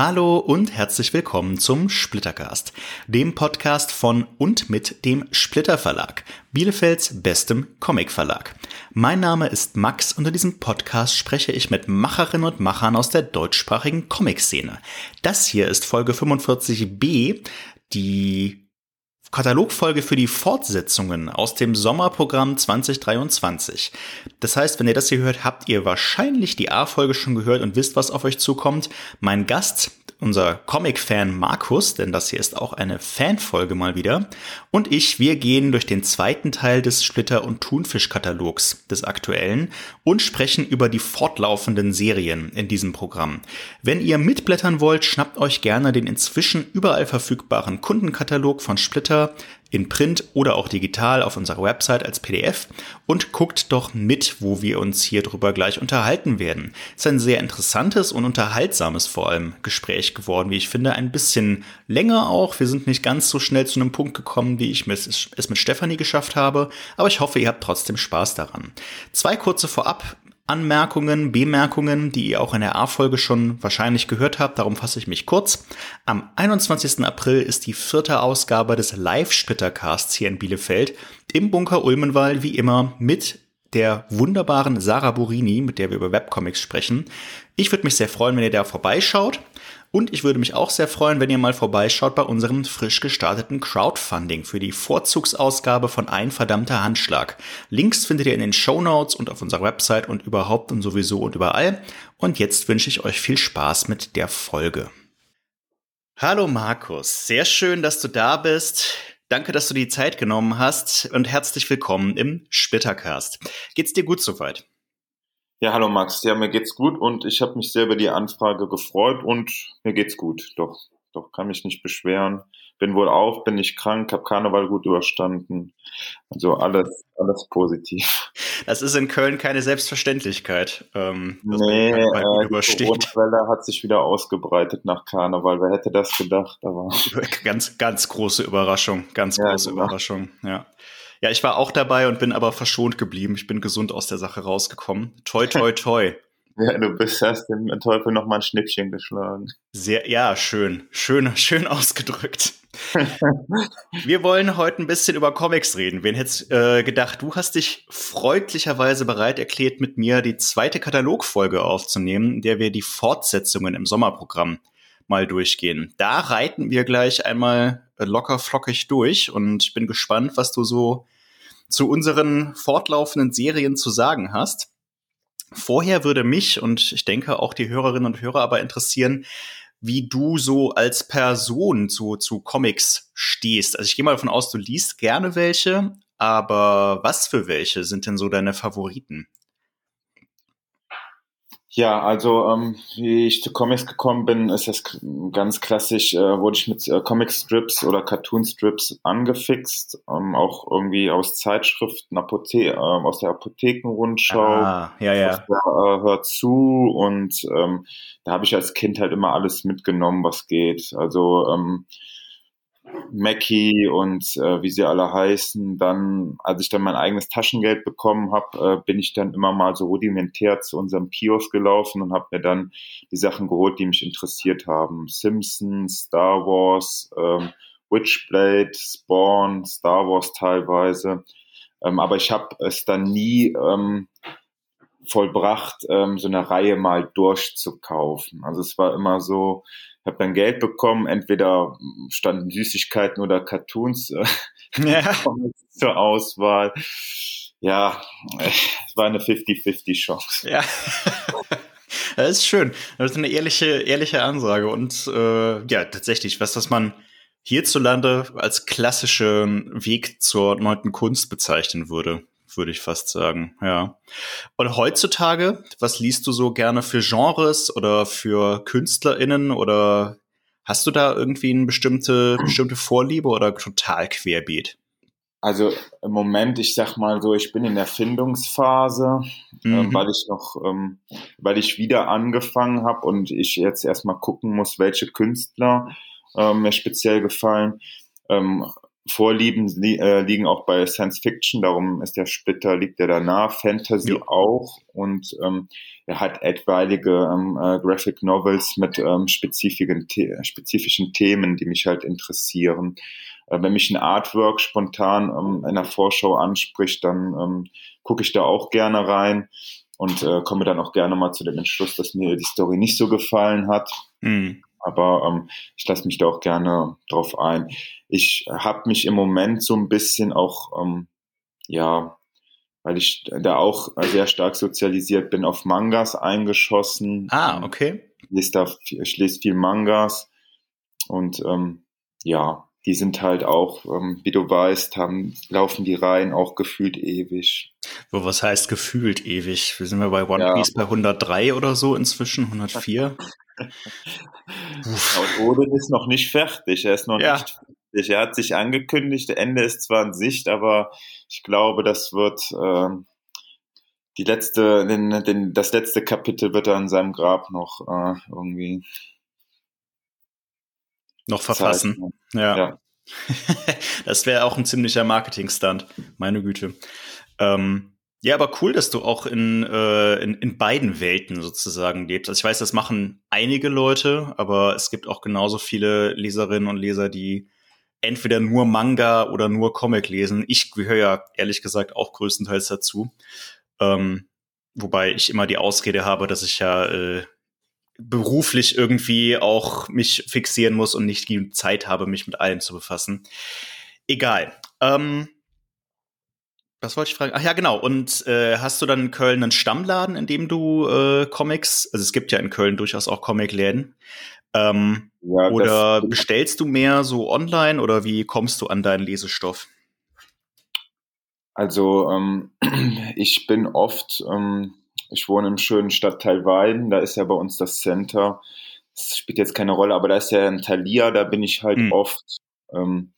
Hallo und herzlich willkommen zum Splittercast, dem Podcast von und mit dem Splitter Verlag, Bielefelds bestem Comic Verlag. Mein Name ist Max und in diesem Podcast spreche ich mit Macherinnen und Machern aus der deutschsprachigen Comic-Szene. Das hier ist Folge 45b, die Katalogfolge für die Fortsetzungen aus dem Sommerprogramm 2023. Das heißt, wenn ihr das hier hört, habt ihr wahrscheinlich die A-Folge schon gehört und wisst, was auf euch zukommt. Mein Gast, unser Comic-Fan Markus, denn das hier ist auch eine Fanfolge mal wieder, und ich, wir gehen durch den zweiten Teil des Splitter- und Thunfisch-Katalogs des aktuellen und sprechen über die fortlaufenden Serien in diesem Programm. Wenn ihr mitblättern wollt, schnappt euch gerne den inzwischen überall verfügbaren Kundenkatalog von Splitter in Print oder auch digital auf unserer Website als PDF und guckt doch mit, wo wir uns hier drüber gleich unterhalten werden. Es ist ein sehr interessantes und unterhaltsames vor allem Gespräch geworden, wie ich finde, ein bisschen länger auch. Wir sind nicht ganz so schnell zu einem Punkt gekommen, wie ich es mit Stefanie geschafft habe, aber ich hoffe, ihr habt trotzdem Spaß daran. Zwei kurze Vorab Anmerkungen, Bemerkungen, die ihr auch in der A-Folge schon wahrscheinlich gehört habt, darum fasse ich mich kurz. Am 21. April ist die vierte Ausgabe des Live-Splittercasts hier in Bielefeld im Bunker Ulmenwall, wie immer, mit der wunderbaren Sarah Burini, mit der wir über Webcomics sprechen. Ich würde mich sehr freuen, wenn ihr da vorbeischaut. Und ich würde mich auch sehr freuen, wenn ihr mal vorbeischaut bei unserem frisch gestarteten Crowdfunding für die Vorzugsausgabe von Ein verdammter Handschlag. Links findet ihr in den Show Notes und auf unserer Website und überhaupt und sowieso und überall. Und jetzt wünsche ich euch viel Spaß mit der Folge. Hallo Markus, sehr schön, dass du da bist. Danke, dass du die Zeit genommen hast und herzlich willkommen im Splittercast. Geht's dir gut soweit? Ja, hallo Max. Ja, mir geht's gut und ich habe mich sehr über die Anfrage gefreut und mir geht's gut. Doch, doch kann mich nicht beschweren. Bin wohl auf, bin nicht krank, habe Karneval gut überstanden. Also alles, alles positiv. Das ist in Köln keine Selbstverständlichkeit. Ähm, nee, äh, die Corona-Welle hat sich wieder ausgebreitet nach Karneval. Wer hätte das gedacht? Aber ganz, ganz große Überraschung, ganz ja, große genau. Überraschung. Ja. Ja, ich war auch dabei und bin aber verschont geblieben. Ich bin gesund aus der Sache rausgekommen. Toi, toi, toi. Ja, du bist hast dem Teufel noch mal ein Schnippchen geschlagen. Sehr, ja, schön, schön, schön ausgedrückt. Wir wollen heute ein bisschen über Comics reden. Wen hätte äh, gedacht, du hast dich freundlicherweise bereit erklärt, mit mir die zweite Katalogfolge aufzunehmen, in der wir die Fortsetzungen im Sommerprogramm mal durchgehen. Da reiten wir gleich einmal locker flockig durch und ich bin gespannt, was du so zu unseren fortlaufenden Serien zu sagen hast. Vorher würde mich und ich denke auch die Hörerinnen und Hörer aber interessieren, wie du so als Person zu, zu Comics stehst. Also ich gehe mal davon aus, du liest gerne welche, aber was für welche sind denn so deine Favoriten? Ja, also ähm, wie ich zu Comics gekommen bin, ist das ganz klassisch, äh, wurde ich mit äh, Comic-Strips oder Cartoon-Strips angefixt, ähm, auch irgendwie aus Zeitschriften, Apothe äh, aus der Apothekenrundschau, ah, ja, ja. der äh, Hört zu und ähm, da habe ich als Kind halt immer alles mitgenommen, was geht. Also ähm, Mackie und äh, wie sie alle heißen. Dann, als ich dann mein eigenes Taschengeld bekommen habe, äh, bin ich dann immer mal so rudimentär zu unserem Kiosk gelaufen und habe mir dann die Sachen geholt, die mich interessiert haben. Simpsons, Star Wars, ähm, Witchblade, Spawn, Star Wars teilweise. Ähm, aber ich habe es dann nie ähm, vollbracht, ähm, so eine Reihe mal durchzukaufen. Also es war immer so, habe dann Geld bekommen, entweder standen Süßigkeiten oder Cartoons äh, ja. zur Auswahl. Ja, es war eine 50-50 Chance. Ja. Das ist schön. Das ist eine ehrliche, ehrliche Ansage. Und äh, ja, tatsächlich, was, was man hierzulande als klassischen Weg zur neunten Kunst bezeichnen würde würde ich fast sagen, ja. Und heutzutage, was liest du so gerne für Genres oder für KünstlerInnen oder hast du da irgendwie eine bestimmte, bestimmte Vorliebe oder total querbeet? Also im Moment, ich sag mal so, ich bin in der Findungsphase, ähm, mhm. äh, weil ich noch, ähm, weil ich wieder angefangen habe und ich jetzt erstmal gucken muss, welche Künstler äh, mir speziell gefallen. Ähm, Vorlieben li äh, liegen auch bei Science Fiction, darum ist der Splitter, liegt er danach, Fantasy ja. auch und ähm, er hat etwaige ähm, äh, Graphic Novels mit ähm, spezifischen, The spezifischen Themen, die mich halt interessieren. Äh, wenn mich ein Artwork spontan ähm, in der Vorschau anspricht, dann ähm, gucke ich da auch gerne rein und äh, komme dann auch gerne mal zu dem Entschluss, dass mir die Story nicht so gefallen hat. Mhm. Aber ähm, ich lasse mich da auch gerne drauf ein. Ich habe mich im Moment so ein bisschen auch, ähm, ja, weil ich da auch sehr stark sozialisiert bin, auf Mangas eingeschossen. Ah, okay. Ich lese, da, ich lese viel Mangas und ähm, ja, die sind halt auch, ähm, wie du weißt, haben, laufen die Reihen auch gefühlt ewig. Wo, was heißt gefühlt ewig? Wir sind wir bei One ja. Piece bei 103 oder so inzwischen, 104? Und Odin ist noch nicht fertig. Er ist noch ja. nicht fertig. Er hat sich angekündigt. Ende ist zwar in Sicht, aber ich glaube, das wird ähm, die letzte, den, den, das letzte Kapitel wird er in seinem Grab noch äh, irgendwie noch verfassen. Ja. ja. das wäre auch ein ziemlicher Marketing-Stunt. Meine Güte. Ähm, ja, aber cool, dass du auch in, äh, in, in beiden Welten sozusagen lebst. Also ich weiß, das machen einige Leute, aber es gibt auch genauso viele Leserinnen und Leser, die entweder nur Manga oder nur Comic lesen. Ich gehöre ja ehrlich gesagt auch größtenteils dazu. Ähm, wobei ich immer die Ausrede habe, dass ich ja äh, beruflich irgendwie auch mich fixieren muss und nicht die Zeit habe, mich mit allem zu befassen. Egal. Ähm, was wollte ich fragen? Ach ja, genau. Und äh, hast du dann in Köln einen Stammladen, in dem du äh, Comics, also es gibt ja in Köln durchaus auch Comicläden. Ähm, ja, oder bestellst du mehr so online oder wie kommst du an deinen Lesestoff? Also ähm, ich bin oft, ähm, ich wohne im schönen Stadtteil Weiden, da ist ja bei uns das Center. Das spielt jetzt keine Rolle, aber da ist ja ein Thalia, da bin ich halt mhm. oft. Ähm,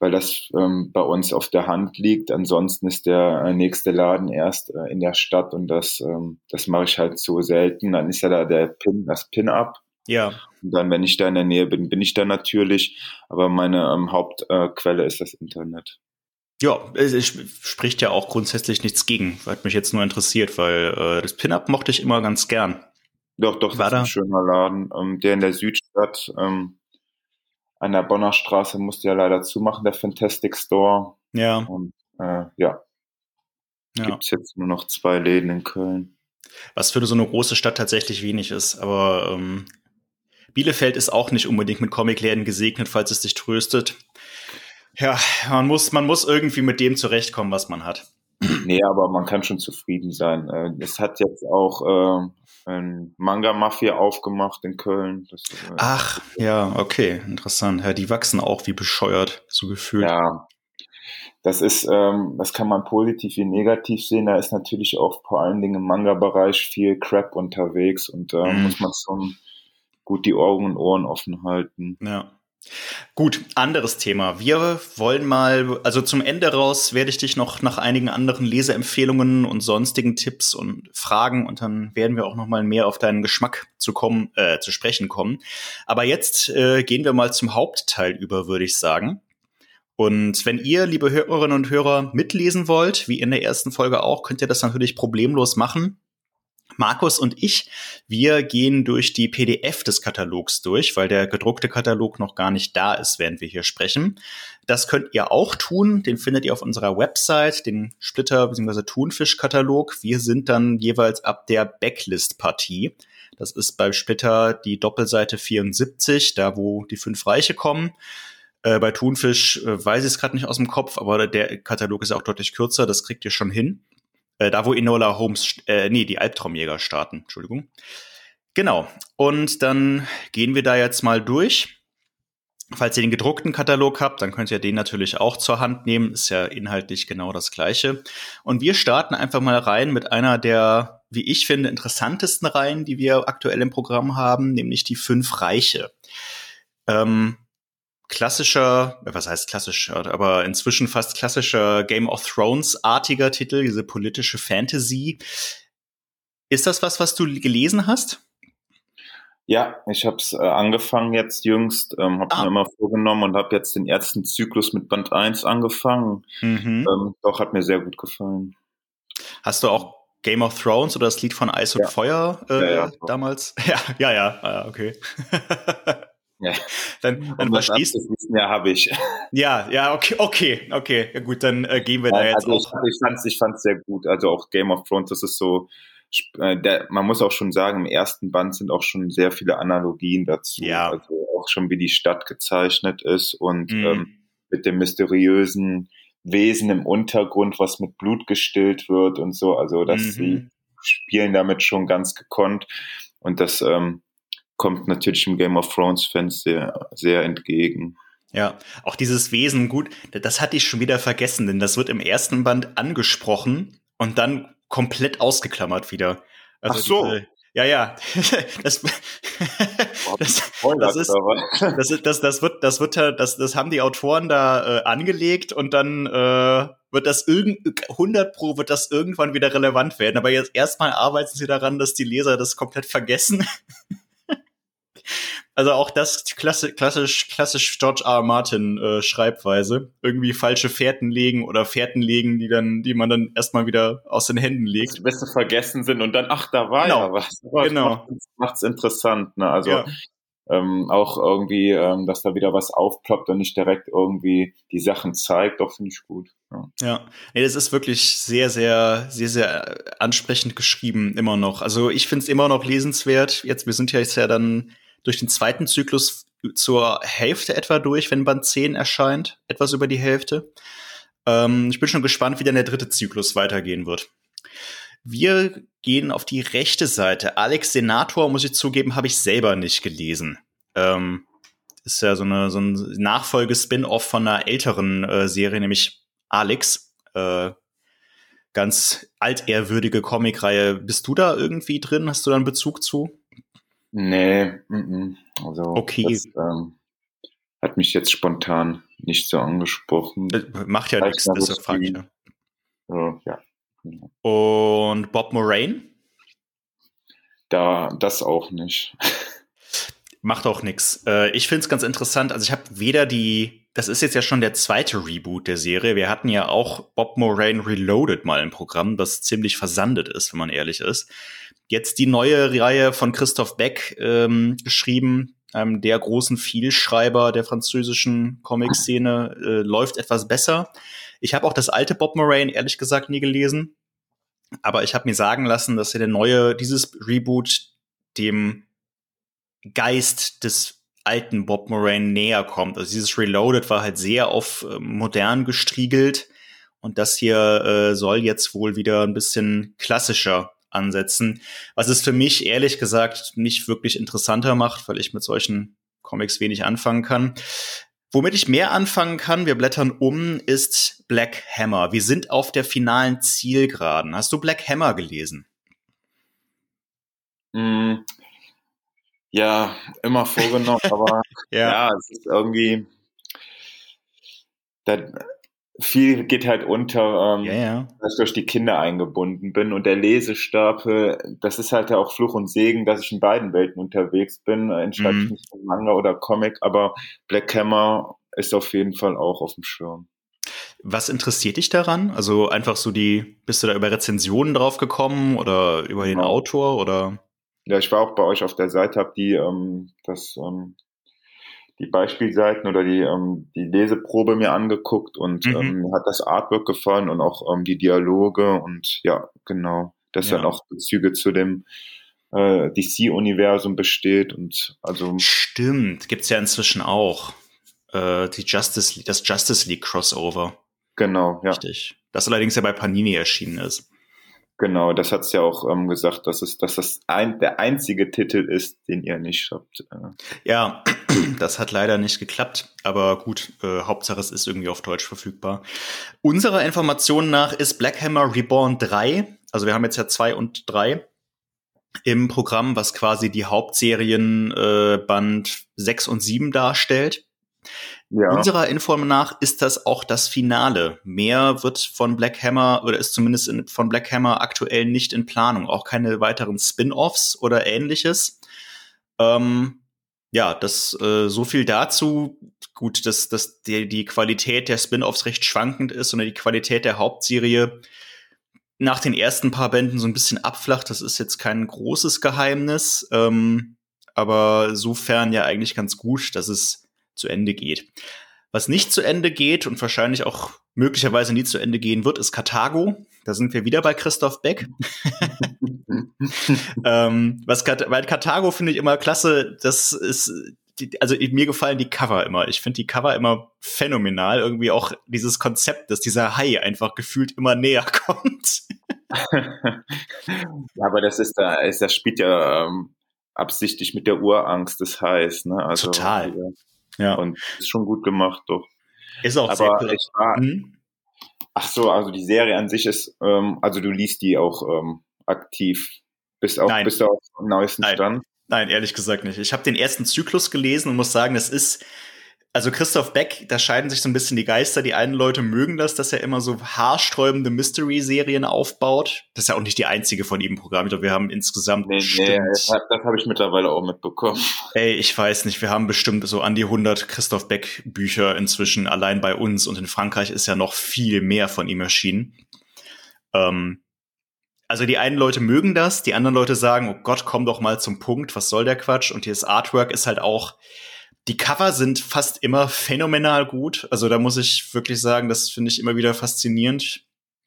weil das ähm, bei uns auf der Hand liegt. Ansonsten ist der äh, nächste Laden erst äh, in der Stadt und das, ähm, das mache ich halt so selten. Dann ist ja da der Pin, das Pin-Up. Ja. Und dann, wenn ich da in der Nähe bin, bin ich da natürlich. Aber meine ähm, Hauptquelle äh, ist das Internet. Ja, es spricht ja auch grundsätzlich nichts gegen. Hat mich jetzt nur interessiert, weil äh, das Pin-Up mochte ich immer ganz gern. Doch, doch, War das ist ein schöner Laden. Ähm, der in der Südstadt, ähm, an der Bonner Straße musste ja leider zumachen, der Fantastic Store. Ja. Und äh, ja, ja. gibt es jetzt nur noch zwei Läden in Köln. Was für so eine große Stadt tatsächlich wenig ist, aber ähm, Bielefeld ist auch nicht unbedingt mit Comicläden gesegnet, falls es dich tröstet. Ja, man muss, man muss irgendwie mit dem zurechtkommen, was man hat. Nee, aber man kann schon zufrieden sein. Äh, es hat jetzt auch äh, ein Manga Mafia aufgemacht in Köln. Das, äh, Ach, ja, okay, interessant. Ja, die wachsen auch wie bescheuert, so gefühlt. Ja, das ist, ähm, das kann man positiv wie negativ sehen. Da ist natürlich auch vor allen Dingen im Manga-Bereich viel Crap unterwegs und da mm. muss man schon gut die Augen und Ohren offen halten. Ja. Gut, anderes Thema. Wir wollen mal, also zum Ende raus werde ich dich noch nach einigen anderen Leseempfehlungen und sonstigen Tipps und fragen und dann werden wir auch noch mal mehr auf deinen Geschmack zu kommen, äh, zu sprechen kommen. Aber jetzt äh, gehen wir mal zum Hauptteil über, würde ich sagen. Und wenn ihr, liebe Hörerinnen und Hörer, mitlesen wollt, wie in der ersten Folge auch, könnt ihr das natürlich problemlos machen. Markus und ich, wir gehen durch die PDF des Katalogs durch, weil der gedruckte Katalog noch gar nicht da ist, während wir hier sprechen. Das könnt ihr auch tun. Den findet ihr auf unserer Website, den Splitter bzw. Thunfisch-Katalog. Wir sind dann jeweils ab der Backlist-Partie. Das ist bei Splitter die Doppelseite 74, da wo die fünf Reiche kommen. Äh, bei Thunfisch äh, weiß ich es gerade nicht aus dem Kopf, aber der Katalog ist auch deutlich kürzer, das kriegt ihr schon hin. Äh, da, wo Enola Holmes, äh, nee, die Albtraumjäger starten, Entschuldigung. Genau. Und dann gehen wir da jetzt mal durch. Falls ihr den gedruckten Katalog habt, dann könnt ihr den natürlich auch zur Hand nehmen. Ist ja inhaltlich genau das Gleiche. Und wir starten einfach mal rein mit einer der, wie ich finde, interessantesten Reihen, die wir aktuell im Programm haben, nämlich die Fünf Reiche. Ähm, klassischer, was heißt klassischer, aber inzwischen fast klassischer Game of Thrones-artiger Titel, diese politische Fantasy. Ist das was, was du gelesen hast? Ja, ich habe es äh, angefangen jetzt jüngst, ähm, habe ah. mir immer vorgenommen und habe jetzt den ersten Zyklus mit Band 1 angefangen. Mhm. Ähm, doch, hat mir sehr gut gefallen. Hast du auch Game of Thrones oder das Lied von Eis und ja. Feuer äh, ja, ja, damals? Ja, ja, ja, ah, okay. Ja. Dann, dann verstehst du. Ja, habe ich. Ja, ja, okay, okay, okay. Ja, gut, dann äh, gehen wir da jetzt also auch. Ich, ich fand's, ich fand's sehr gut. Also auch Game of Thrones, das ist so, äh, der, man muss auch schon sagen, im ersten Band sind auch schon sehr viele Analogien dazu. Ja. Also auch schon wie die Stadt gezeichnet ist und mhm. ähm, mit dem mysteriösen Wesen im Untergrund, was mit Blut gestillt wird und so. Also dass mhm. sie spielen damit schon ganz gekonnt und das ähm, kommt natürlich im Game of Thrones Fans sehr, sehr entgegen. Ja, auch dieses Wesen, gut, das hatte ich schon wieder vergessen, denn das wird im ersten Band angesprochen und dann komplett ausgeklammert wieder. Also Ach so. Diese, ja, ja. Das, das, das, ist, das, ist, das, das wird, das wird, das, das haben die Autoren da äh, angelegt und dann äh, wird das irgend 100 pro wird das irgendwann wieder relevant werden. Aber jetzt erstmal arbeiten sie daran, dass die Leser das komplett vergessen. Also auch das klassisch, klassisch, klassisch George R. R. Martin äh, Schreibweise. Irgendwie falsche Fährten legen oder Fährten legen, die dann, die man dann erstmal wieder aus den Händen legt. Die Beste vergessen sind und dann, ach, da war genau. ja was. Aber genau. Macht es interessant, ne? Also ja. ähm, auch irgendwie, ähm, dass da wieder was aufploppt und nicht direkt irgendwie die Sachen zeigt, doch finde ich gut. Ja. ja, nee, das ist wirklich sehr, sehr, sehr, sehr ansprechend geschrieben, immer noch. Also ich finde es immer noch lesenswert. Jetzt, wir sind ja jetzt ja dann durch den zweiten Zyklus zur Hälfte etwa durch, wenn Band 10 erscheint, etwas über die Hälfte. Ähm, ich bin schon gespannt, wie dann der dritte Zyklus weitergehen wird. Wir gehen auf die rechte Seite. Alex Senator, muss ich zugeben, habe ich selber nicht gelesen. Ähm, ist ja so, eine, so ein Nachfolge-Spin-Off von einer älteren äh, Serie, nämlich Alex. Äh, ganz altehrwürdige Comicreihe. Bist du da irgendwie drin? Hast du da einen Bezug zu? Nee, m -m. also okay. Das, ähm, hat mich jetzt spontan nicht so angesprochen. Das äh, macht ja nichts, das ist frage ich. Ja. ja. Und Bob Moraine? Da, das auch nicht. Macht auch nichts. Äh, ich finde es ganz interessant. Also ich habe weder die, das ist jetzt ja schon der zweite Reboot der Serie. Wir hatten ja auch Bob Moraine Reloaded mal im Programm, das ziemlich versandet ist, wenn man ehrlich ist jetzt die neue Reihe von Christoph Beck ähm, geschrieben, einem der großen Vielschreiber der französischen Comic-Szene, äh, läuft etwas besser. Ich habe auch das alte Bob Moraine ehrlich gesagt nie gelesen, aber ich habe mir sagen lassen, dass ja der neue, dieses Reboot dem Geist des alten Bob Moraine näher kommt. Also dieses Reloaded war halt sehr auf äh, modern gestriegelt und das hier äh, soll jetzt wohl wieder ein bisschen klassischer ansetzen. Was es für mich ehrlich gesagt nicht wirklich interessanter macht, weil ich mit solchen Comics wenig anfangen kann. Womit ich mehr anfangen kann, wir blättern um, ist Black Hammer. Wir sind auf der finalen Zielgeraden. Hast du Black Hammer gelesen? Mm, ja, immer vorgenommen, aber ja. ja, es ist irgendwie, da, viel geht halt unter, ähm, ja. dass ich durch die Kinder eingebunden bin und der Lesestapel, das ist halt auch Fluch und Segen, dass ich in beiden Welten unterwegs bin, entscheide mhm. ich nicht von Manga oder Comic, aber Black Hammer ist auf jeden Fall auch auf dem Schirm. Was interessiert dich daran? Also einfach so die, bist du da über Rezensionen drauf gekommen oder über den genau. Autor oder? Ja, ich war auch bei euch auf der Seite, hab die ähm, das ähm, die Beispielseiten oder die, ähm, die Leseprobe mir angeguckt und mhm. ähm, mir hat das Artwork gefallen und auch ähm, die Dialoge und ja, genau, dass ja. dann auch Bezüge zu dem äh, DC-Universum besteht und also. Stimmt, gibt's ja inzwischen auch. Äh, die Justice, das Justice League Crossover. Genau, ja. Richtig. Das allerdings ja bei Panini erschienen ist. Genau, das hat's ja auch ähm, gesagt, dass es, dass das ein, der einzige Titel ist, den ihr nicht habt. Äh. Ja, das hat leider nicht geklappt, aber gut, äh, Hauptsache es ist irgendwie auf Deutsch verfügbar. Unserer Information nach ist Black Hammer Reborn 3, also wir haben jetzt ja 2 und 3 im Programm, was quasi die Hauptserien äh, Band 6 und 7 darstellt. Ja. Unserer Info nach ist das auch das Finale. Mehr wird von Black Hammer oder ist zumindest in, von Black Hammer aktuell nicht in Planung. Auch keine weiteren Spin-offs oder ähnliches. Ähm, ja, das äh, so viel dazu. Gut, dass, dass die, die Qualität der Spin-offs recht schwankend ist und die Qualität der Hauptserie nach den ersten paar Bänden so ein bisschen abflacht. Das ist jetzt kein großes Geheimnis, ähm, aber sofern ja eigentlich ganz gut, dass es zu Ende geht. Was nicht zu Ende geht und wahrscheinlich auch möglicherweise nie zu Ende gehen wird, ist Karthago. Da sind wir wieder bei Christoph Beck. ähm, was bei Karthago finde ich immer klasse. Das ist, also mir gefallen die Cover immer. Ich finde die Cover immer phänomenal. Irgendwie auch dieses Konzept, dass dieser Hai einfach gefühlt immer näher kommt. ja, aber das ist da, das spielt ja ähm, absichtlich mit der Urangst des Hais. Ne? Also, Total. Ja. Und ist schon gut gemacht, doch. Ist auch aber sehr ich war, hm? Ach so, also die Serie an sich ist, ähm, also du liest die auch ähm, aktiv. Bist auch Nein. bist du auf dem neuesten Nein. Stand? Nein, ehrlich gesagt nicht. Ich habe den ersten Zyklus gelesen und muss sagen, das ist also Christoph Beck, da scheiden sich so ein bisschen die Geister. Die einen Leute mögen das, dass er immer so haarsträubende Mystery-Serien aufbaut. Das ist ja auch nicht die einzige von ihm Programm. Ich glaube, wir haben insgesamt Nee, nee, das habe ich mittlerweile auch mitbekommen. Ey, ich weiß nicht, wir haben bestimmt so an die 100 Christoph Beck Bücher inzwischen allein bei uns und in Frankreich ist ja noch viel mehr von ihm erschienen. Ähm, also die einen Leute mögen das, die anderen Leute sagen, oh Gott, komm doch mal zum Punkt, was soll der Quatsch? Und das Artwork ist halt auch, die Cover sind fast immer phänomenal gut. Also da muss ich wirklich sagen, das finde ich immer wieder faszinierend,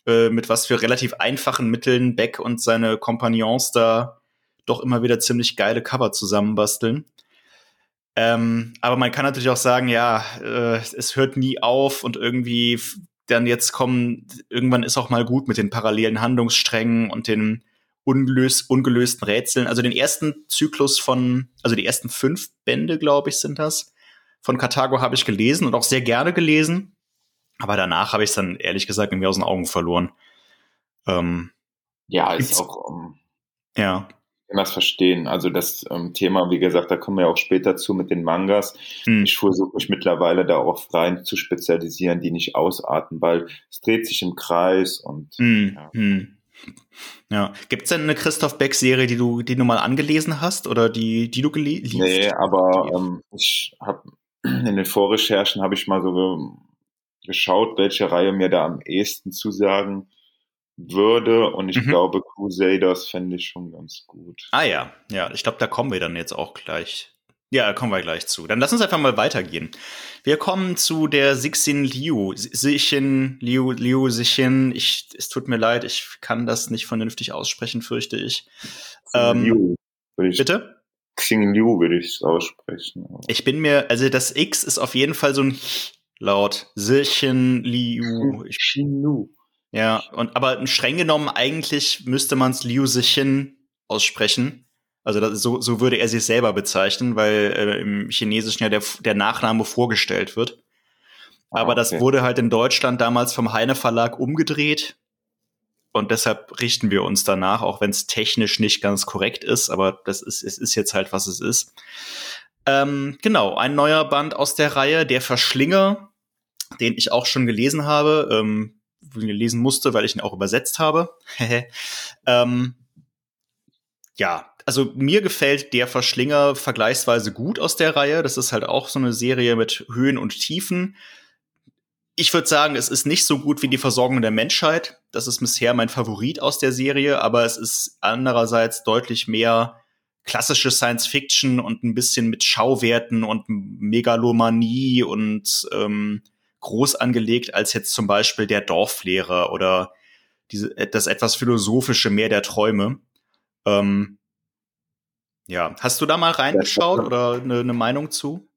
äh, mit was für relativ einfachen Mitteln Beck und seine Kompagnons da doch immer wieder ziemlich geile Cover zusammenbasteln. Ähm, aber man kann natürlich auch sagen, ja, äh, es hört nie auf und irgendwie dann jetzt kommen, irgendwann ist auch mal gut mit den parallelen Handlungssträngen und den ungelöst, ungelösten Rätseln. Also den ersten Zyklus von, also die ersten fünf Bände, glaube ich, sind das. Von Karthago habe ich gelesen und auch sehr gerne gelesen. Aber danach habe ich es dann ehrlich gesagt irgendwie aus den Augen verloren. Ähm, ja, ist auch. Ähm, ja. Ich kann das verstehen. Also das ähm, Thema, wie gesagt, da kommen wir auch später zu mit den Mangas. Hm. Ich versuche mich mittlerweile da auch rein zu spezialisieren, die nicht ausarten, weil es dreht sich im Kreis und hm. ja. Hm. Ja. Gibt es denn eine Christoph Beck-Serie, die du, die du mal angelesen hast oder die, die du liest? Nee, aber ähm, ich habe in den Vorrecherchen habe ich mal so ge geschaut, welche Reihe mir da am ehesten zusagen würde. Und ich mhm. glaube, Crusaders fände ich schon ganz gut. Ah ja, ja, ich glaube, da kommen wir dann jetzt auch gleich ja, kommen wir gleich zu. Dann lass uns einfach mal weitergehen. Wir kommen zu der Sixin Liu. Sixin Liu, Liu Sixin. Ich, es tut mir leid, ich kann das nicht vernünftig aussprechen, fürchte ich. Ähm, Liu, ich bitte? Xing Liu würde ich es aussprechen. Ich bin mir, also das X ist auf jeden Fall so ein laut. Sixin Liu. Xinu. Ja, und aber streng genommen eigentlich müsste man es Liu Sixin aussprechen. Also das, so, so würde er sich selber bezeichnen, weil äh, im Chinesischen ja der, der Nachname vorgestellt wird. Aber okay. das wurde halt in Deutschland damals vom Heine Verlag umgedreht. Und deshalb richten wir uns danach, auch wenn es technisch nicht ganz korrekt ist, aber das ist, es ist jetzt halt, was es ist. Ähm, genau, ein neuer Band aus der Reihe, der Verschlinger, den ich auch schon gelesen habe, ähm, gelesen musste, weil ich ihn auch übersetzt habe. ähm, ja, also mir gefällt der Verschlinger vergleichsweise gut aus der Reihe. Das ist halt auch so eine Serie mit Höhen und Tiefen. Ich würde sagen, es ist nicht so gut wie die Versorgung der Menschheit. Das ist bisher mein Favorit aus der Serie, aber es ist andererseits deutlich mehr klassische Science Fiction und ein bisschen mit Schauwerten und Megalomanie und ähm, groß angelegt als jetzt zum Beispiel der Dorflehrer oder diese, das etwas philosophische Meer der Träume. Ähm, ja, hast du da mal reingeschaut ja, oder eine, eine, Meinung zu?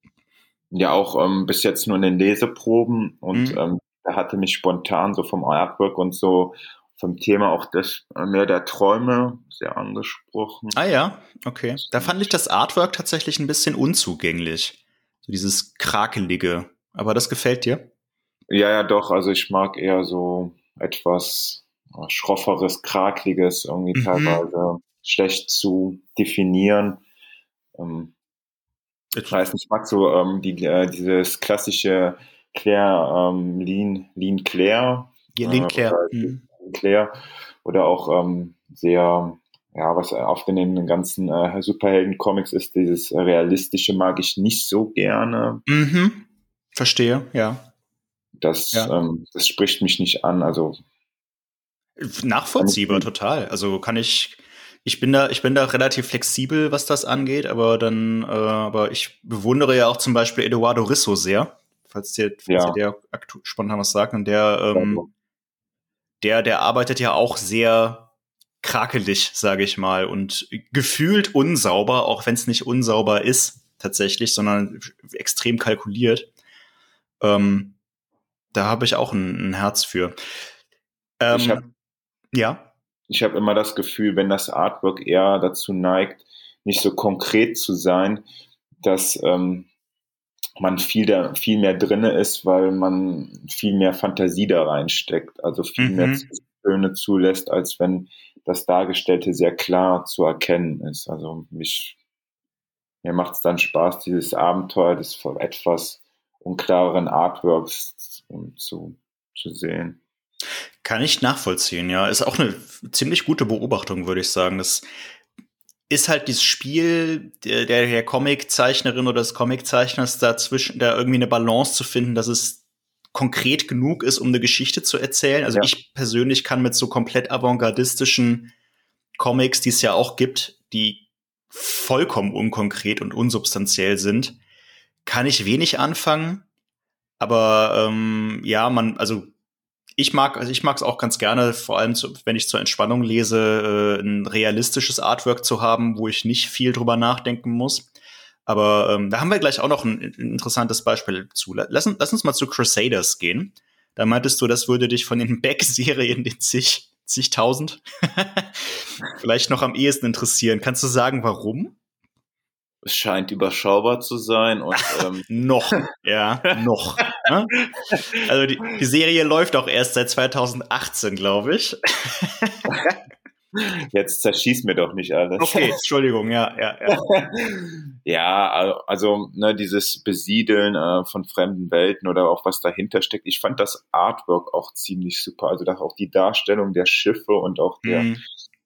Ja, auch ähm, bis jetzt nur in den Leseproben und mhm. ähm, da hatte mich spontan so vom Artwork und so vom Thema auch das äh, mehr der Träume sehr angesprochen. Ah ja, okay. Da fand ich das Artwork tatsächlich ein bisschen unzugänglich. So dieses krakelige. Aber das gefällt dir? Ja, ja, doch. Also ich mag eher so etwas äh, schrofferes, krakeliges irgendwie mhm. teilweise schlecht zu definieren. Ähm, ich weiß nicht, ich mag so ähm, die, äh, dieses klassische Claire, ähm, Lean, Lean Claire. Ja, Lean äh, Claire. Äh, mhm. Claire. Oder auch ähm, sehr ja, was oft in den ganzen äh, Superhelden-Comics ist, dieses Realistische mag ich nicht so gerne. Mhm. Verstehe, ja. Das, ja. Ähm, das spricht mich nicht an. Also nachvollziehbar total. Also kann ich, ich bin da, ich bin da relativ flexibel, was das angeht, aber dann, äh, aber ich bewundere ja auch zum Beispiel Eduardo Risso sehr, falls dir, falls ja. der spontan was sagt. Und der, ähm, der, der arbeitet ja auch sehr krakelig, sage ich mal, und gefühlt unsauber, auch wenn es nicht unsauber ist tatsächlich, sondern extrem kalkuliert. Ähm, da habe ich auch ein, ein Herz für. Ähm, hab, ja. Ich habe immer das Gefühl, wenn das Artwork eher dazu neigt, nicht so konkret zu sein, dass ähm, man viel, da, viel mehr drinne ist, weil man viel mehr Fantasie da reinsteckt, also viel mhm. mehr Töne zulässt, als wenn das Dargestellte sehr klar zu erkennen ist. Also mich, mir macht es dann Spaß, dieses Abenteuer des etwas unklareren Artworks zu, zu sehen. Kann ich nachvollziehen, ja. Ist auch eine ziemlich gute Beobachtung, würde ich sagen. Das ist halt dieses Spiel der, der Comiczeichnerin oder des Comiczeichners dazwischen, da irgendwie eine Balance zu finden, dass es konkret genug ist, um eine Geschichte zu erzählen. Also ja. ich persönlich kann mit so komplett avantgardistischen Comics, die es ja auch gibt, die vollkommen unkonkret und unsubstanziell sind, kann ich wenig anfangen. Aber ähm, ja, man, also ich mag, also ich mag es auch ganz gerne, vor allem zu, wenn ich zur Entspannung lese, äh, ein realistisches Artwork zu haben, wo ich nicht viel drüber nachdenken muss. Aber ähm, da haben wir gleich auch noch ein, ein interessantes Beispiel zu. Lass, lass, uns mal zu Crusaders gehen. Da meintest du, das würde dich von den Back-Serien, den zig, zigtausend, vielleicht noch am ehesten interessieren. Kannst du sagen, warum? Es scheint überschaubar zu sein und ähm noch, ja, noch. Ne? Also die, die Serie läuft auch erst seit 2018, glaube ich. Jetzt zerschieß mir doch nicht alles. Okay, Entschuldigung, ja, ja, ja. ja, also ne, dieses Besiedeln äh, von fremden Welten oder auch was dahinter steckt. Ich fand das Artwork auch ziemlich super. Also auch die Darstellung der Schiffe und auch der, mm.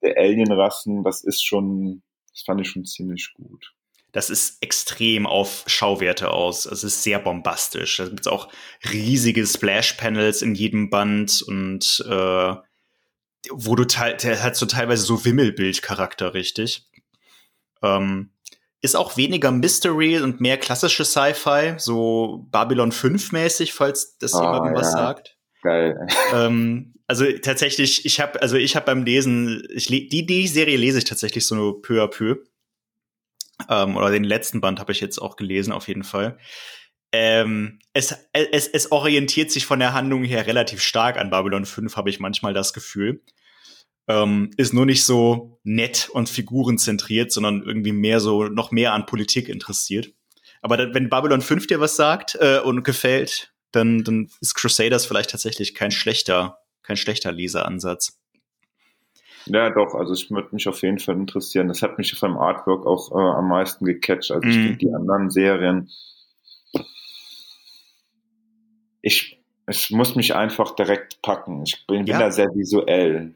der Alienrassen, das ist schon, das fand ich schon ziemlich gut das ist extrem auf Schauwerte aus. Es ist sehr bombastisch. Da gibt es auch riesige Splash-Panels in jedem Band und äh, wo du teil der hat so teilweise so Wimmelbild-Charakter, richtig. Ähm, ist auch weniger Mystery und mehr klassische Sci-Fi, so Babylon 5 mäßig, falls das oh, jemandem ja. was sagt. Geil. Ähm, also tatsächlich, ich habe, also ich habe beim Lesen, ich die die Serie lese ich tatsächlich so peu à peu. Ähm, oder den letzten Band habe ich jetzt auch gelesen, auf jeden Fall. Ähm, es, es, es orientiert sich von der Handlung her relativ stark an Babylon 5, habe ich manchmal das Gefühl. Ähm, ist nur nicht so nett und figurenzentriert, sondern irgendwie mehr so, noch mehr an Politik interessiert. Aber dann, wenn Babylon 5 dir was sagt äh, und gefällt, dann, dann ist Crusaders vielleicht tatsächlich kein schlechter, kein schlechter Leseransatz. Ja, doch, also es würde mich auf jeden Fall interessieren. Das hat mich vom Artwork auch äh, am meisten gecatcht. Also ich mhm. die anderen Serien. Ich, es muss mich einfach direkt packen. Ich bin, ja. bin da sehr visuell.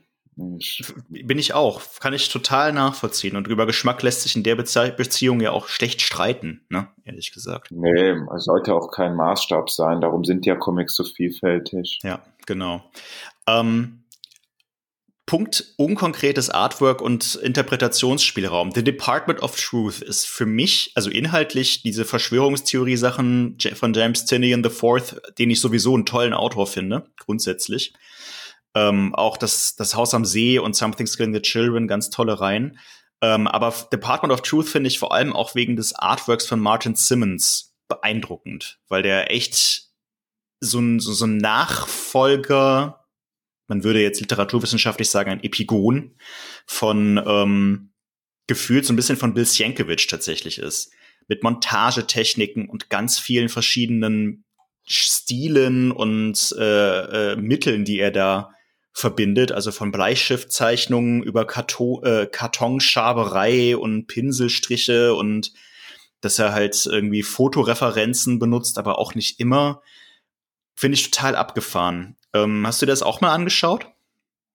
Ich, bin ich auch. Kann ich total nachvollziehen. Und über Geschmack lässt sich in der Bezie Beziehung ja auch schlecht streiten, ne? Ehrlich gesagt. Nee, es sollte auch kein Maßstab sein. Darum sind ja Comics so vielfältig. Ja, genau. Ähm, Punkt unkonkretes Artwork und Interpretationsspielraum. The Department of Truth ist für mich, also inhaltlich, diese Verschwörungstheorie-Sachen von James Tinian IV, den ich sowieso einen tollen Autor finde, grundsätzlich. Ähm, auch das, das Haus am See und Something's Killing the Children, ganz tolle Reihen. Ähm, aber Department of Truth finde ich vor allem auch wegen des Artworks von Martin Simmons beeindruckend, weil der echt so ein, so, so ein Nachfolger man würde jetzt literaturwissenschaftlich sagen, ein Epigon von ähm, gefühlt so ein bisschen von Bill Sienkiewicz tatsächlich ist. Mit Montagetechniken und ganz vielen verschiedenen Stilen und äh, äh, Mitteln, die er da verbindet, also von Bleistiftzeichnungen über Karto äh, Kartonschaberei und Pinselstriche und dass er halt irgendwie Fotoreferenzen benutzt, aber auch nicht immer, finde ich total abgefahren. Ähm, hast du das auch mal angeschaut?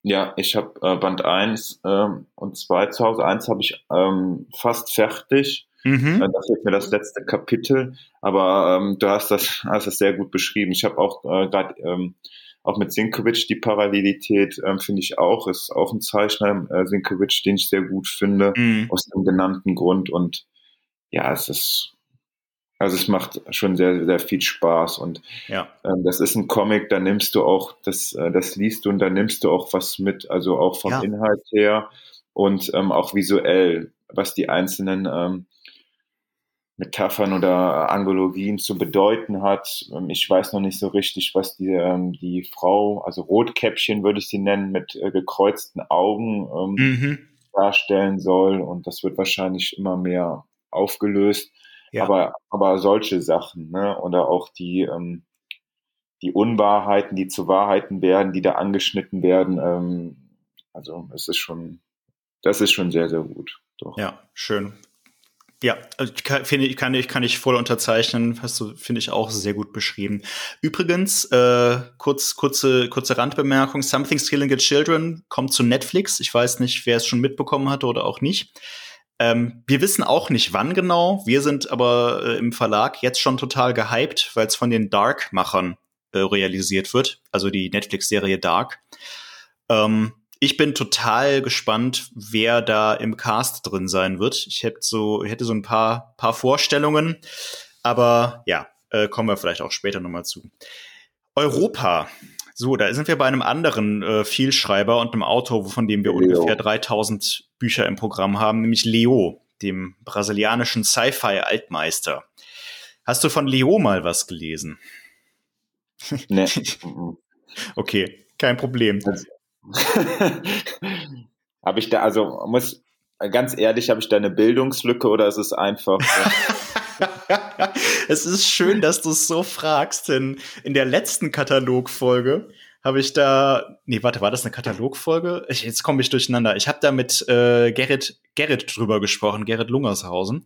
Ja, ich habe äh, Band 1 ähm, und 2 zu Hause. 1 habe ich ähm, fast fertig. Mhm. Äh, da fehlt mir das letzte Kapitel, aber ähm, du hast das, hast das sehr gut beschrieben. Ich habe auch äh, gerade ähm, auch mit Sinkovic die Parallelität ähm, finde ich auch, ist auch ein Zeichner, äh, Sinkovic, den ich sehr gut finde, mhm. aus dem genannten Grund. Und ja, es ist, also es macht schon sehr, sehr viel Spaß. Und ja. ähm, das ist ein Comic, da nimmst du auch, das, äh, das liest du und da nimmst du auch was mit, also auch vom ja. Inhalt her und ähm, auch visuell, was die einzelnen ähm, Metaphern oder Anglologien zu bedeuten hat. Ähm, ich weiß noch nicht so richtig, was die, ähm, die Frau, also Rotkäppchen würde ich sie nennen, mit äh, gekreuzten Augen ähm, mhm. darstellen soll. Und das wird wahrscheinlich immer mehr aufgelöst. Ja. Aber, aber solche Sachen, ne? Oder auch die, ähm, die Unwahrheiten, die zu Wahrheiten werden, die da angeschnitten werden. Ähm, also es ist schon, das ist schon sehr, sehr gut. Doch. Ja, schön. Ja, also finde ich, kann ich, kann ich voll unterzeichnen. Hast du, finde ich, auch sehr gut beschrieben. Übrigens, äh, kurz, kurze, kurze Randbemerkung. Something's Killing the Children kommt zu Netflix. Ich weiß nicht, wer es schon mitbekommen hatte oder auch nicht. Ähm, wir wissen auch nicht, wann genau. Wir sind aber äh, im Verlag jetzt schon total gehypt, weil es von den Dark-Machern äh, realisiert wird. Also die Netflix-Serie Dark. Ähm, ich bin total gespannt, wer da im Cast drin sein wird. Ich hätte so, hätte so ein paar, paar Vorstellungen, aber ja, äh, kommen wir vielleicht auch später nochmal zu. Europa. So, da sind wir bei einem anderen äh, Vielschreiber und einem Autor, von dem wir Leo. ungefähr 3000 Bücher im Programm haben, nämlich Leo, dem brasilianischen Sci-Fi-Altmeister. Hast du von Leo mal was gelesen? Nee. okay, kein Problem. Habe ich da, also muss ganz ehrlich, habe ich da eine Bildungslücke oder ist es einfach. es ist schön, dass du es so fragst, denn in der letzten Katalogfolge habe ich da, nee, warte, war das eine Katalogfolge? Ich, jetzt komme ich durcheinander. Ich habe da mit äh, Gerrit, Gerrit drüber gesprochen, Gerrit Lungershausen,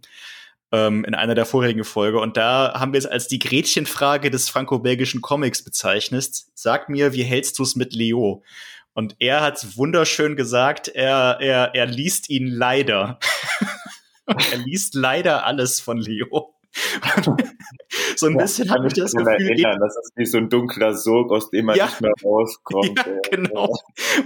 ähm, in einer der vorigen Folge. Und da haben wir es als die Gretchenfrage des franco-belgischen Comics bezeichnet. Sag mir, wie hältst du es mit Leo? Und er hat wunderschön gesagt, er, er, er liest ihn leider. er liest leider alles von Leo. so ein ja, bisschen habe ich das Gefühl. Erinnern, das ist wie so ein dunkler Sog, aus dem man ja, nicht mehr rauskommt. Ja, genau.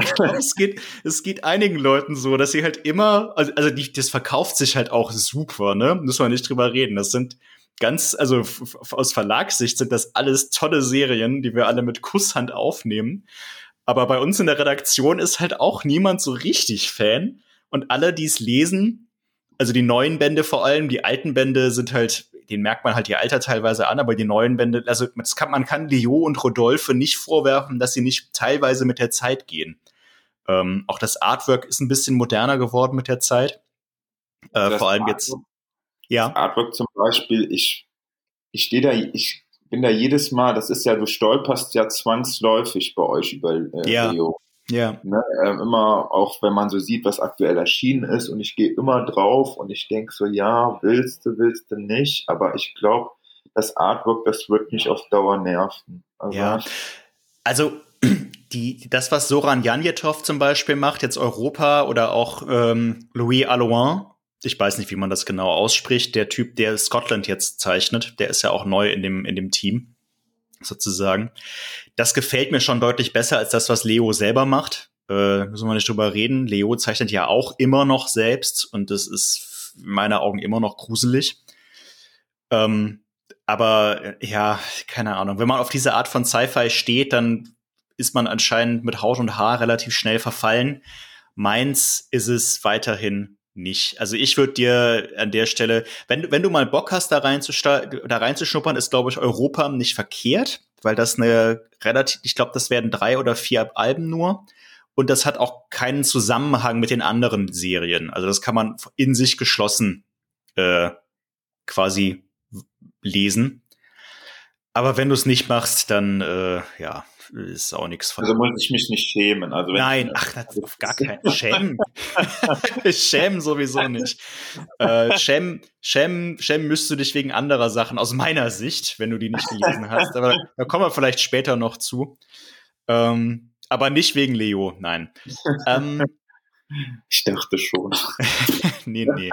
ich glaube, es geht, es geht einigen Leuten so, dass sie halt immer, also, also die, das verkauft sich halt auch super, ne? Müssen wir nicht drüber reden. Das sind ganz, also aus Verlagssicht sind das alles tolle Serien, die wir alle mit Kusshand aufnehmen. Aber bei uns in der Redaktion ist halt auch niemand so richtig Fan. Und alle, die es lesen, also die neuen Bände vor allem, die alten Bände sind halt, den merkt man halt ihr Alter teilweise an, aber die neuen Bände, also kann, man kann Leo und Rodolphe nicht vorwerfen, dass sie nicht teilweise mit der Zeit gehen. Ähm, auch das Artwork ist ein bisschen moderner geworden mit der Zeit. Äh, vor allem jetzt. Ja. Artwork zum Beispiel, ich, ich stehe da, ich bin da jedes Mal, das ist ja, du stolperst ja zwangsläufig bei euch über äh, ja. Leo. Ja. Ne, äh, immer, auch wenn man so sieht, was aktuell erschienen ist und ich gehe immer drauf und ich denke so, ja, willst du, willst du nicht, aber ich glaube, das Artwork, das wird mich auf Dauer nerven. Also, ja. Also, die, das, was Soran Janjetov zum Beispiel macht, jetzt Europa oder auch ähm, Louis Allouin, ich weiß nicht, wie man das genau ausspricht, der Typ, der Scotland jetzt zeichnet, der ist ja auch neu in dem, in dem Team, sozusagen. Das gefällt mir schon deutlich besser als das, was Leo selber macht. Äh, müssen wir nicht drüber reden. Leo zeichnet ja auch immer noch selbst und das ist in meinen Augen immer noch gruselig. Ähm, aber ja, keine Ahnung. Wenn man auf diese Art von Sci-Fi steht, dann ist man anscheinend mit Haut und Haar relativ schnell verfallen. Meins ist es weiterhin nicht. Also ich würde dir an der Stelle, wenn, wenn du mal Bock hast, da, da reinzuschnuppern, ist, glaube ich, Europa nicht verkehrt, weil das eine relativ, ich glaube, das werden drei oder vier Alben nur. Und das hat auch keinen Zusammenhang mit den anderen Serien. Also das kann man in sich geschlossen äh, quasi lesen. Aber wenn du es nicht machst, dann äh, ja, ist auch nichts von. Also muss ich mich nicht schämen. Also Nein, ach, das ist auf gar keinen Schämen. schämen sowieso nicht. Äh, schämen, schämen, schämen müsst du dich wegen anderer Sachen, aus meiner Sicht, wenn du die nicht gelesen hast. Aber da kommen wir vielleicht später noch zu. Ähm, Aber nicht wegen Leo, nein. ähm, ich dachte schon. nee, nee.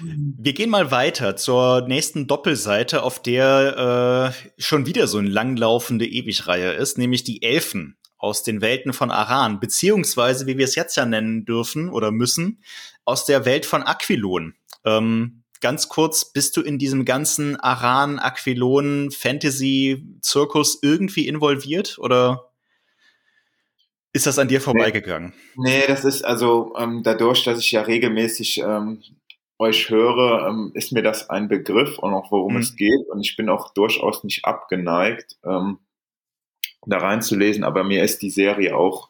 Wir gehen mal weiter zur nächsten Doppelseite, auf der äh, schon wieder so eine langlaufende Ewigreihe ist, nämlich die Elfen aus den Welten von Aran, beziehungsweise, wie wir es jetzt ja nennen dürfen oder müssen, aus der Welt von Aquilon. Ähm, ganz kurz, bist du in diesem ganzen Aran, Aquilon, Fantasy-Zirkus irgendwie involviert oder ist das an dir vorbeigegangen? Nee, das ist also ähm, dadurch, dass ich ja regelmäßig ähm, euch höre, ähm, ist mir das ein Begriff und auch worum mhm. es geht. Und ich bin auch durchaus nicht abgeneigt, ähm, da reinzulesen, aber mir ist die Serie auch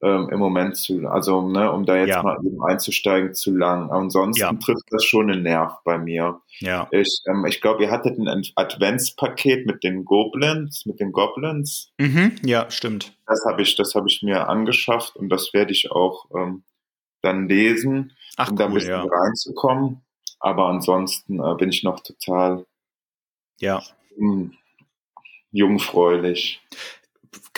ähm, im Moment zu, also ne, um da jetzt ja. mal eben einzusteigen, zu lang. Ansonsten ja. trifft das schon einen Nerv bei mir. Ja. Ich, ähm, ich glaube, ihr hattet ein Adventspaket mit den Goblins, mit den Goblins. Mhm, ja, stimmt. Das habe ich, das habe ich mir angeschafft und das werde ich auch ähm, dann lesen, Ach, um da ein bisschen ja. reinzukommen. Aber ansonsten äh, bin ich noch total ja. jungfräulich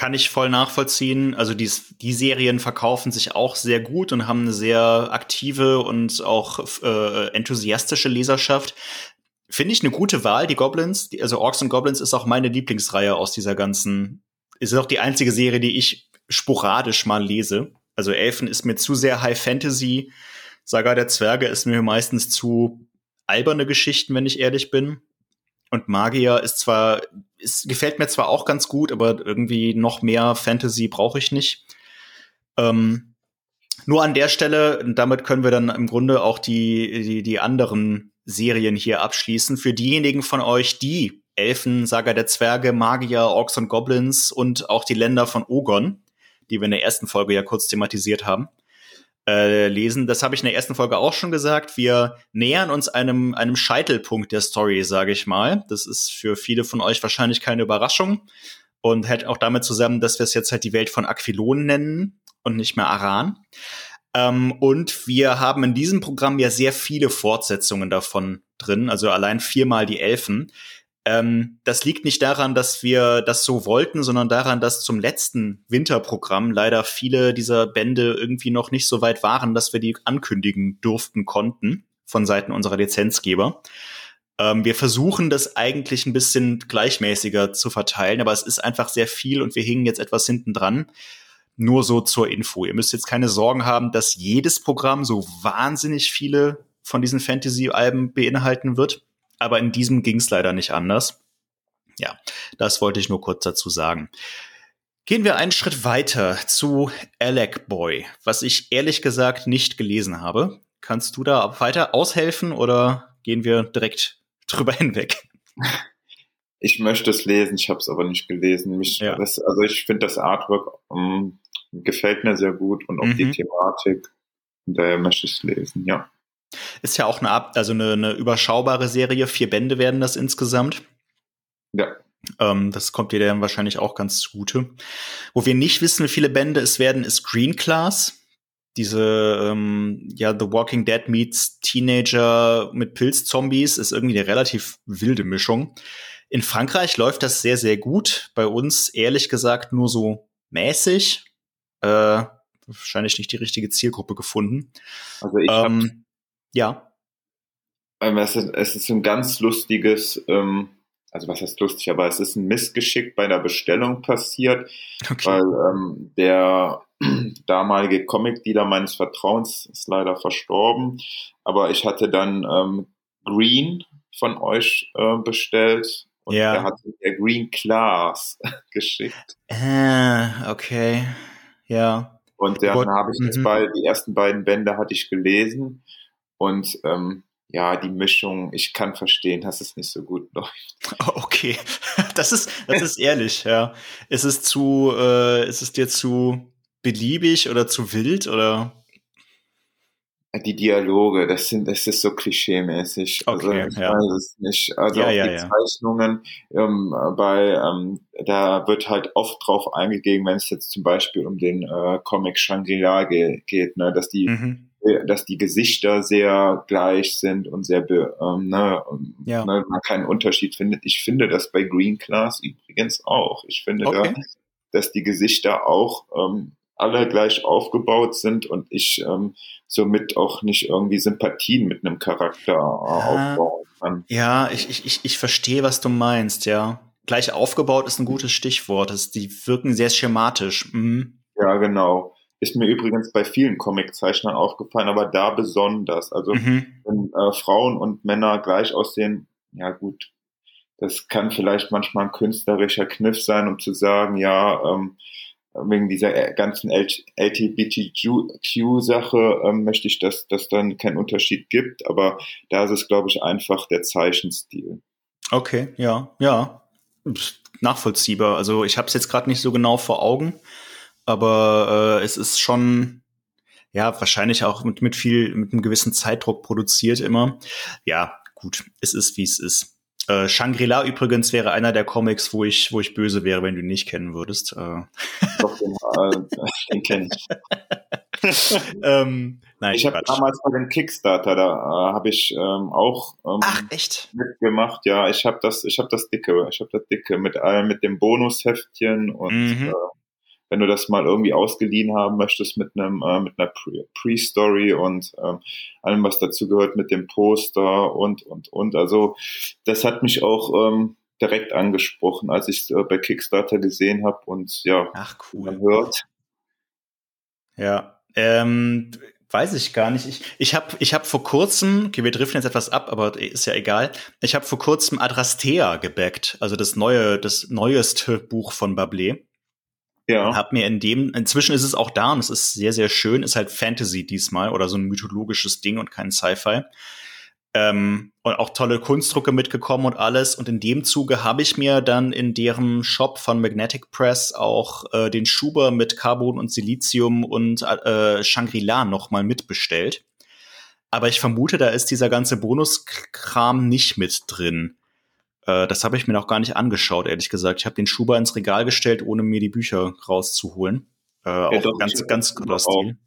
kann ich voll nachvollziehen. Also die, die Serien verkaufen sich auch sehr gut und haben eine sehr aktive und auch äh, enthusiastische Leserschaft. Finde ich eine gute Wahl, die Goblins. Also Orks und Goblins ist auch meine Lieblingsreihe aus dieser ganzen. Ist auch die einzige Serie, die ich sporadisch mal lese. Also Elfen ist mir zu sehr High Fantasy. Saga der Zwerge ist mir meistens zu alberne Geschichten, wenn ich ehrlich bin. Und Magier ist zwar, es gefällt mir zwar auch ganz gut, aber irgendwie noch mehr Fantasy brauche ich nicht. Ähm, nur an der Stelle, damit können wir dann im Grunde auch die, die, die anderen Serien hier abschließen. Für diejenigen von euch, die Elfen, Saga der Zwerge, Magier, Orks und Goblins und auch die Länder von Ogon, die wir in der ersten Folge ja kurz thematisiert haben, äh, lesen. Das habe ich in der ersten Folge auch schon gesagt. Wir nähern uns einem, einem Scheitelpunkt der Story, sage ich mal. Das ist für viele von euch wahrscheinlich keine Überraschung und hält auch damit zusammen, dass wir es jetzt halt die Welt von Aquilon nennen und nicht mehr Aran. Ähm, und wir haben in diesem Programm ja sehr viele Fortsetzungen davon drin, also allein viermal die Elfen. Ähm, das liegt nicht daran, dass wir das so wollten, sondern daran, dass zum letzten Winterprogramm leider viele dieser Bände irgendwie noch nicht so weit waren, dass wir die ankündigen durften konnten von Seiten unserer Lizenzgeber. Ähm, wir versuchen das eigentlich ein bisschen gleichmäßiger zu verteilen, aber es ist einfach sehr viel und wir hingen jetzt etwas hinten dran. Nur so zur Info. Ihr müsst jetzt keine Sorgen haben, dass jedes Programm so wahnsinnig viele von diesen Fantasy-Alben beinhalten wird aber in diesem ging es leider nicht anders. Ja, das wollte ich nur kurz dazu sagen. Gehen wir einen Schritt weiter zu Alec Boy, was ich ehrlich gesagt nicht gelesen habe. Kannst du da weiter aushelfen oder gehen wir direkt drüber hinweg? Ich möchte es lesen, ich habe es aber nicht gelesen. Mich, ja. das, also ich finde das Artwork um, ähm, gefällt mir sehr gut und auch mhm. die Thematik. Daher möchte ich es lesen, ja. Ist ja auch eine, also eine, eine überschaubare Serie. Vier Bände werden das insgesamt. Ja. Ähm, das kommt dir dann wahrscheinlich auch ganz zugute. Wo wir nicht wissen, wie viele Bände es werden, ist Green Class. Diese, ähm, ja, The Walking Dead meets Teenager mit Pilzzombies ist irgendwie eine relativ wilde Mischung. In Frankreich läuft das sehr, sehr gut. Bei uns ehrlich gesagt nur so mäßig. Äh, wahrscheinlich nicht die richtige Zielgruppe gefunden. Also ich ähm, ja. Es, ist, es ist ein ganz lustiges, ähm, also was heißt lustig, aber es ist ein Missgeschick bei der Bestellung passiert, okay. weil ähm, der damalige Comic-Dealer meines Vertrauens ist leider verstorben, aber ich hatte dann ähm, Green von euch äh, bestellt und ja. er hat der Green Class geschickt. Äh, okay, ja. Und dann habe ich jetzt mhm. bei, die ersten beiden Bände hatte ich gelesen und ähm, ja, die Mischung, ich kann verstehen, dass es nicht so gut läuft. Okay, das ist, das ist ehrlich, ja. Ist es zu, äh, ist es dir zu beliebig oder zu wild oder? Die Dialoge, das sind, das ist so klischeemäßig. Also, okay, also, ja. weiß es nicht. Also ja, auch ja, die. Zeichnungen, ähm, bei, ähm, da wird halt oft drauf eingegangen, wenn es jetzt zum Beispiel um den äh, Comic Shangri-La ge geht, ne, dass die mhm dass die Gesichter sehr gleich sind und sehr, ähm, ne, ja. ne, man keinen Unterschied findet. Ich finde das bei Green Class übrigens auch. Ich finde, okay. da dass die Gesichter auch ähm, alle gleich aufgebaut sind und ich ähm, somit auch nicht irgendwie Sympathien mit einem Charakter äh, aufbauen kann. Ja, ich, ich, ich verstehe, was du meinst, ja. Gleich aufgebaut ist ein gutes Stichwort. Das, die wirken sehr schematisch. Mhm. Ja, genau. Ist mir übrigens bei vielen Comiczeichnern aufgefallen, aber da besonders. Also mhm. wenn äh, Frauen und Männer gleich aussehen, ja gut, das kann vielleicht manchmal ein künstlerischer Kniff sein, um zu sagen, ja, ähm, wegen dieser äh, ganzen LGBTQ-Sache ähm, möchte ich, dass das dann keinen Unterschied gibt, aber da ist es, glaube ich, einfach der Zeichenstil. Okay, ja, ja, nachvollziehbar. Also ich habe es jetzt gerade nicht so genau vor Augen, aber äh, es ist schon ja wahrscheinlich auch mit, mit viel mit einem gewissen Zeitdruck produziert immer. Ja, gut, es ist wie es ist. Äh, Shangri-La übrigens wäre einer der Comics, wo ich, wo ich böse wäre, wenn du ihn nicht kennen würdest. Äh. Doch, den, äh, den kenne ich. ähm, nein, ich habe damals bei dem Kickstarter, da äh, habe ich ähm, auch ähm, Ach, echt? mitgemacht. Ja, ich habe das, ich habe das dicke, ich habe das dicke mit allem, mit dem Bonusheftchen und mhm. äh, wenn du das mal irgendwie ausgeliehen haben möchtest mit einem äh, mit einer Pre-Story und ähm, allem, was dazu gehört mit dem Poster und und und. Also das hat mich auch ähm, direkt angesprochen, als ich es äh, bei Kickstarter gesehen habe und ja, Ach cool. Hört. Ja, ähm, weiß ich gar nicht. Ich, ich habe ich hab vor kurzem, okay, wir driften jetzt etwas ab, aber ist ja egal. Ich habe vor kurzem Adrastea gebackt, also das neue, das neueste Buch von Bablé. Ja. Hab mir in dem, inzwischen ist es auch da und es ist sehr, sehr schön, ist halt Fantasy diesmal oder so ein mythologisches Ding und kein Sci-Fi. Ähm, und auch tolle Kunstdrucke mitgekommen und alles. Und in dem Zuge habe ich mir dann in deren Shop von Magnetic Press auch äh, den Schuber mit Carbon und Silizium und äh, Shangri-La nochmal mitbestellt. Aber ich vermute, da ist dieser ganze Bonuskram nicht mit drin. Äh, das habe ich mir noch gar nicht angeschaut, ehrlich gesagt. Ich habe den Schuber ins Regal gestellt, ohne mir die Bücher rauszuholen. Äh, ja, auch doch, ganz, ganz cooler Stil.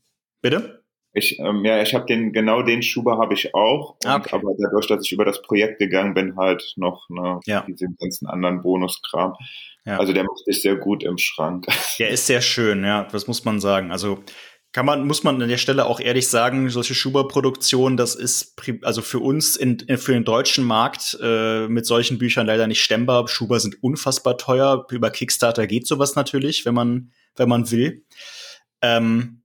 Bitte? Ich, ähm, ja, ich habe den, genau den Schuber habe ich auch. Und, okay. Aber dadurch, dass ich über das Projekt gegangen bin, halt noch ne, ja. diesen ganzen anderen Bonuskram. Ja. Also der macht sich sehr gut im Schrank. Der ist sehr schön, ja, das muss man sagen. Also kann man, muss man an der Stelle auch ehrlich sagen, solche Schuber-Produktionen, das ist also für uns in, für den deutschen Markt äh, mit solchen Büchern leider nicht stemmbar. Schuber sind unfassbar teuer. Über Kickstarter geht sowas natürlich, wenn man, wenn man will. Ähm,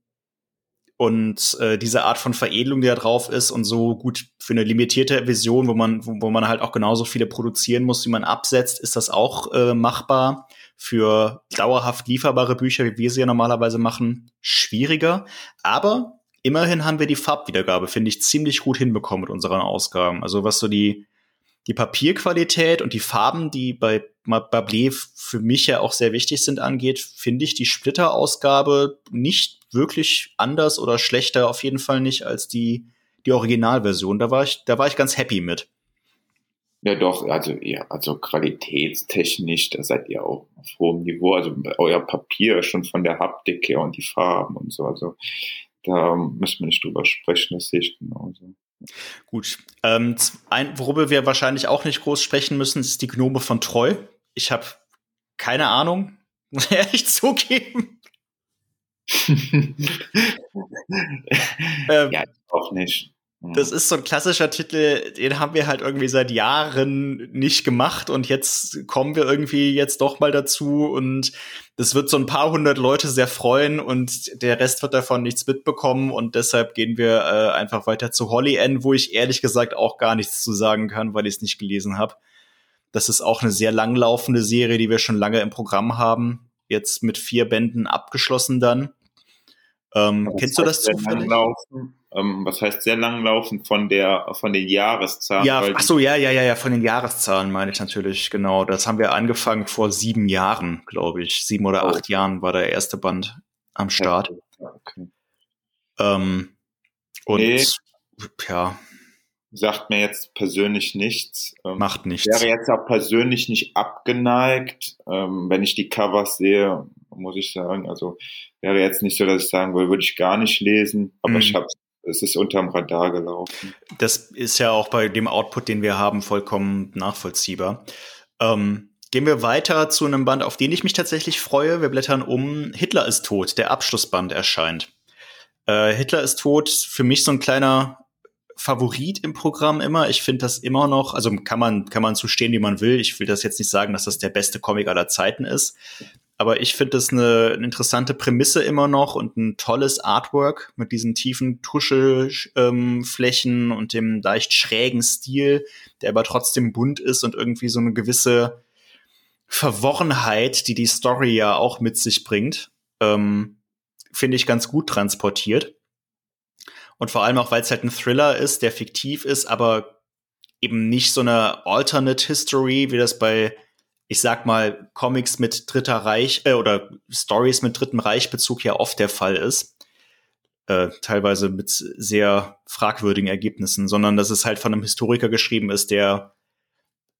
und äh, diese Art von Veredelung, die da drauf ist und so gut für eine limitierte Vision, wo man, wo, wo man halt auch genauso viele produzieren muss, wie man absetzt, ist das auch äh, machbar für dauerhaft lieferbare Bücher, wie wir sie ja normalerweise machen, schwieriger. Aber immerhin haben wir die Farbwiedergabe, finde ich, ziemlich gut hinbekommen mit unseren Ausgaben. Also was so die, die Papierqualität und die Farben, die bei Bablé für mich ja auch sehr wichtig sind, angeht, finde ich die Splitter-Ausgabe nicht wirklich anders oder schlechter, auf jeden Fall nicht als die, die Originalversion. Da war ich, da war ich ganz happy mit. Ja, doch, also ja, also qualitätstechnisch, da seid ihr auch auf hohem Niveau. Also euer Papier schon von der Haptik her und die Farben und so. Also da müssen wir nicht drüber sprechen, das sehe ich genauso. Gut. Ähm, ein, worüber wir wahrscheinlich auch nicht groß sprechen müssen, ist die Gnome von Treu. Ich habe keine Ahnung, muss ich ehrlich zugeben. ähm, ja, auch nicht. Das ist so ein klassischer Titel, den haben wir halt irgendwie seit Jahren nicht gemacht und jetzt kommen wir irgendwie jetzt doch mal dazu und das wird so ein paar hundert Leute sehr freuen und der Rest wird davon nichts mitbekommen und deshalb gehen wir äh, einfach weiter zu Holly N, wo ich ehrlich gesagt auch gar nichts zu sagen kann, weil ich es nicht gelesen habe. Das ist auch eine sehr langlaufende Serie, die wir schon lange im Programm haben. Jetzt mit vier Bänden abgeschlossen dann. Ähm, kennst du das zufällig? Langlaufen? Ähm, was heißt sehr langlaufen von der von den Jahreszahlen? Ja, ach so, ja, ja, ja, ja, von den Jahreszahlen meine ich natürlich, genau. Das haben wir angefangen vor sieben Jahren, glaube ich. Sieben oder oh. acht Jahren war der erste Band am Start. Okay. Ähm, und nee. ja. Sagt mir jetzt persönlich nichts. Ähm, Macht nichts. Wäre jetzt auch persönlich nicht abgeneigt, ähm, wenn ich die Covers sehe, muss ich sagen. Also wäre jetzt nicht so, dass ich sagen würde, würde ich gar nicht lesen, aber mhm. ich habe es ist unterm Radar gelaufen. Das ist ja auch bei dem Output, den wir haben, vollkommen nachvollziehbar. Ähm, Gehen wir weiter zu einem Band, auf den ich mich tatsächlich freue. Wir blättern um. Hitler ist tot. Der Abschlussband erscheint. Äh, Hitler ist tot. Für mich so ein kleiner Favorit im Programm immer. Ich finde das immer noch, also kann man, kann man zu wie man will. Ich will das jetzt nicht sagen, dass das der beste Comic aller Zeiten ist. Aber ich finde das eine, eine, interessante Prämisse immer noch und ein tolles Artwork mit diesen tiefen Tuschelflächen ähm, und dem leicht schrägen Stil, der aber trotzdem bunt ist und irgendwie so eine gewisse Verworrenheit, die die Story ja auch mit sich bringt, ähm, finde ich ganz gut transportiert. Und vor allem auch, weil es halt ein Thriller ist, der fiktiv ist, aber eben nicht so eine Alternate History, wie das bei, ich sag mal, Comics mit Dritter Reich äh, oder Stories mit Dritten Reich Bezug ja oft der Fall ist. Äh, teilweise mit sehr fragwürdigen Ergebnissen, sondern dass es halt von einem Historiker geschrieben ist, der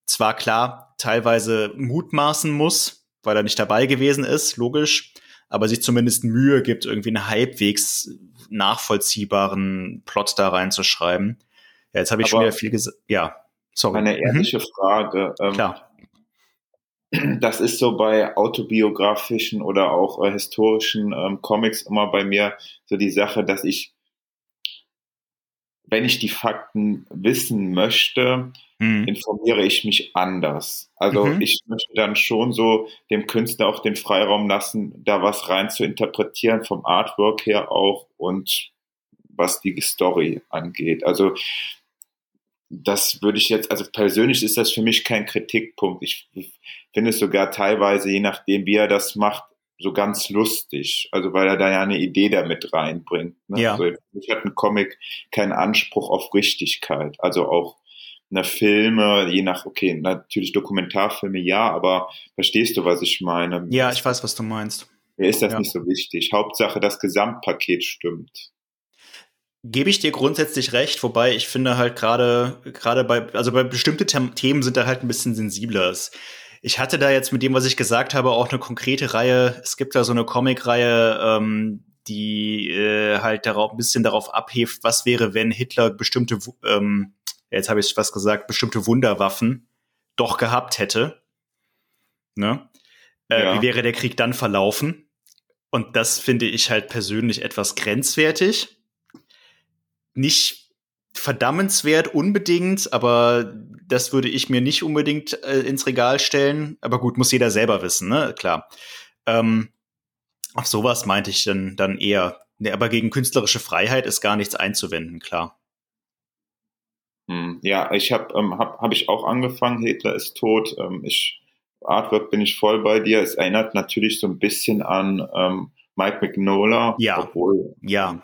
zwar klar teilweise mutmaßen muss, weil er nicht dabei gewesen ist, logisch, aber sich zumindest Mühe gibt, irgendwie einen halbwegs nachvollziehbaren Plot da reinzuschreiben. Ja, jetzt habe ich aber schon wieder viel gesagt. Ja, sorry. Eine mhm. ehrliche mhm. Frage. Ähm, Klar. Das ist so bei autobiografischen oder auch äh, historischen ähm, Comics immer bei mir so die Sache, dass ich, wenn ich die Fakten wissen möchte, mhm. informiere ich mich anders. Also mhm. ich möchte dann schon so dem Künstler auch den Freiraum lassen, da was rein zu interpretieren, vom Artwork her auch und was die Story angeht. Also das würde ich jetzt, also persönlich ist das für mich kein Kritikpunkt. Ich finde es sogar teilweise, je nachdem, wie er das macht, so ganz lustig. Also weil er da ja eine Idee damit reinbringt. Ne? Ja. Also ich hat ein Comic keinen Anspruch auf Richtigkeit. Also auch na, Filme, je nach, okay, natürlich Dokumentarfilme ja, aber verstehst du, was ich meine? Ja, ich weiß, was du meinst. Mir ist das ja. nicht so wichtig. Hauptsache, das Gesamtpaket stimmt. Gebe ich dir grundsätzlich recht, wobei ich finde halt gerade, gerade bei, also bei bestimmte Themen sind da halt ein bisschen sensibler. Ich hatte da jetzt mit dem, was ich gesagt habe, auch eine konkrete Reihe. Es gibt da so eine Comic-Reihe, ähm, die äh, halt darauf, ein bisschen darauf abhebt, was wäre, wenn Hitler bestimmte ähm, jetzt habe ich was gesagt, bestimmte Wunderwaffen doch gehabt hätte. Ne? Äh, ja. Wie wäre der Krieg dann verlaufen? Und das finde ich halt persönlich etwas grenzwertig. Nicht verdammenswert unbedingt, aber das würde ich mir nicht unbedingt äh, ins Regal stellen. Aber gut, muss jeder selber wissen, ne? Klar. Ähm, auf sowas meinte ich dann, dann eher. Nee, aber gegen künstlerische Freiheit ist gar nichts einzuwenden, klar. Hm, ja, ich habe ähm, hab, hab ich auch angefangen, Hitler ist tot. Ähm, ich, Artwork bin ich voll bei dir. Es erinnert natürlich so ein bisschen an ähm, Mike Mignola, ja. obwohl ja.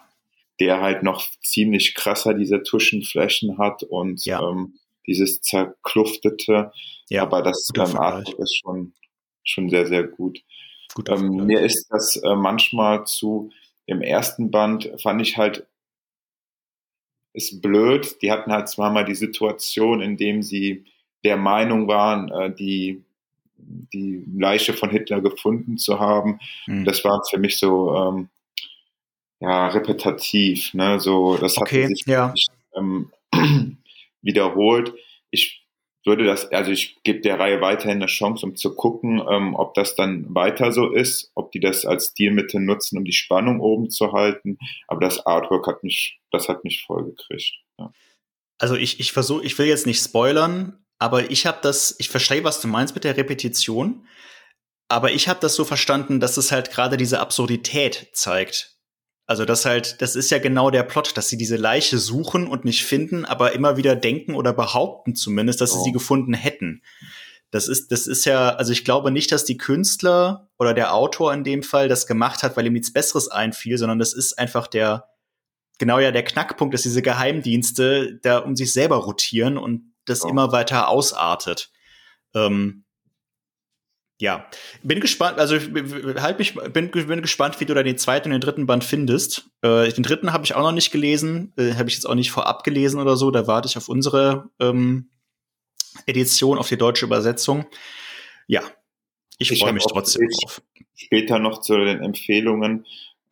Der halt noch ziemlich krasser diese Tuschenflächen hat und ja. ähm, dieses zerkluftete. Ja, Aber das ähm, Artwork ist schon, schon sehr, sehr gut. Ähm, mir ist das äh, manchmal zu, im ersten Band fand ich halt ist blöd. Die hatten halt zweimal die Situation, in dem sie der Meinung waren, äh, die, die Leiche von Hitler gefunden zu haben. Mhm. Das war für mich so ähm, ja, repetitiv. Ne? So, das okay, hat sich ja. ähm, wiederholt. Ich würde das, also ich gebe der Reihe weiterhin eine Chance, um zu gucken, ähm, ob das dann weiter so ist, ob die das als Stilmittel nutzen, um die Spannung oben zu halten. Aber das Artwork hat mich, das hat mich voll gekriegt. Ja. Also ich, ich versuche, ich will jetzt nicht spoilern, aber ich habe das, ich verstehe, was du meinst mit der Repetition. Aber ich habe das so verstanden, dass es halt gerade diese Absurdität zeigt. Also das halt, das ist ja genau der Plot, dass sie diese Leiche suchen und nicht finden, aber immer wieder denken oder behaupten zumindest, dass oh. sie sie gefunden hätten. Das ist, das ist ja, also ich glaube nicht, dass die Künstler oder der Autor in dem Fall das gemacht hat, weil ihm nichts Besseres einfiel, sondern das ist einfach der, genau ja der Knackpunkt, dass diese Geheimdienste da um sich selber rotieren und das oh. immer weiter ausartet. Ähm, ja, bin gespannt, also halt mich, bin, bin gespannt, wie du da den zweiten und den dritten Band findest. Äh, den dritten habe ich auch noch nicht gelesen, äh, habe ich jetzt auch nicht vorab gelesen oder so. Da warte ich auf unsere ähm, Edition, auf die deutsche Übersetzung. Ja, ich, ich freue mich trotzdem drauf. Später noch zu den Empfehlungen.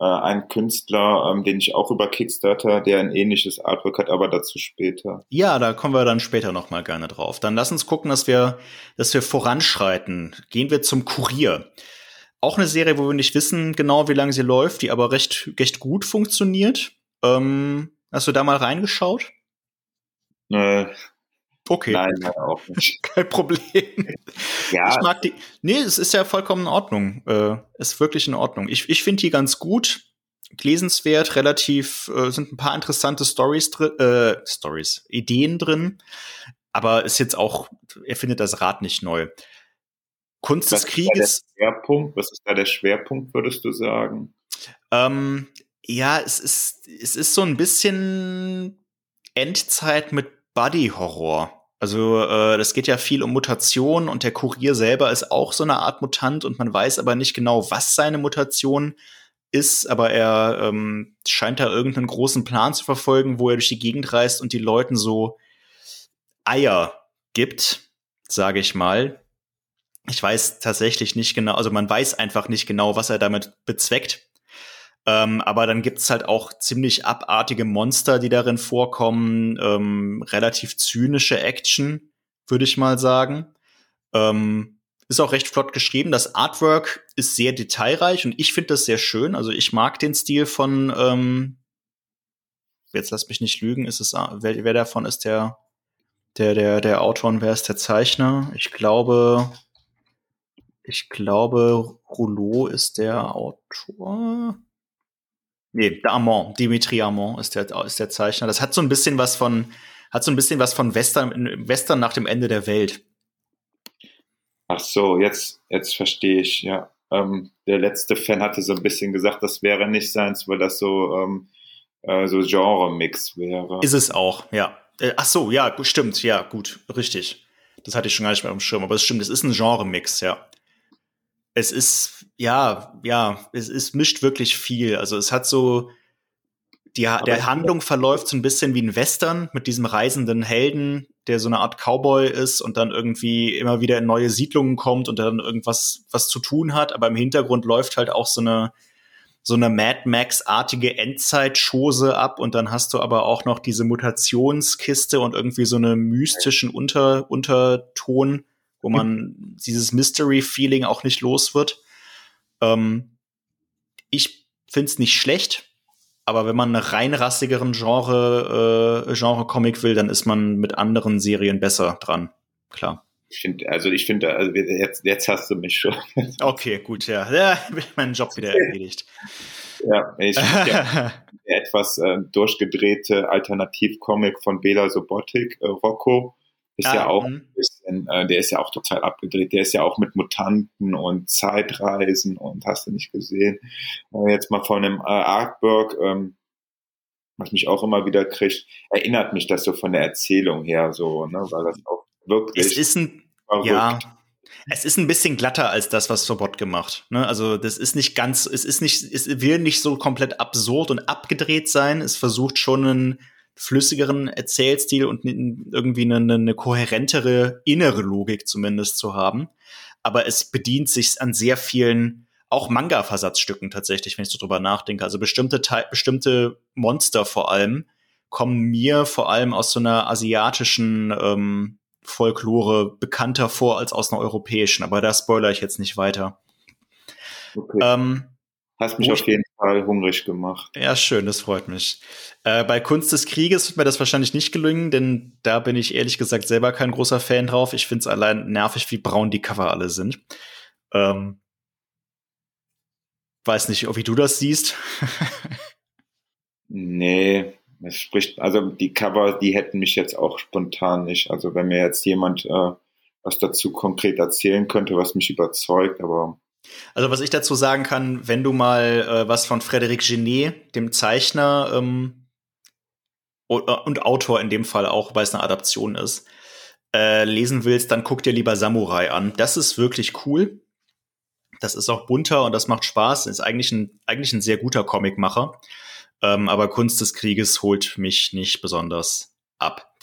Äh, einen Künstler, ähm, den ich auch über Kickstarter, der ein ähnliches Artwork hat, aber dazu später. Ja, da kommen wir dann später noch mal gerne drauf. Dann lass uns gucken, dass wir, dass wir voranschreiten. Gehen wir zum Kurier. Auch eine Serie, wo wir nicht wissen genau, wie lange sie läuft, die aber recht, recht gut funktioniert. Ähm, hast du da mal reingeschaut? Äh, Okay. Nein, auch nicht. Kein Problem. Ja. Ich mag die. Nee, es ist ja vollkommen in Ordnung. Äh, ist wirklich in Ordnung. Ich, ich finde die ganz gut. Lesenswert, relativ, äh, sind ein paar interessante Stories drin, äh, Stories, Ideen drin. Aber ist jetzt auch, er findet das Rad nicht neu. Kunst Was des Krieges. Schwerpunkt? Was ist da der Schwerpunkt, würdest du sagen? Ähm, ja, es ist, es ist so ein bisschen Endzeit mit Buddy-Horror. Also äh, das geht ja viel um Mutationen und der Kurier selber ist auch so eine Art Mutant und man weiß aber nicht genau, was seine Mutation ist, aber er ähm, scheint da irgendeinen großen Plan zu verfolgen, wo er durch die Gegend reist und die Leuten so Eier gibt, sage ich mal. Ich weiß tatsächlich nicht genau, also man weiß einfach nicht genau, was er damit bezweckt. Ähm, aber dann gibt's halt auch ziemlich abartige Monster, die darin vorkommen. Ähm, relativ zynische Action, würde ich mal sagen. Ähm, ist auch recht flott geschrieben. Das Artwork ist sehr detailreich und ich finde das sehr schön. Also ich mag den Stil von, ähm, jetzt lass mich nicht lügen, ist es, wer, wer davon ist der, der, der, der Autor und wer ist der Zeichner? Ich glaube, ich glaube, Rouleau ist der Autor. Nee, der Amon, Dimitri Amon ist der, ist der Zeichner. Das hat so ein bisschen was von, hat so ein bisschen was von Western, Western nach dem Ende der Welt. Ach so, jetzt, jetzt verstehe ich, ja. Ähm, der letzte Fan hatte so ein bisschen gesagt, das wäre nicht seins, weil das so, ähm, äh, so Genre-Mix wäre. Ist es auch, ja. Äh, ach so, ja, stimmt, ja, gut, richtig. Das hatte ich schon gar nicht mehr am Schirm, aber es stimmt, es ist ein Genre-Mix, ja es ist, ja, ja, es ist, mischt wirklich viel. Also es hat so, die, der Handlung verläuft so ein bisschen wie ein Western mit diesem reisenden Helden, der so eine Art Cowboy ist und dann irgendwie immer wieder in neue Siedlungen kommt und dann irgendwas was zu tun hat. Aber im Hintergrund läuft halt auch so eine, so eine Mad Max-artige Endzeit-Chose ab und dann hast du aber auch noch diese Mutationskiste und irgendwie so eine mystischen Unter Unterton wo man dieses Mystery-Feeling auch nicht los wird. Ähm, ich finde es nicht schlecht, aber wenn man einen reinrassigeren Genre, äh, Genre-Comic will, dann ist man mit anderen Serien besser dran. Klar. Ich finde, also ich finde, also jetzt, jetzt hast du mich schon. Okay, gut, ja. Ja, meinen Job wieder erledigt. Ja, ich ja, der etwas äh, durchgedrehte Alternativ-Comic von Bela Sobotik, äh, Rocco, ist ah, ja auch ein bisschen, äh, der ist ja auch total abgedreht. Der ist ja auch mit Mutanten und Zeitreisen und hast du nicht gesehen. Äh, jetzt mal von einem äh, Artwork, ähm, was mich auch immer wieder kriegt, erinnert mich das so von der Erzählung her so, ne, weil das auch wirklich. Es ist ein, verrückt. ja. Es ist ein bisschen glatter als das, was Sobot gemacht. Ne? Also das ist nicht ganz, es ist nicht, es will nicht so komplett absurd und abgedreht sein. Es versucht schon einen flüssigeren Erzählstil und irgendwie eine, eine kohärentere innere Logik zumindest zu haben. Aber es bedient sich an sehr vielen auch Manga-Versatzstücken tatsächlich, wenn ich so drüber nachdenke. Also bestimmte, bestimmte Monster vor allem kommen mir vor allem aus so einer asiatischen ähm, Folklore bekannter vor als aus einer europäischen. Aber da spoiler ich jetzt nicht weiter. Okay. Ähm, Hast mich auf jeden Fall hungrig gemacht. Ja, schön, das freut mich. Äh, bei Kunst des Krieges wird mir das wahrscheinlich nicht gelingen, denn da bin ich ehrlich gesagt selber kein großer Fan drauf. Ich finde es allein nervig, wie braun die Cover alle sind. Ähm, weiß nicht, wie du das siehst. nee, es spricht, also die Cover, die hätten mich jetzt auch spontan nicht. Also wenn mir jetzt jemand äh, was dazu konkret erzählen könnte, was mich überzeugt, aber also was ich dazu sagen kann, wenn du mal äh, was von Frédéric Genet, dem Zeichner ähm, und Autor in dem Fall auch, weil es eine Adaption ist, äh, lesen willst, dann guck dir lieber Samurai an. Das ist wirklich cool. Das ist auch bunter und das macht Spaß. Ist eigentlich ein, eigentlich ein sehr guter Comicmacher. Ähm, aber Kunst des Krieges holt mich nicht besonders ab.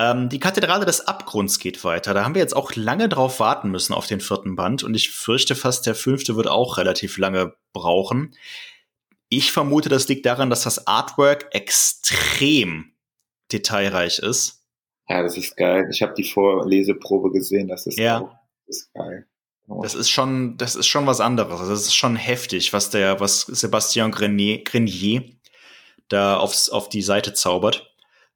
Ähm, die Kathedrale des Abgrunds geht weiter. Da haben wir jetzt auch lange drauf warten müssen auf den vierten Band und ich fürchte fast, der fünfte wird auch relativ lange brauchen. Ich vermute, das liegt daran, dass das Artwork extrem detailreich ist. Ja, das ist geil. Ich habe die Vorleseprobe gesehen, das ist, ja. Auch, das ist geil. Oh. Das ist schon, das ist schon was anderes. Das ist schon heftig, was der, was Sebastian Grenier, Grenier da aufs, auf die Seite zaubert.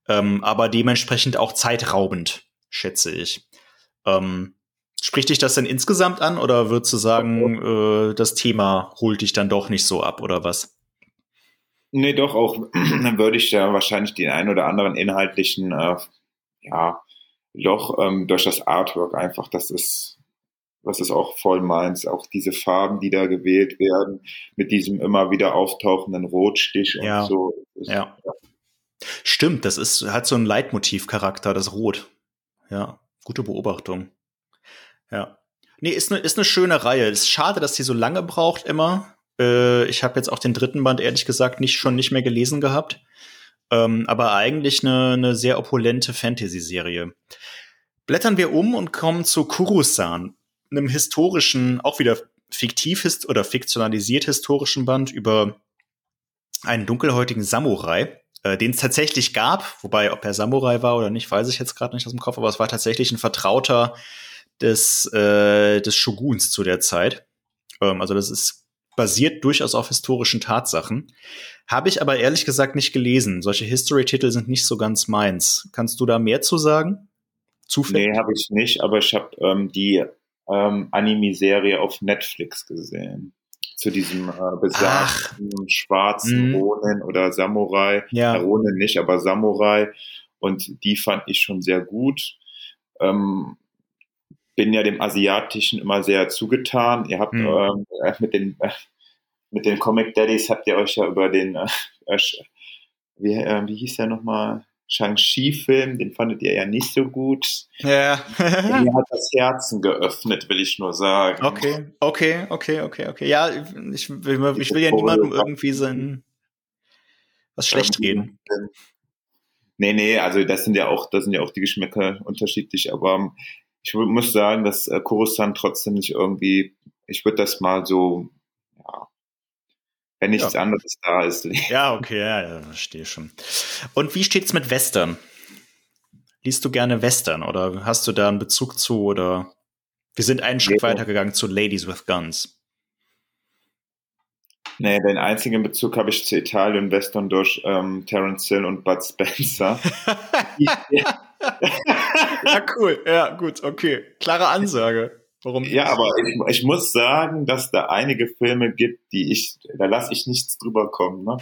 Ähm, aber dementsprechend auch zeitraubend, schätze ich. Ähm, spricht dich das denn insgesamt an oder würdest du sagen, äh, das Thema holt dich dann doch nicht so ab oder was? Nee, doch, auch dann würde ich da wahrscheinlich den einen oder anderen inhaltlichen äh, ja, Loch ähm, durch das Artwork einfach, das ist, was ist auch voll meins, auch diese Farben, die da gewählt werden, mit diesem immer wieder auftauchenden Rotstich und ja. so. Ist, ja. ja. Stimmt, das ist, hat so einen Leitmotivcharakter, das Rot. Ja, gute Beobachtung. Ja. Nee, ist eine ist ne schöne Reihe. Ist schade, dass die so lange braucht immer. Äh, ich habe jetzt auch den dritten Band ehrlich gesagt nicht schon nicht mehr gelesen gehabt. Ähm, aber eigentlich eine, eine sehr opulente Fantasy-Serie. Blättern wir um und kommen zu Kurusan, einem historischen, auch wieder fiktiv oder fiktionalisiert historischen Band über einen dunkelhäutigen Samurai, äh, den es tatsächlich gab. Wobei, ob er Samurai war oder nicht, weiß ich jetzt gerade nicht aus dem Kopf, aber es war tatsächlich ein Vertrauter des, äh, des Shoguns zu der Zeit. Ähm, also das ist basiert durchaus auf historischen Tatsachen. Habe ich aber ehrlich gesagt nicht gelesen. Solche History-Titel sind nicht so ganz meins. Kannst du da mehr zu sagen? Zufällig? Nee, habe ich nicht, aber ich habe ähm, die ähm, Anime-Serie auf Netflix gesehen. Zu diesem äh, besagten Ach. schwarzen mm. Ronin oder Samurai. Ja. Ronin nicht, aber Samurai. Und die fand ich schon sehr gut. Ähm, bin ja dem Asiatischen immer sehr zugetan. Ihr habt mhm. ähm, äh, mit den äh, mit den Comic Daddies habt ihr euch ja über den äh, äh wie, äh, wie hieß der nochmal? Shang-Chi-Film, den fandet ihr ja nicht so gut. Ja. Mir hat das Herzen geöffnet, will ich nur sagen. Okay, okay, okay, okay, okay. Ja, ich, will, ich will ja niemandem irgendwie sein was schlecht reden. Nee, nee, also das sind ja auch, das sind ja auch die Geschmäcker unterschiedlich, aber ich muss sagen, dass äh, Kurosan trotzdem nicht irgendwie, ich würde das mal so, wenn nichts ja. anderes da ist. Ja, okay, ja, ja, verstehe schon. Und wie steht's mit Western? Liest du gerne Western oder hast du da einen Bezug zu oder wir sind einen Schritt nee, weitergegangen zu Ladies with Guns? Nee, den einzigen Bezug habe ich zu Italien Western durch ähm, Terence Hill und Bud Spencer. ja, cool. Ja, gut, okay. Klare Ansage. Warum? Ja, aber ich, ich, muss sagen, dass da einige Filme gibt, die ich, da lasse ich nichts drüber kommen. Ne?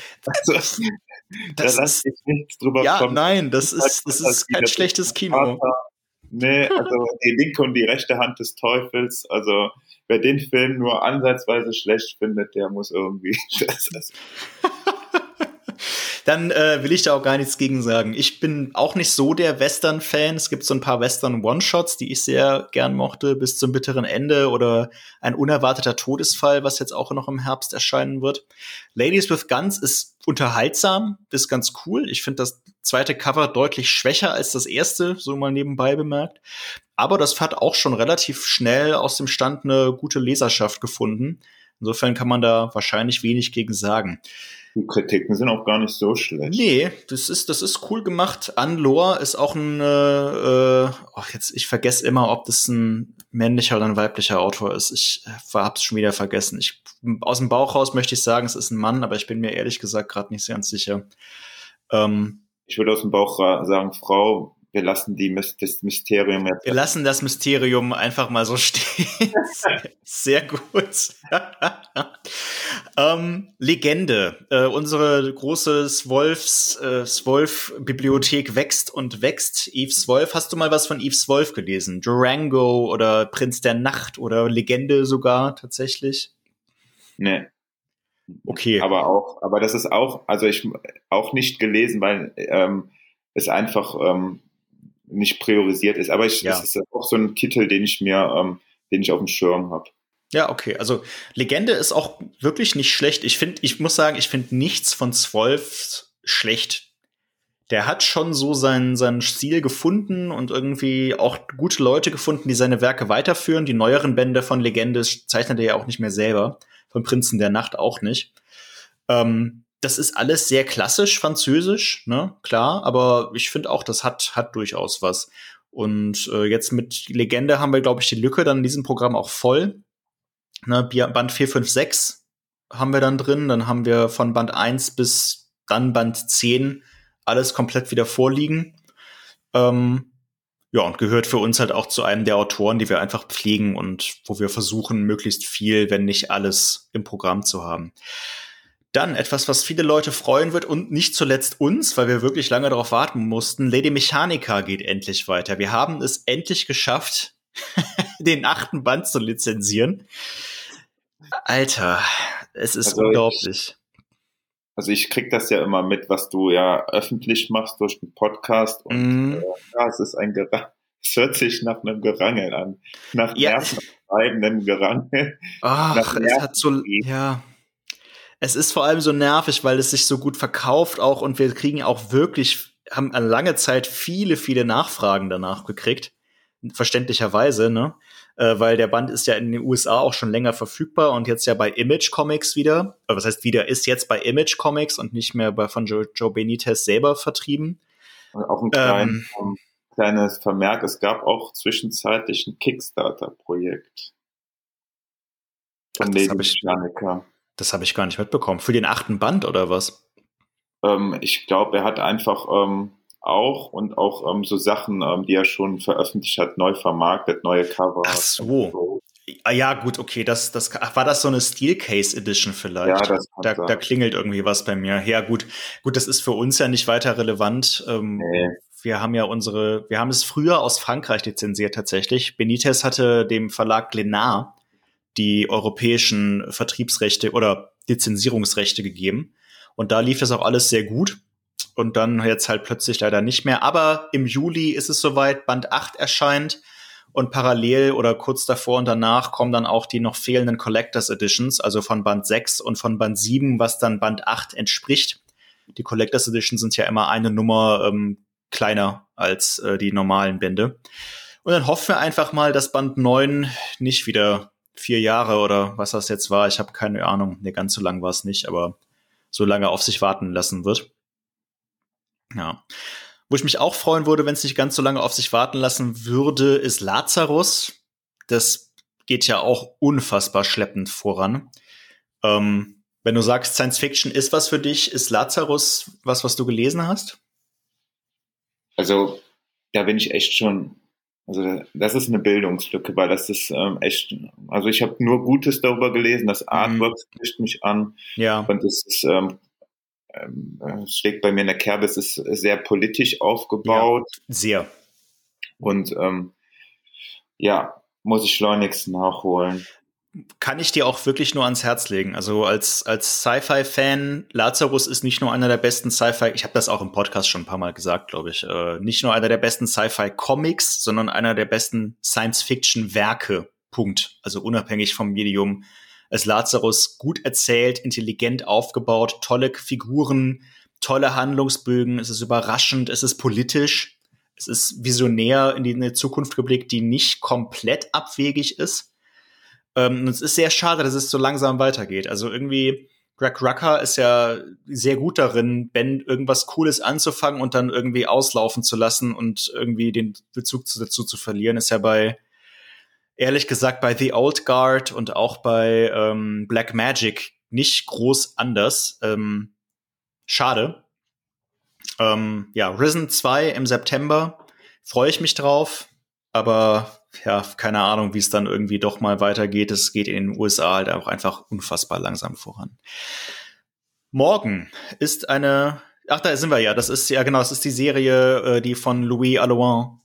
Also, da lasse ich nichts drüber ja, kommen. Ja, nein, das ist, das ist kein schlechtes Kino. Nee, also die linke und die rechte Hand des Teufels, also wer den Film nur ansatzweise schlecht findet, der muss irgendwie. dann äh, will ich da auch gar nichts gegen sagen. Ich bin auch nicht so der Western-Fan. Es gibt so ein paar Western-One-Shots, die ich sehr gern mochte, bis zum bitteren Ende oder ein unerwarteter Todesfall, was jetzt auch noch im Herbst erscheinen wird. Ladies with Guns ist unterhaltsam, ist ganz cool. Ich finde das zweite Cover deutlich schwächer als das erste, so mal nebenbei bemerkt. Aber das hat auch schon relativ schnell aus dem Stand eine gute Leserschaft gefunden. Insofern kann man da wahrscheinlich wenig gegen sagen. Die Kritiken sind auch gar nicht so schlecht. Nee, das ist, das ist cool gemacht. Anlor ist auch ein, äh, oh, jetzt, ich vergesse immer, ob das ein männlicher oder ein weiblicher Autor ist. Ich äh, hab's schon wieder vergessen. Ich, aus dem Bauch raus möchte ich sagen, es ist ein Mann, aber ich bin mir ehrlich gesagt gerade nicht ganz sicher. Ähm, ich würde aus dem Bauch sagen, Frau, wir lassen die, das Mysterium jetzt. Wir lassen das Mysterium einfach mal so stehen. Sehr gut. ähm, Legende. Äh, unsere große Wolfs, äh, Wolf-Bibliothek wächst und wächst. Yves Wolf, hast du mal was von Yves Wolf gelesen? Durango oder Prinz der Nacht oder Legende sogar tatsächlich? Nee. Okay. Aber auch, aber das ist auch, also ich auch nicht gelesen, weil ähm, es einfach ähm, nicht priorisiert ist. Aber ich, ja. das ist auch so ein Titel, den ich mir, ähm, den ich auf dem Schirm habe. Ja, okay. Also Legende ist auch wirklich nicht schlecht. Ich finde, ich muss sagen, ich finde nichts von Zwölf schlecht. Der hat schon so seinen, seinen Stil gefunden und irgendwie auch gute Leute gefunden, die seine Werke weiterführen. Die neueren Bände von Legende zeichnet er ja auch nicht mehr selber. Von Prinzen der Nacht auch nicht. Ähm, das ist alles sehr klassisch französisch, ne, klar, aber ich finde auch, das hat, hat durchaus was. Und äh, jetzt mit Legende haben wir, glaube ich, die Lücke dann in diesem Programm auch voll. Ne, Band 4, 5, 6 haben wir dann drin. Dann haben wir von Band 1 bis dann Band 10 alles komplett wieder vorliegen. Ähm, ja, und gehört für uns halt auch zu einem der Autoren, die wir einfach pflegen und wo wir versuchen, möglichst viel, wenn nicht alles im Programm zu haben. Dann etwas, was viele Leute freuen wird und nicht zuletzt uns, weil wir wirklich lange darauf warten mussten. Lady Mechanica geht endlich weiter. Wir haben es endlich geschafft, den achten Band zu lizenzieren. Alter, es ist also unglaublich. Ich, also ich krieg das ja immer mit, was du ja öffentlich machst durch den Podcast und mm. äh, ja, es ist ein Gerangel. Es hört sich nach einem Gerangel an. Nach ja. nervenaufreibendem Gerangel. Ach, es hat so, ja es ist vor allem so nervig, weil es sich so gut verkauft auch und wir kriegen auch wirklich, haben eine lange Zeit viele, viele Nachfragen danach gekriegt. Verständlicherweise, ne? Äh, weil der Band ist ja in den USA auch schon länger verfügbar und jetzt ja bei Image Comics wieder. Äh, was heißt wieder, ist jetzt bei Image Comics und nicht mehr bei, von Joe, Joe Benitez selber vertrieben. Und auch ein klein, ähm, kleines Vermerk, es gab auch zwischenzeitlich ein Kickstarter-Projekt. Von Ach, Lady Janica. Das habe ich gar nicht mitbekommen. Für den achten Band oder was? Ähm, ich glaube, er hat einfach ähm, auch und auch ähm, so Sachen, ähm, die er schon veröffentlicht hat, neu vermarktet, neue Cover. Ach so. Ah, ja, gut, okay, das, das, ach, war das so eine Steelcase Edition vielleicht? Ja, das da, da klingelt irgendwie was bei mir. Ja, gut, gut, das ist für uns ja nicht weiter relevant. Ähm, nee. Wir haben ja unsere, wir haben es früher aus Frankreich lizenziert tatsächlich. Benitez hatte dem Verlag Glenard die europäischen Vertriebsrechte oder Lizenzierungsrechte gegeben. Und da lief das auch alles sehr gut. Und dann jetzt halt plötzlich leider nicht mehr. Aber im Juli ist es soweit, Band 8 erscheint. Und parallel oder kurz davor und danach kommen dann auch die noch fehlenden Collectors Editions, also von Band 6 und von Band 7, was dann Band 8 entspricht. Die Collectors Editions sind ja immer eine Nummer ähm, kleiner als äh, die normalen Bände. Und dann hoffen wir einfach mal, dass Band 9 nicht wieder vier Jahre oder was das jetzt war. Ich habe keine Ahnung. Ne, ganz so lang war es nicht, aber so lange auf sich warten lassen wird. Ja. Wo ich mich auch freuen würde, wenn es nicht ganz so lange auf sich warten lassen würde, ist Lazarus. Das geht ja auch unfassbar schleppend voran. Ähm, wenn du sagst, Science Fiction ist was für dich, ist Lazarus was, was du gelesen hast? Also, da bin ich echt schon also das ist eine Bildungslücke, weil das ist ähm, echt, also ich habe nur Gutes darüber gelesen, das mhm. Artwork mhm. spricht mich an ja. und ist, ähm, ähm, es schlägt bei mir in der Kerbe, es ist sehr politisch aufgebaut. Ja, sehr. Und ähm, ja, muss ich schleunigst nachholen kann ich dir auch wirklich nur ans Herz legen. Also als, als Sci-Fi-Fan, Lazarus ist nicht nur einer der besten Sci-Fi, ich habe das auch im Podcast schon ein paar Mal gesagt, glaube ich, äh, nicht nur einer der besten Sci-Fi-Comics, sondern einer der besten Science-Fiction-Werke. Punkt. Also unabhängig vom Medium. Ist Lazarus gut erzählt, intelligent aufgebaut, tolle Figuren, tolle Handlungsbögen, es ist überraschend, es ist politisch, es ist visionär in die Zukunft geblickt, die nicht komplett abwegig ist ähm, es ist sehr schade, dass es so langsam weitergeht. Also irgendwie, Greg Rucker ist ja sehr gut darin, Ben irgendwas Cooles anzufangen und dann irgendwie auslaufen zu lassen und irgendwie den Bezug dazu zu verlieren. Ist ja bei, ehrlich gesagt, bei The Old Guard und auch bei ähm, Black Magic nicht groß anders. Ähm, schade. Ähm, ja, Risen 2 im September. Freue ich mich drauf. Aber ja, keine Ahnung, wie es dann irgendwie doch mal weitergeht. Es geht in den USA halt auch einfach unfassbar langsam voran. Morgen ist eine, ach, da sind wir ja. Das ist ja genau, das ist die Serie, äh, die von Louis Allouin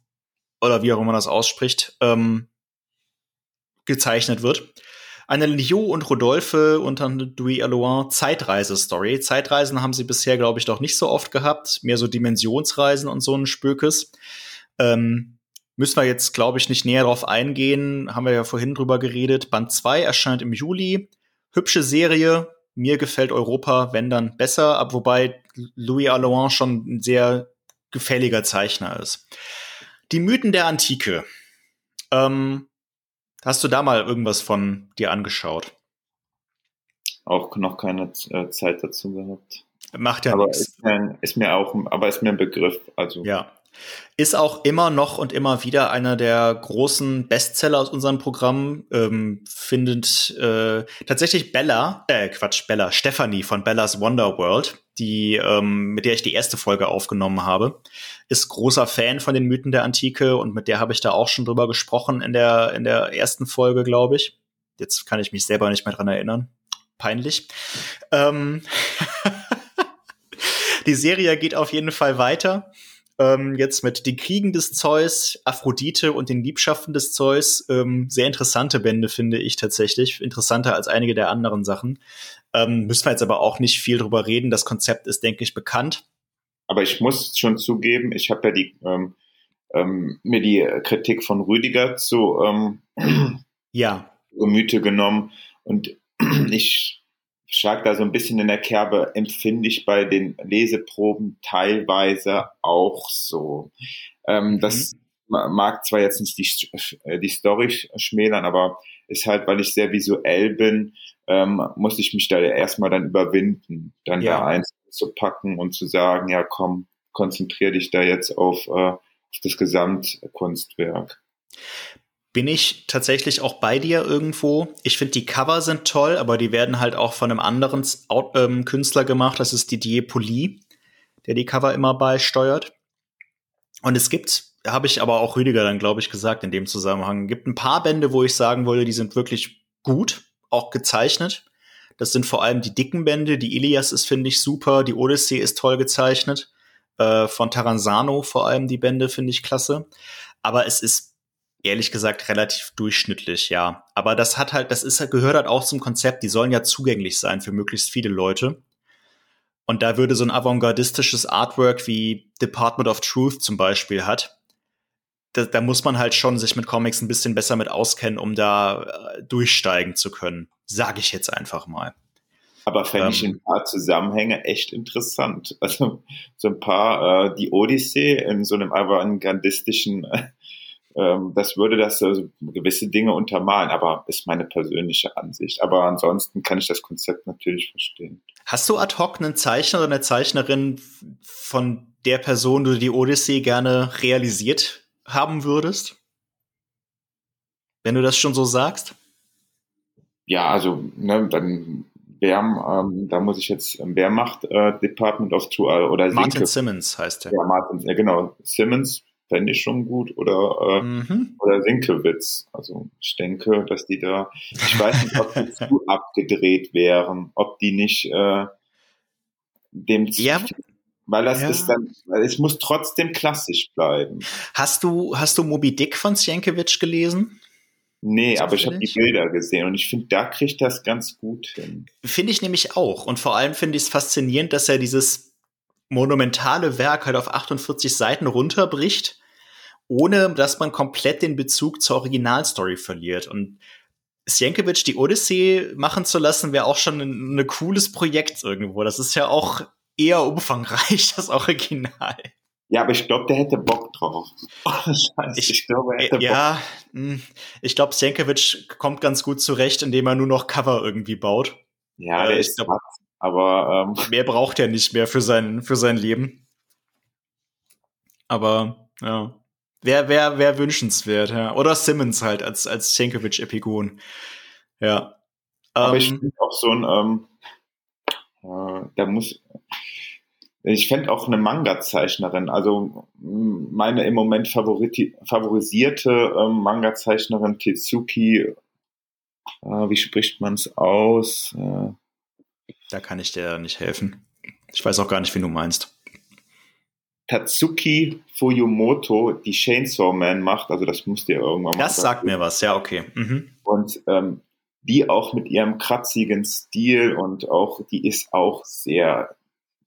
oder wie auch immer man das ausspricht, ähm, gezeichnet wird. Eine Lio und Rodolphe unter Louis Allouin Zeitreise-Story. Zeitreisen haben sie bisher, glaube ich, doch nicht so oft gehabt. Mehr so Dimensionsreisen und so ein Spökes. Ähm, Müssen wir jetzt, glaube ich, nicht näher darauf eingehen. Haben wir ja vorhin drüber geredet. Band 2 erscheint im Juli. Hübsche Serie. Mir gefällt Europa, wenn dann besser, ab wobei Louis Allouin schon ein sehr gefälliger Zeichner ist. Die Mythen der Antike. Ähm, hast du da mal irgendwas von dir angeschaut? auch noch keine äh, Zeit dazu gehabt. Macht ja aber nichts. Ist, mir, ist mir auch, aber ist mir ein Begriff. Also ja, ist auch immer noch und immer wieder einer der großen Bestseller aus unserem Programm. Ähm, findet äh, tatsächlich Bella, äh, Quatsch, Bella, Stephanie von Bellas Wonderworld, die, ähm, mit der ich die erste Folge aufgenommen habe, ist großer Fan von den Mythen der Antike und mit der habe ich da auch schon drüber gesprochen in der, in der ersten Folge, glaube ich. Jetzt kann ich mich selber nicht mehr dran erinnern. Peinlich. Ähm die Serie geht auf jeden Fall weiter ähm, jetzt mit den Kriegen des Zeus, Aphrodite und den Liebschaften des Zeus. Ähm, sehr interessante Bände, finde ich tatsächlich. Interessanter als einige der anderen Sachen. Ähm, müssen wir jetzt aber auch nicht viel drüber reden. Das Konzept ist, denke ich, bekannt. Aber ich muss schon zugeben, ich habe ja die, ähm, ähm, mir die Kritik von Rüdiger zu ähm, ja. Gemüte genommen und ich schlag da so ein bisschen in der Kerbe, empfinde ich bei den Leseproben teilweise auch so. Ähm, mhm. Das mag zwar jetzt nicht die, äh, die Story schmälern, aber ist halt, weil ich sehr visuell bin, ähm, muss ich mich da erstmal dann überwinden, dann ja. da eins zu packen und zu sagen, ja komm, konzentrier dich da jetzt auf, äh, auf das Gesamtkunstwerk bin ich tatsächlich auch bei dir irgendwo. Ich finde, die Cover sind toll, aber die werden halt auch von einem anderen ähm, Künstler gemacht. Das ist Didier Poli, der die Cover immer beisteuert. Und es gibt, habe ich aber auch Rüdiger dann, glaube ich, gesagt in dem Zusammenhang, gibt ein paar Bände, wo ich sagen würde, die sind wirklich gut, auch gezeichnet. Das sind vor allem die dicken Bände. Die Ilias ist, finde ich, super. Die Odyssee ist toll gezeichnet. Äh, von Taranzano vor allem die Bände finde ich klasse. Aber es ist ehrlich gesagt relativ durchschnittlich, ja. Aber das hat halt, das ist gehört halt auch zum Konzept, die sollen ja zugänglich sein für möglichst viele Leute. Und da würde so ein avantgardistisches Artwork wie Department of Truth zum Beispiel hat, da, da muss man halt schon sich mit Comics ein bisschen besser mit auskennen, um da äh, durchsteigen zu können. Sage ich jetzt einfach mal. Aber fände ähm, ich ein paar Zusammenhänge echt interessant. Also so ein paar, äh, die Odyssee in so einem avantgardistischen äh, ähm, das würde das also gewisse Dinge untermalen, aber ist meine persönliche Ansicht. Aber ansonsten kann ich das Konzept natürlich verstehen. Hast du ad hoc einen Zeichner oder eine Zeichnerin von der Person, die du die Odyssee gerne realisiert haben würdest? Wenn du das schon so sagst? Ja, also ne, dann wer, ähm, da muss ich jetzt, wer macht äh, Department of Two oder Martin Sinke? Simmons heißt er. Ja, Martin, ja, genau. Simmons fände ich schon gut. Oder, äh, mhm. oder Sinkewitz. Also ich denke, dass die da, ich weiß nicht, ob die zu abgedreht wären, ob die nicht äh, dem ja. weil das ja. ist dann, weil es muss trotzdem klassisch bleiben. Hast du, hast du Moby Dick von Sienkiewicz gelesen? Nee, aber ich habe die Bilder gesehen und ich finde, da kriegt das ganz gut hin. Finde ich nämlich auch. Und vor allem finde ich es faszinierend, dass er dieses monumentale Werk halt auf 48 Seiten runterbricht, ohne dass man komplett den Bezug zur Originalstory verliert. Und Sienkiewicz die Odyssee machen zu lassen, wäre auch schon ein, ein cooles Projekt irgendwo. Das ist ja auch eher umfangreich, das Original. Ja, aber ich glaube, der hätte Bock drauf. Oh, ich, ich glaube, er hätte ja, Bock. Hm, ich glaube, Sienkiewicz kommt ganz gut zurecht, indem er nur noch Cover irgendwie baut. Ja, äh, der ist glaub, aber ähm, mehr braucht er nicht mehr für sein für sein Leben. Aber ja, wäre wär, wär wünschenswert, ja. Oder Simmons halt als als Sienkiewicz Epigon. Ja. Aber ähm, ich finde auch so ein ähm, äh, da muss ich fände auch eine Manga-Zeichnerin, also meine im Moment favorisierte ähm, Manga-Zeichnerin Tetsuki, äh, wie spricht man es aus? Äh, da kann ich dir nicht helfen. Ich weiß auch gar nicht, wen du meinst. Tatsuki Fuyumoto, die Chainsaw Man macht, also das musst ihr irgendwann mal. Das sagt mir was, ja, okay. Mhm. Und ähm, die auch mit ihrem kratzigen Stil und auch, die ist auch sehr,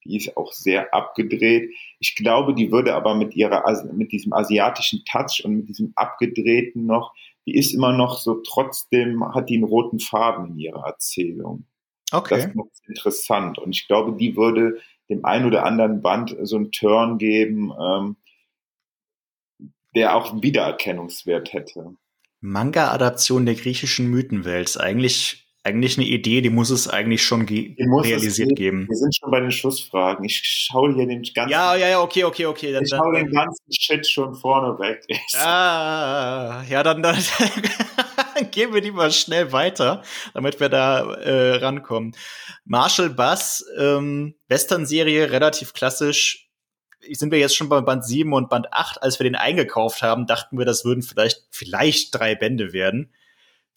die ist auch sehr abgedreht. Ich glaube, die würde aber mit ihrer, mit diesem asiatischen Touch und mit diesem abgedrehten noch, die ist immer noch so trotzdem, hat die einen roten Faden in ihrer Erzählung. Okay. Das ist interessant. Und ich glaube, die würde dem einen oder anderen Band so einen Turn geben, ähm, der auch einen Wiedererkennungswert hätte. Manga-Adaption der griechischen Mythenwelt ist eigentlich eigentlich eine Idee, die muss es eigentlich schon realisiert geben. Wir sind schon bei den Schlussfragen. Ich schaue hier den ganzen. Ja, ja, ja, okay, okay, okay. Dann, ich schaue den ganzen Shit schon vorne weg. Ah, ja, dann, dann gehen wir die mal schnell weiter, damit wir da äh, rankommen. Marshall Bass, ähm, Western-Serie, relativ klassisch. Sind wir jetzt schon bei Band 7 und Band 8, als wir den eingekauft haben, dachten wir, das würden vielleicht, vielleicht drei Bände werden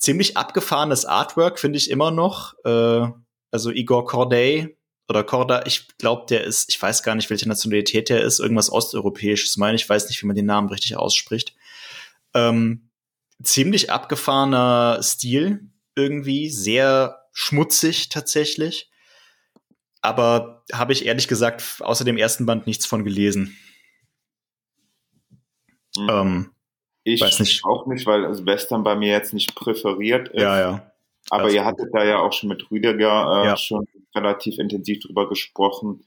ziemlich abgefahrenes Artwork, finde ich immer noch. Äh, also Igor Corday oder Corda, ich glaube, der ist, ich weiß gar nicht, welche Nationalität der ist, irgendwas Osteuropäisches, meine ich, weiß nicht, wie man den Namen richtig ausspricht. Ähm, ziemlich abgefahrener Stil irgendwie, sehr schmutzig tatsächlich. Aber habe ich ehrlich gesagt außer dem ersten Band nichts von gelesen. Mhm. Ähm, ich weiß nicht. auch nicht, weil also Western bei mir jetzt nicht präferiert ist. Ja, ja. Aber ihr hattet da ja auch schon mit Rüdiger äh, ja. schon relativ intensiv drüber gesprochen.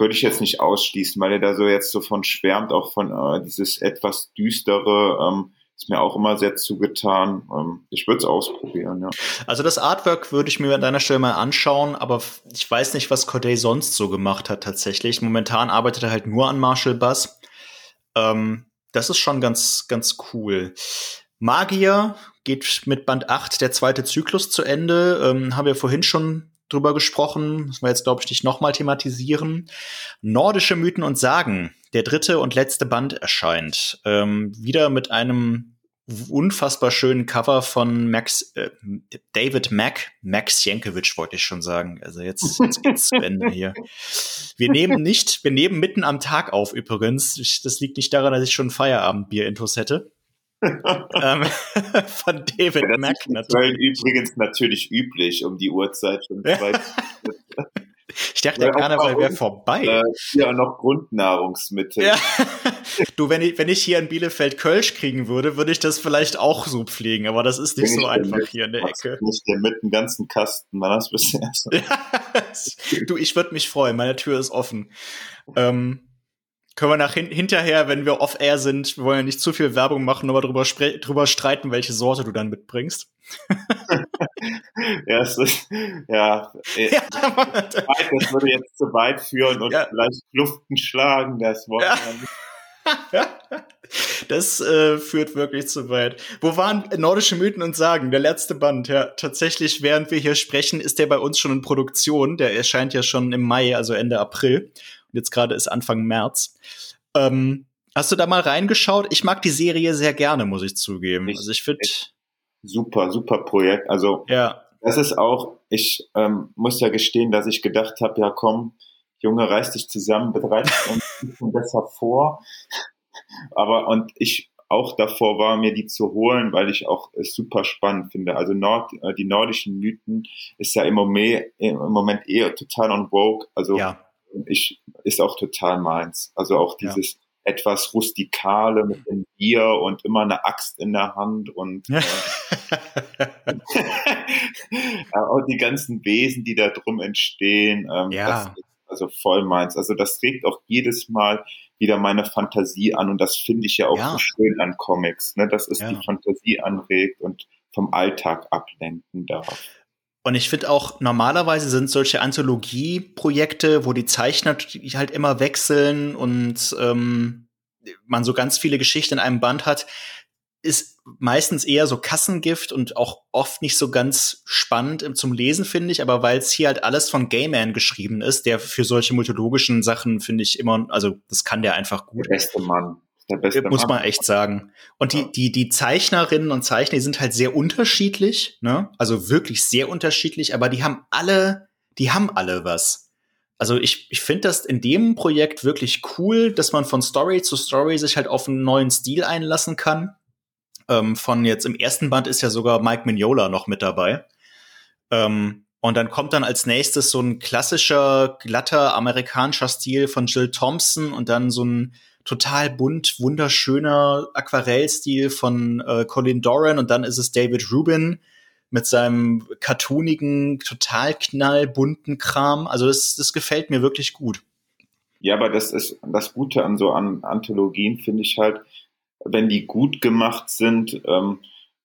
Würde ich jetzt nicht ausschließen, weil er da so jetzt so von schwärmt, auch von äh, dieses etwas düstere, ähm, ist mir auch immer sehr zugetan. Ähm, ich würde es ausprobieren, ja. Also das Artwork würde ich mir an deiner Stelle mal anschauen, aber ich weiß nicht, was Corday sonst so gemacht hat tatsächlich. Momentan arbeitet er halt nur an Marshall Bass. Ähm, das ist schon ganz, ganz cool. Magier geht mit Band 8 der zweite Zyklus zu Ende. Ähm, haben wir vorhin schon drüber gesprochen. Müssen wir jetzt, glaube ich, nicht nochmal thematisieren. Nordische Mythen und Sagen. Der dritte und letzte Band erscheint. Ähm, wieder mit einem unfassbar schönen Cover von Max, äh, David Mack, Max Jankovic wollte ich schon sagen. Also jetzt, jetzt geht's zu Ende hier. Wir nehmen nicht, wir nehmen mitten am Tag auf übrigens. Das liegt nicht daran, dass ich schon Feierabendbier-Intos hätte. Ähm, von David ja, Mack. Natürlich. übrigens natürlich üblich um die Uhrzeit schon. Ich dachte, der Karneval wäre vorbei. Äh, ja, noch Grundnahrungsmittel. Ja. du, wenn ich, wenn ich hier in Bielefeld Kölsch kriegen würde, würde ich das vielleicht auch so pflegen, aber das ist nicht Bin so einfach mit, hier in der Ecke. Nicht der mit dem ganzen Kasten, war das bisher so. du, ich würde mich freuen, meine Tür ist offen. Ähm, können wir nach hin hinterher, wenn wir off-air sind, wir wollen ja nicht zu viel Werbung machen, aber drüber, drüber streiten, welche Sorte du dann mitbringst. ja, es ist, ja, äh, ja das würde jetzt zu weit führen und ja. vielleicht Luften schlagen, das Wort. Ja. das äh, führt wirklich zu weit. Wo waren nordische Mythen und Sagen? Der letzte Band, ja. Tatsächlich, während wir hier sprechen, ist der bei uns schon in Produktion. Der erscheint ja schon im Mai, also Ende April. Jetzt gerade ist Anfang März. Ähm, hast du da mal reingeschaut? Ich mag die Serie sehr gerne, muss ich zugeben. Ich, also ich finde super, super Projekt. Also ja. das ist auch, ich ähm, muss ja gestehen, dass ich gedacht habe, ja komm, Junge, reiß dich zusammen, bereite uns besser vor. Aber und ich auch davor war, mir die zu holen, weil ich auch es super spannend finde. Also Nord, äh, die nordischen Mythen ist ja im Moment, im Moment eher total on vogue. Also ja. Ich ist auch total meins. Also auch dieses ja etwas rustikale mit dem Bier und immer eine Axt in der Hand und äh, auch die ganzen Wesen, die da drum entstehen. Ähm, ja. also voll meins. Also das trägt auch jedes Mal wieder meine Fantasie an und das finde ich ja auch ja. so schön an Comics, ne? dass es ja. die Fantasie anregt und vom Alltag ablenken darf. Und ich finde auch, normalerweise sind solche Anthologie-Projekte, wo die Zeichner halt immer wechseln und ähm, man so ganz viele Geschichten in einem Band hat, ist meistens eher so Kassengift und auch oft nicht so ganz spannend zum Lesen, finde ich. Aber weil es hier halt alles von Gayman geschrieben ist, der für solche mythologischen Sachen, finde ich immer, also das kann der einfach gut. Der beste Mann. Der beste Muss man echt sagen. Und die, die, die Zeichnerinnen und Zeichner, die sind halt sehr unterschiedlich, ne? Also wirklich sehr unterschiedlich, aber die haben alle, die haben alle was. Also ich, ich finde das in dem Projekt wirklich cool, dass man von Story zu Story sich halt auf einen neuen Stil einlassen kann. Ähm, von jetzt im ersten Band ist ja sogar Mike Mignola noch mit dabei. Ähm, und dann kommt dann als nächstes so ein klassischer, glatter amerikanischer Stil von Jill Thompson und dann so ein total bunt, wunderschöner Aquarellstil von äh, Colin Doran und dann ist es David Rubin mit seinem cartoonigen, total knallbunten Kram. Also das, das gefällt mir wirklich gut. Ja, aber das ist das Gute an so an Anthologien, finde ich halt, wenn die gut gemacht sind, ähm,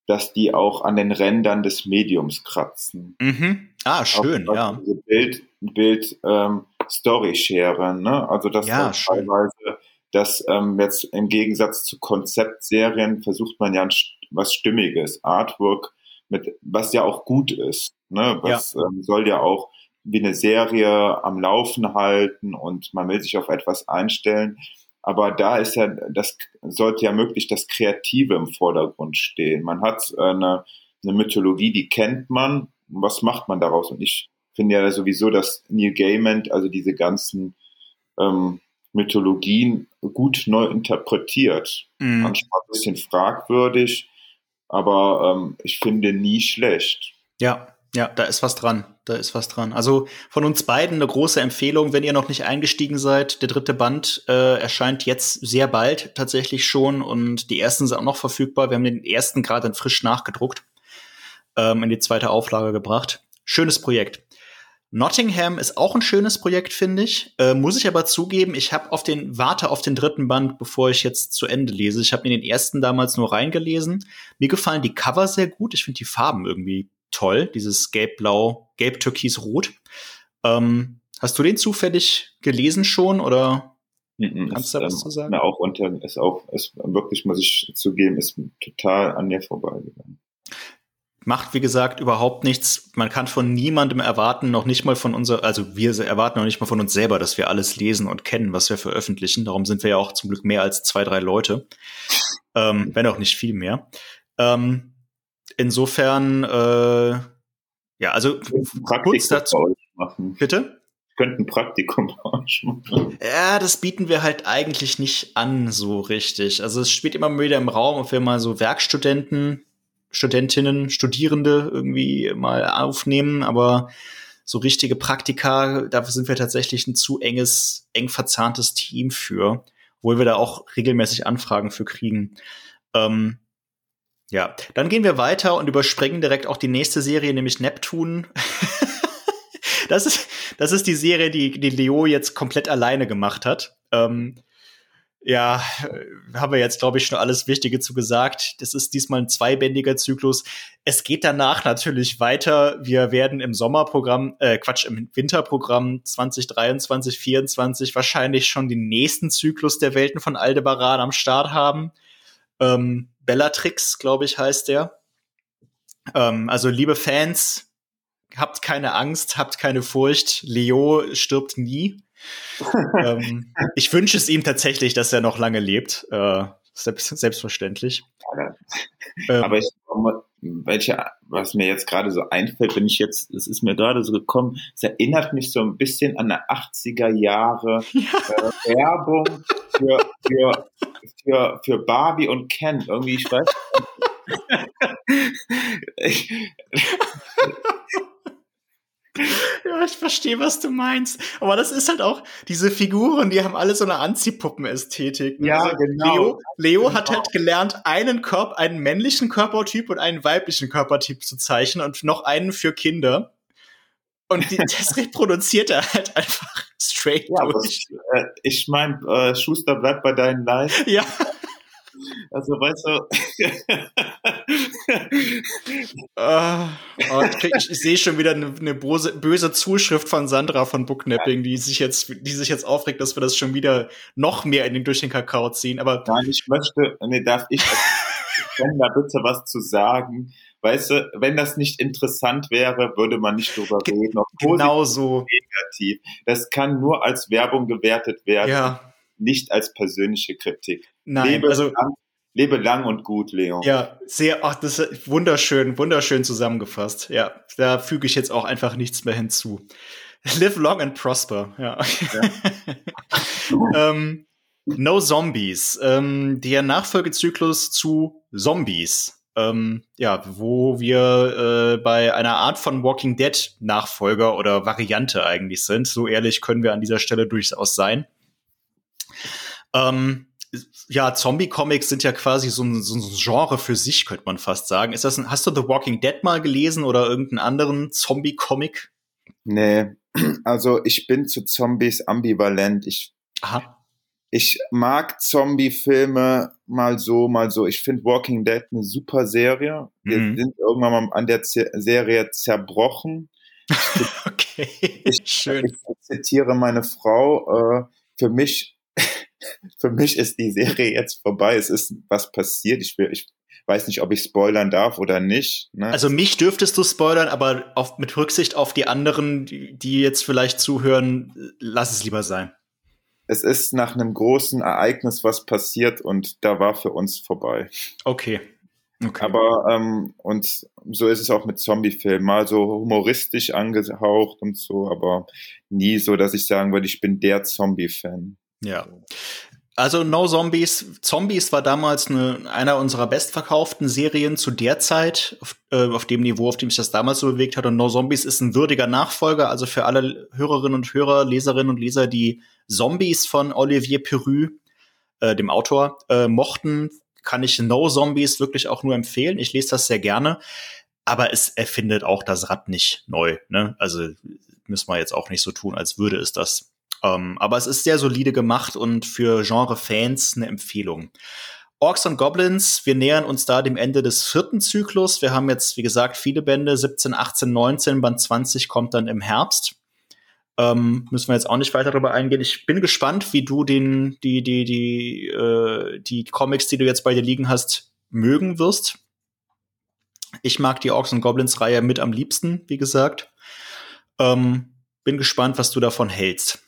dass die auch an den Rändern des Mediums kratzen. Mhm. Ah, schön, auch, ja. Bild, Bild ähm, Story share, ne? Also das ja, teilweise, dass ähm, jetzt im Gegensatz zu Konzeptserien versucht man ja was Stimmiges, Artwork mit, was ja auch gut ist, ne? Was ja. ähm, soll ja auch wie eine Serie am Laufen halten und man will sich auf etwas einstellen. Aber da ist ja, das sollte ja möglichst das Kreative im Vordergrund stehen. Man hat äh, eine, eine Mythologie, die kennt man. Was macht man daraus? Und ich finde ja sowieso, dass Neil Gaiman, also diese ganzen ähm, Mythologien gut neu interpretiert. Mhm. Manchmal ein bisschen fragwürdig, aber ähm, ich finde nie schlecht. Ja, ja, da ist was dran. Da ist was dran. Also von uns beiden eine große Empfehlung, wenn ihr noch nicht eingestiegen seid. Der dritte Band äh, erscheint jetzt sehr bald tatsächlich schon und die ersten sind auch noch verfügbar. Wir haben den ersten gerade frisch nachgedruckt, ähm, in die zweite Auflage gebracht. Schönes Projekt. Nottingham ist auch ein schönes Projekt, finde ich. Äh, muss ich aber zugeben, ich habe auf den warte auf den dritten Band, bevor ich jetzt zu Ende lese. Ich habe mir den ersten damals nur reingelesen. Mir gefallen die Cover sehr gut. Ich finde die Farben irgendwie toll, dieses gelb-blau, gelb-türkis-rot. Ähm, hast du den zufällig gelesen schon oder mm kannst du da was ähm, zu sagen? Mir auch unter, ist auch, ist wirklich, muss ich zugeben, ist total an mir vorbeigegangen. Macht, wie gesagt, überhaupt nichts. Man kann von niemandem erwarten, noch nicht mal von unser, also wir erwarten noch nicht mal von uns selber, dass wir alles lesen und kennen, was wir veröffentlichen. Darum sind wir ja auch zum Glück mehr als zwei, drei Leute. Ähm, wenn auch nicht viel mehr. Ähm, insofern, äh, ja, also kurz dazu. Machen. Bitte? könnten ein Praktikum machen. Ja, das bieten wir halt eigentlich nicht an, so richtig. Also es spielt immer wieder im Raum, ob wir mal so Werkstudenten, Studentinnen, Studierende irgendwie mal aufnehmen, aber so richtige Praktika, dafür sind wir tatsächlich ein zu enges, eng verzahntes Team für, obwohl wir da auch regelmäßig Anfragen für kriegen. Ähm, ja, dann gehen wir weiter und überspringen direkt auch die nächste Serie, nämlich Neptun. das ist, das ist die Serie, die, die Leo jetzt komplett alleine gemacht hat. Ähm, ja, haben wir jetzt, glaube ich, schon alles Wichtige zu gesagt. Das ist diesmal ein zweibändiger Zyklus. Es geht danach natürlich weiter. Wir werden im Sommerprogramm, äh, Quatsch, im Winterprogramm 2023, 2024 wahrscheinlich schon den nächsten Zyklus der Welten von Aldebaran am Start haben. Ähm, Bellatrix, glaube ich, heißt der. Ähm, also, liebe Fans, habt keine Angst, habt keine Furcht. Leo stirbt nie. ähm, ich wünsche es ihm tatsächlich, dass er noch lange lebt. Äh, selbst, selbstverständlich. Aber ähm, ich, welche, was mir jetzt gerade so einfällt, wenn ich jetzt, es ist mir gerade so gekommen, es erinnert mich so ein bisschen an eine 80er Jahre ja. äh, Werbung für, für, für, für Barbie und Ken. Irgendwie, ich weiß. ich, ja, ich verstehe, was du meinst. Aber das ist halt auch, diese Figuren, die haben alle so eine Anziehpuppen-Ästhetik. Ne? Ja, also genau. Leo, Leo genau. hat halt gelernt, einen Körper, einen männlichen Körpertyp und einen weiblichen Körpertyp zu zeichnen und noch einen für Kinder. Und die, das reproduziert er halt einfach straight ja, durch. Was, äh, ich meine, äh, Schuster bleibt bei deinen Leisten. Ja. Also weißt du. uh, oh, ich, ich, ich sehe schon wieder eine, eine böse, böse, Zuschrift von Sandra von Booknapping, die sich jetzt, die sich jetzt aufregt, dass wir das schon wieder noch mehr in den, durch den Kakao ziehen. Aber Nein, ich möchte, nee, darf ich wenn da bitte was zu sagen? Weißt du, wenn das nicht interessant wäre, würde man nicht drüber reden. Ob genau so. Negativ. Das kann nur als Werbung gewertet werden. Ja nicht als persönliche Kritik. Nein, lebe also lang, lebe lang und gut, Leon. Ja, sehr, ach, das ist wunderschön, wunderschön zusammengefasst. Ja, da füge ich jetzt auch einfach nichts mehr hinzu. Live long and prosper. Ja. ja. ähm, no Zombies. Ähm, der Nachfolgezyklus zu Zombies. Ähm, ja, wo wir äh, bei einer Art von Walking Dead Nachfolger oder Variante eigentlich sind. So ehrlich können wir an dieser Stelle durchaus sein. Ähm, ja, Zombie-Comics sind ja quasi so ein, so ein, Genre für sich, könnte man fast sagen. Ist das ein, hast du The Walking Dead mal gelesen oder irgendeinen anderen Zombie-Comic? Nee, also ich bin zu Zombies ambivalent. Ich, Aha. ich mag Zombie-Filme mal so, mal so. Ich finde Walking Dead eine super Serie. Wir mhm. sind irgendwann mal an der Z Serie zerbrochen. okay, ich, schön. Ich, zitiere meine Frau. Äh, für mich, für mich ist die Serie jetzt vorbei. Es ist was passiert. Ich will, ich weiß nicht, ob ich spoilern darf oder nicht. Ne? Also mich dürftest du spoilern, aber auf, mit Rücksicht auf die anderen, die, jetzt vielleicht zuhören, lass es lieber sein. Es ist nach einem großen Ereignis was passiert und da war für uns vorbei. Okay. Okay. Aber ähm, und so ist es auch mit Zombie-Filmen, mal so humoristisch angehaucht und so, aber nie so, dass ich sagen würde, ich bin der Zombie-Fan. Ja. Also No Zombies. Zombies war damals eine, einer unserer bestverkauften Serien zu der Zeit, auf, äh, auf dem Niveau, auf dem sich das damals so bewegt hat. Und No Zombies ist ein würdiger Nachfolger. Also für alle Hörerinnen und Hörer, Leserinnen und Leser, die Zombies von Olivier Perru, äh, dem Autor, äh, mochten, kann ich No Zombies wirklich auch nur empfehlen. Ich lese das sehr gerne. Aber es erfindet auch das Rad nicht neu. Ne? Also müssen wir jetzt auch nicht so tun, als würde es das. Ähm, aber es ist sehr solide gemacht und für Genre-Fans eine Empfehlung. Orks und Goblins, wir nähern uns da dem Ende des vierten Zyklus. Wir haben jetzt, wie gesagt, viele Bände, 17, 18, 19, Band 20 kommt dann im Herbst. Ähm, müssen wir jetzt auch nicht weiter darüber eingehen. Ich bin gespannt, wie du den, die, die, die, äh, die Comics, die du jetzt bei dir liegen hast, mögen wirst. Ich mag die Orks und Goblins Reihe mit am liebsten, wie gesagt. Ähm, bin gespannt, was du davon hältst.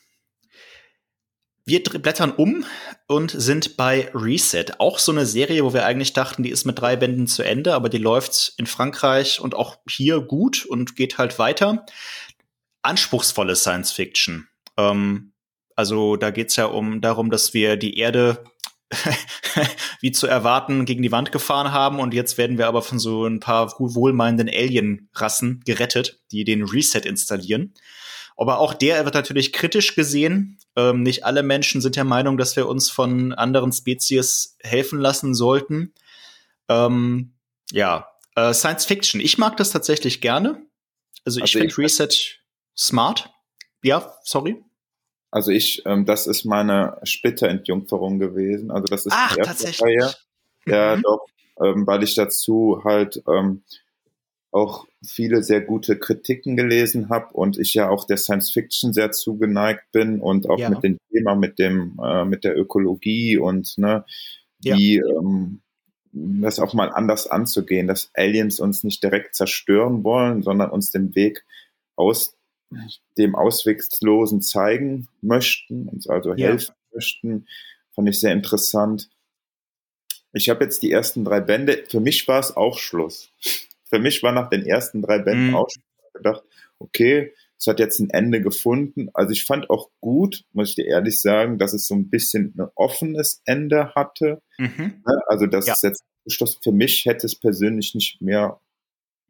Wir blättern um und sind bei Reset. Auch so eine Serie, wo wir eigentlich dachten, die ist mit drei Bänden zu Ende, aber die läuft in Frankreich und auch hier gut und geht halt weiter. Anspruchsvolle Science Fiction. Ähm, also da geht's ja um darum, dass wir die Erde wie zu erwarten gegen die Wand gefahren haben und jetzt werden wir aber von so ein paar wohlmeinenden Alien-Rassen gerettet, die den Reset installieren. Aber auch der wird natürlich kritisch gesehen. Ähm, nicht alle Menschen sind der Meinung, dass wir uns von anderen Spezies helfen lassen sollten. Ähm, ja, äh, Science Fiction. Ich mag das tatsächlich gerne. Also, ich also finde Reset smart. Ja, sorry. Also ich, ähm, das ist meine Splitterentjungferung gewesen. Also das ist Ach, die erste tatsächlich. Reihe. Ja, mhm. doch, ähm, weil ich dazu halt ähm, auch viele sehr gute Kritiken gelesen habe und ich ja auch der Science Fiction sehr zugeneigt bin und auch ja. mit dem Thema mit dem äh, mit der Ökologie und ne wie ja. ähm, das auch mal anders anzugehen, dass Aliens uns nicht direkt zerstören wollen, sondern uns den Weg aus dem Ausweglosen zeigen möchten, uns also helfen ja. möchten, fand ich sehr interessant. Ich habe jetzt die ersten drei Bände, für mich war es auch Schluss für mich war nach den ersten drei Bänden mhm. auch gedacht, okay, es hat jetzt ein Ende gefunden. Also ich fand auch gut, muss ich dir ehrlich sagen, dass es so ein bisschen ein offenes Ende hatte. Mhm. Ne? Also das ja. ist jetzt für mich hätte es persönlich nicht mehr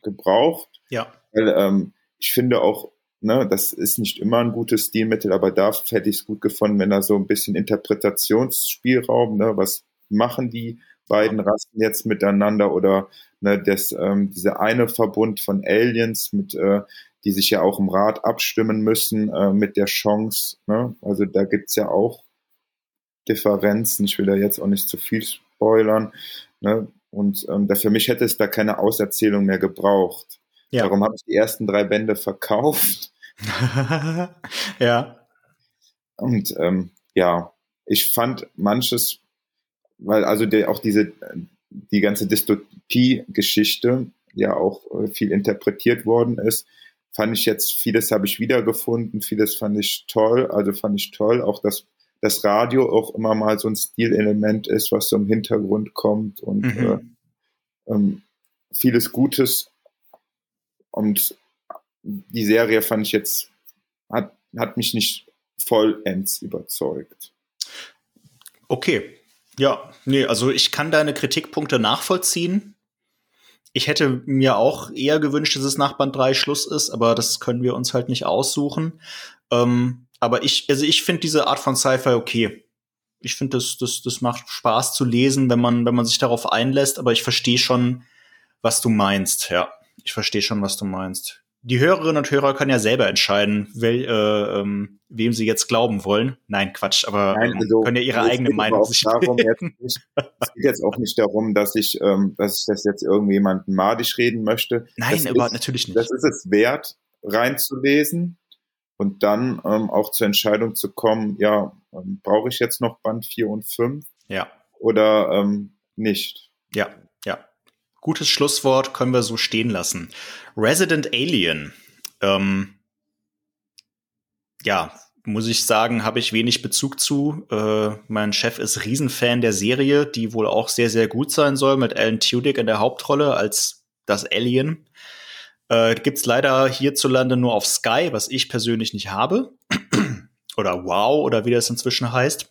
gebraucht. Ja. Weil ähm, ich finde auch, ne, das ist nicht immer ein gutes Stilmittel, aber da hätte ich es gut gefunden, wenn da so ein bisschen Interpretationsspielraum, ne, was machen die beiden Rassen jetzt miteinander oder ne, das, ähm, dieser eine Verbund von Aliens, mit, äh, die sich ja auch im Rat abstimmen müssen äh, mit der Chance. Ne? Also da gibt's ja auch Differenzen. Ich will da jetzt auch nicht zu viel spoilern. Ne? Und ähm, da, für mich hätte es da keine Auserzählung mehr gebraucht. Ja. Darum habe ich die ersten drei Bände verkauft. ja. Und ähm, ja, ich fand manches weil also der, auch diese, die ganze Dystopie-Geschichte ja auch äh, viel interpretiert worden ist, fand ich jetzt, vieles habe ich wiedergefunden, vieles fand ich toll, also fand ich toll, auch dass das Radio auch immer mal so ein Stilelement ist, was so im Hintergrund kommt und mhm. äh, ähm, vieles Gutes und die Serie fand ich jetzt, hat, hat mich nicht vollends überzeugt. Okay, ja, nee, also ich kann deine Kritikpunkte nachvollziehen. Ich hätte mir auch eher gewünscht, dass es nach Band 3 Schluss ist, aber das können wir uns halt nicht aussuchen. Ähm, aber ich, also ich finde diese Art von Sci-Fi okay. Ich finde, das, das, das macht Spaß zu lesen, wenn man, wenn man sich darauf einlässt, aber ich verstehe schon, was du meinst, ja. Ich verstehe schon, was du meinst. Die Hörerinnen und Hörer können ja selber entscheiden, wel, äh, ähm, wem sie jetzt glauben wollen. Nein, Quatsch, aber Nein, ähm, also, können ja ihre eigene Meinung sich darum, nicht, Es geht jetzt auch nicht darum, dass ich, ähm, dass ich das jetzt irgendjemanden madig reden möchte. Nein, das aber ist, natürlich nicht. Das ist es wert, reinzulesen und dann ähm, auch zur Entscheidung zu kommen, ja, ähm, brauche ich jetzt noch Band 4 und 5 Ja, oder ähm, nicht. ja. Gutes Schlusswort können wir so stehen lassen. Resident Alien. Ähm, ja, muss ich sagen, habe ich wenig Bezug zu. Äh, mein Chef ist Riesenfan der Serie, die wohl auch sehr, sehr gut sein soll, mit Alan Tudyk in der Hauptrolle als das Alien. Äh, gibt's leider hierzulande nur auf Sky, was ich persönlich nicht habe. oder Wow, oder wie das inzwischen heißt.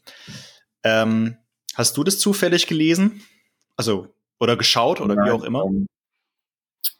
Ähm, hast du das zufällig gelesen? Also, oder geschaut, oder wie auch immer? Ähm,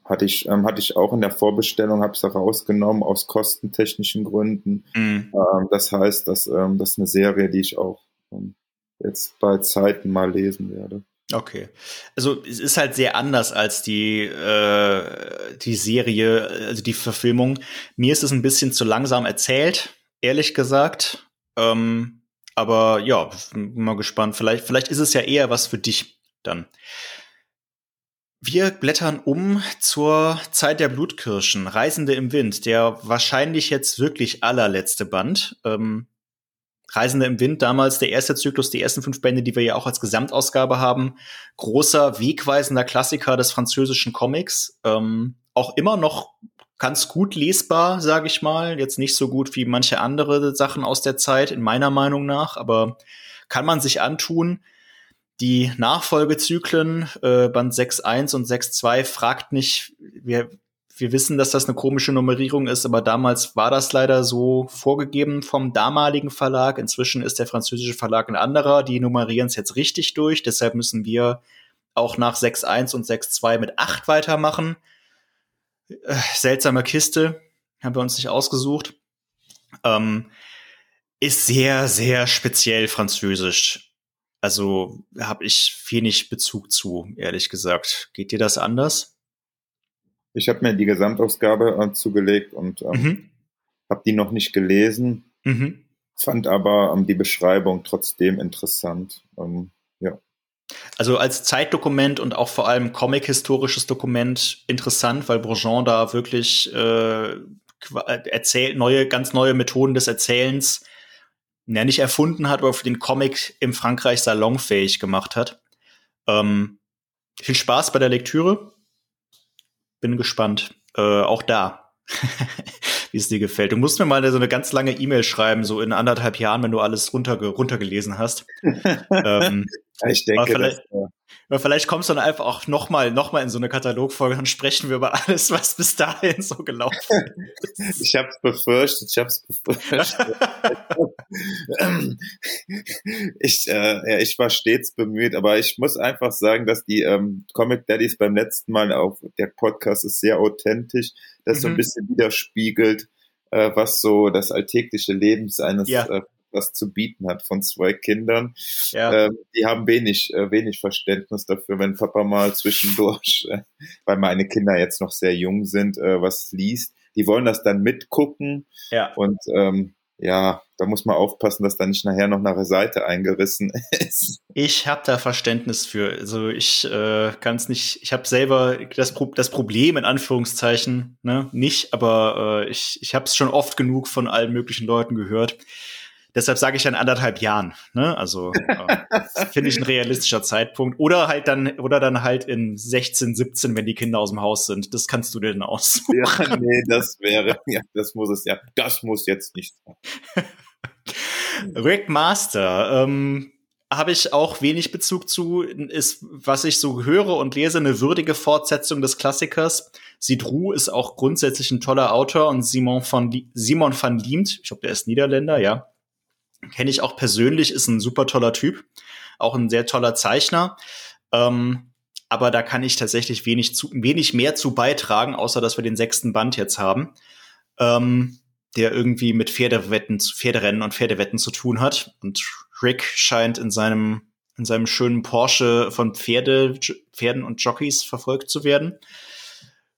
hatte ich, ähm, hatte ich auch in der Vorbestellung, habe es da rausgenommen aus kostentechnischen Gründen. Mhm. Ähm, das heißt, dass ähm, das ist eine Serie, die ich auch ähm, jetzt bei Zeiten mal lesen werde. Okay. Also es ist halt sehr anders als die, äh, die Serie, also die Verfilmung. Mir ist es ein bisschen zu langsam erzählt, ehrlich gesagt. Ähm, aber ja, bin mal gespannt. Vielleicht, vielleicht ist es ja eher was für dich dann. Wir blättern um zur Zeit der Blutkirschen, Reisende im Wind, der wahrscheinlich jetzt wirklich allerletzte Band. Ähm, Reisende im Wind, damals der erste Zyklus, die ersten fünf Bände, die wir ja auch als Gesamtausgabe haben. Großer, wegweisender Klassiker des französischen Comics. Ähm, auch immer noch ganz gut lesbar, sage ich mal. Jetzt nicht so gut wie manche andere Sachen aus der Zeit, in meiner Meinung nach, aber kann man sich antun. Die Nachfolgezyklen, äh, Band 6.1 und 6.2, fragt nicht, wir, wir wissen, dass das eine komische Nummerierung ist, aber damals war das leider so vorgegeben vom damaligen Verlag. Inzwischen ist der französische Verlag ein anderer. Die nummerieren es jetzt richtig durch. Deshalb müssen wir auch nach 6.1 und 6.2 mit 8 weitermachen. Äh, seltsame Kiste. Haben wir uns nicht ausgesucht. Ähm, ist sehr, sehr speziell französisch. Also habe ich wenig Bezug zu, ehrlich gesagt. Geht dir das anders? Ich habe mir die Gesamtausgabe äh, zugelegt und ähm, Mhm. habe die noch nicht gelesen, Mhm. fand aber ähm, die Beschreibung trotzdem interessant. Ähm, ja. Also als Zeitdokument und auch vor allem comic-historisches Dokument interessant, weil Bourgeon da wirklich äh, qua- erzählt neue, ganz neue Methoden des Erzählens ja, nicht erfunden hat, aber für den Comic im Frankreich salonfähig gemacht hat. Ähm, viel Spaß bei der Lektüre. Bin gespannt. Äh, auch da, wie es dir gefällt. Du musst mir mal so eine ganz lange E-Mail schreiben, so in anderthalb Jahren, wenn du alles runterge runtergelesen hast. ähm, Ich denke, Aber vielleicht- dass, äh, aber vielleicht kommst du dann einfach auch noch mal, noch mal in so eine Katalogfolge und sprechen wir über alles, was bis dahin so gelaufen ist. ich habe es befürchtet, ich habe es befürchtet. ich, äh, ja, ich war stets bemüht, aber ich muss einfach sagen, dass die ähm, Comic Daddies beim letzten Mal auf der Podcast ist sehr authentisch, das so ein Mhm. bisschen widerspiegelt, äh, was so das alltägliche Leben eines Ja. äh, was zu bieten hat von zwei Kindern. Ja, Ähm, die haben wenig, äh, wenig Verständnis dafür, wenn Papa mal zwischendurch, äh, weil meine Kinder jetzt noch sehr jung sind, äh, was liest. Die wollen das dann mitgucken ja. und ähm, ja, da muss man aufpassen, dass da nicht nachher noch eine Seite eingerissen ist. Ich habe da Verständnis für. Also ich äh, kann es nicht, ich habe selber das, Pro das Problem in Anführungszeichen, ne, nicht, aber äh, ich, ich habe es schon oft genug von allen möglichen Leuten gehört. Deshalb sage ich dann anderthalb Jahren. Ne? Also äh, finde ich ein realistischer Zeitpunkt. Oder halt dann, oder dann halt in 16, 17, wenn die Kinder aus dem Haus sind. Das kannst du dir dann aussuchen. Ja, nee, das wäre, ja, das muss es ja, das muss jetzt nicht sein. Rick Master, ähm, habe ich auch wenig Bezug zu, ist, was ich so höre und lese, eine würdige Fortsetzung des Klassikers. Sidru ist auch grundsätzlich ein toller Autor und Simon van, Simon van Liemt, ich glaube, der ist Niederländer, ja. Kenne ich auch persönlich, ist ein super toller Typ. Auch ein sehr toller Zeichner. Ähm, aber da kann ich tatsächlich wenig, zu, wenig mehr zu beitragen, außer dass wir den sechsten Band jetzt haben. Ähm, der irgendwie mit Pferdewetten, Pferderennen und Pferdewetten zu tun hat. Und Rick scheint in seinem, in seinem schönen Porsche von Pferde, Pferden und Jockeys verfolgt zu werden.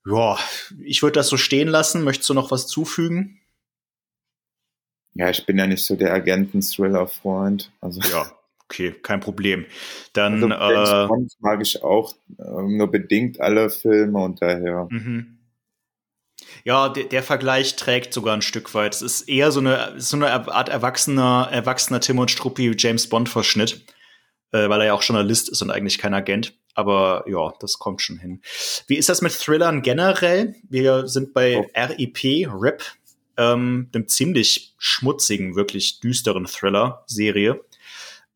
Ja, ich würde das so stehen lassen. Möchtest du noch was zufügen? Ja, ich bin ja nicht so der Agenten-Thriller-Freund. Also ja, okay, kein Problem. Dann also, äh, mag ich auch äh, nur bedingt alle Filme und daher. Mhm. Ja, der, der, Vergleich trägt sogar ein Stück weit. Es ist eher so eine, so eine Art erwachsener, erwachsener Tim und Struppi James Bond-Verschnitt, äh, weil er ja auch Journalist ist und eigentlich kein Agent. Aber ja, das kommt schon hin. Wie ist das mit Thrillern generell? Wir sind bei oh. RIP, RIP, ähm, einem ziemlich schmutzigen, wirklich düsteren Thriller-Serie.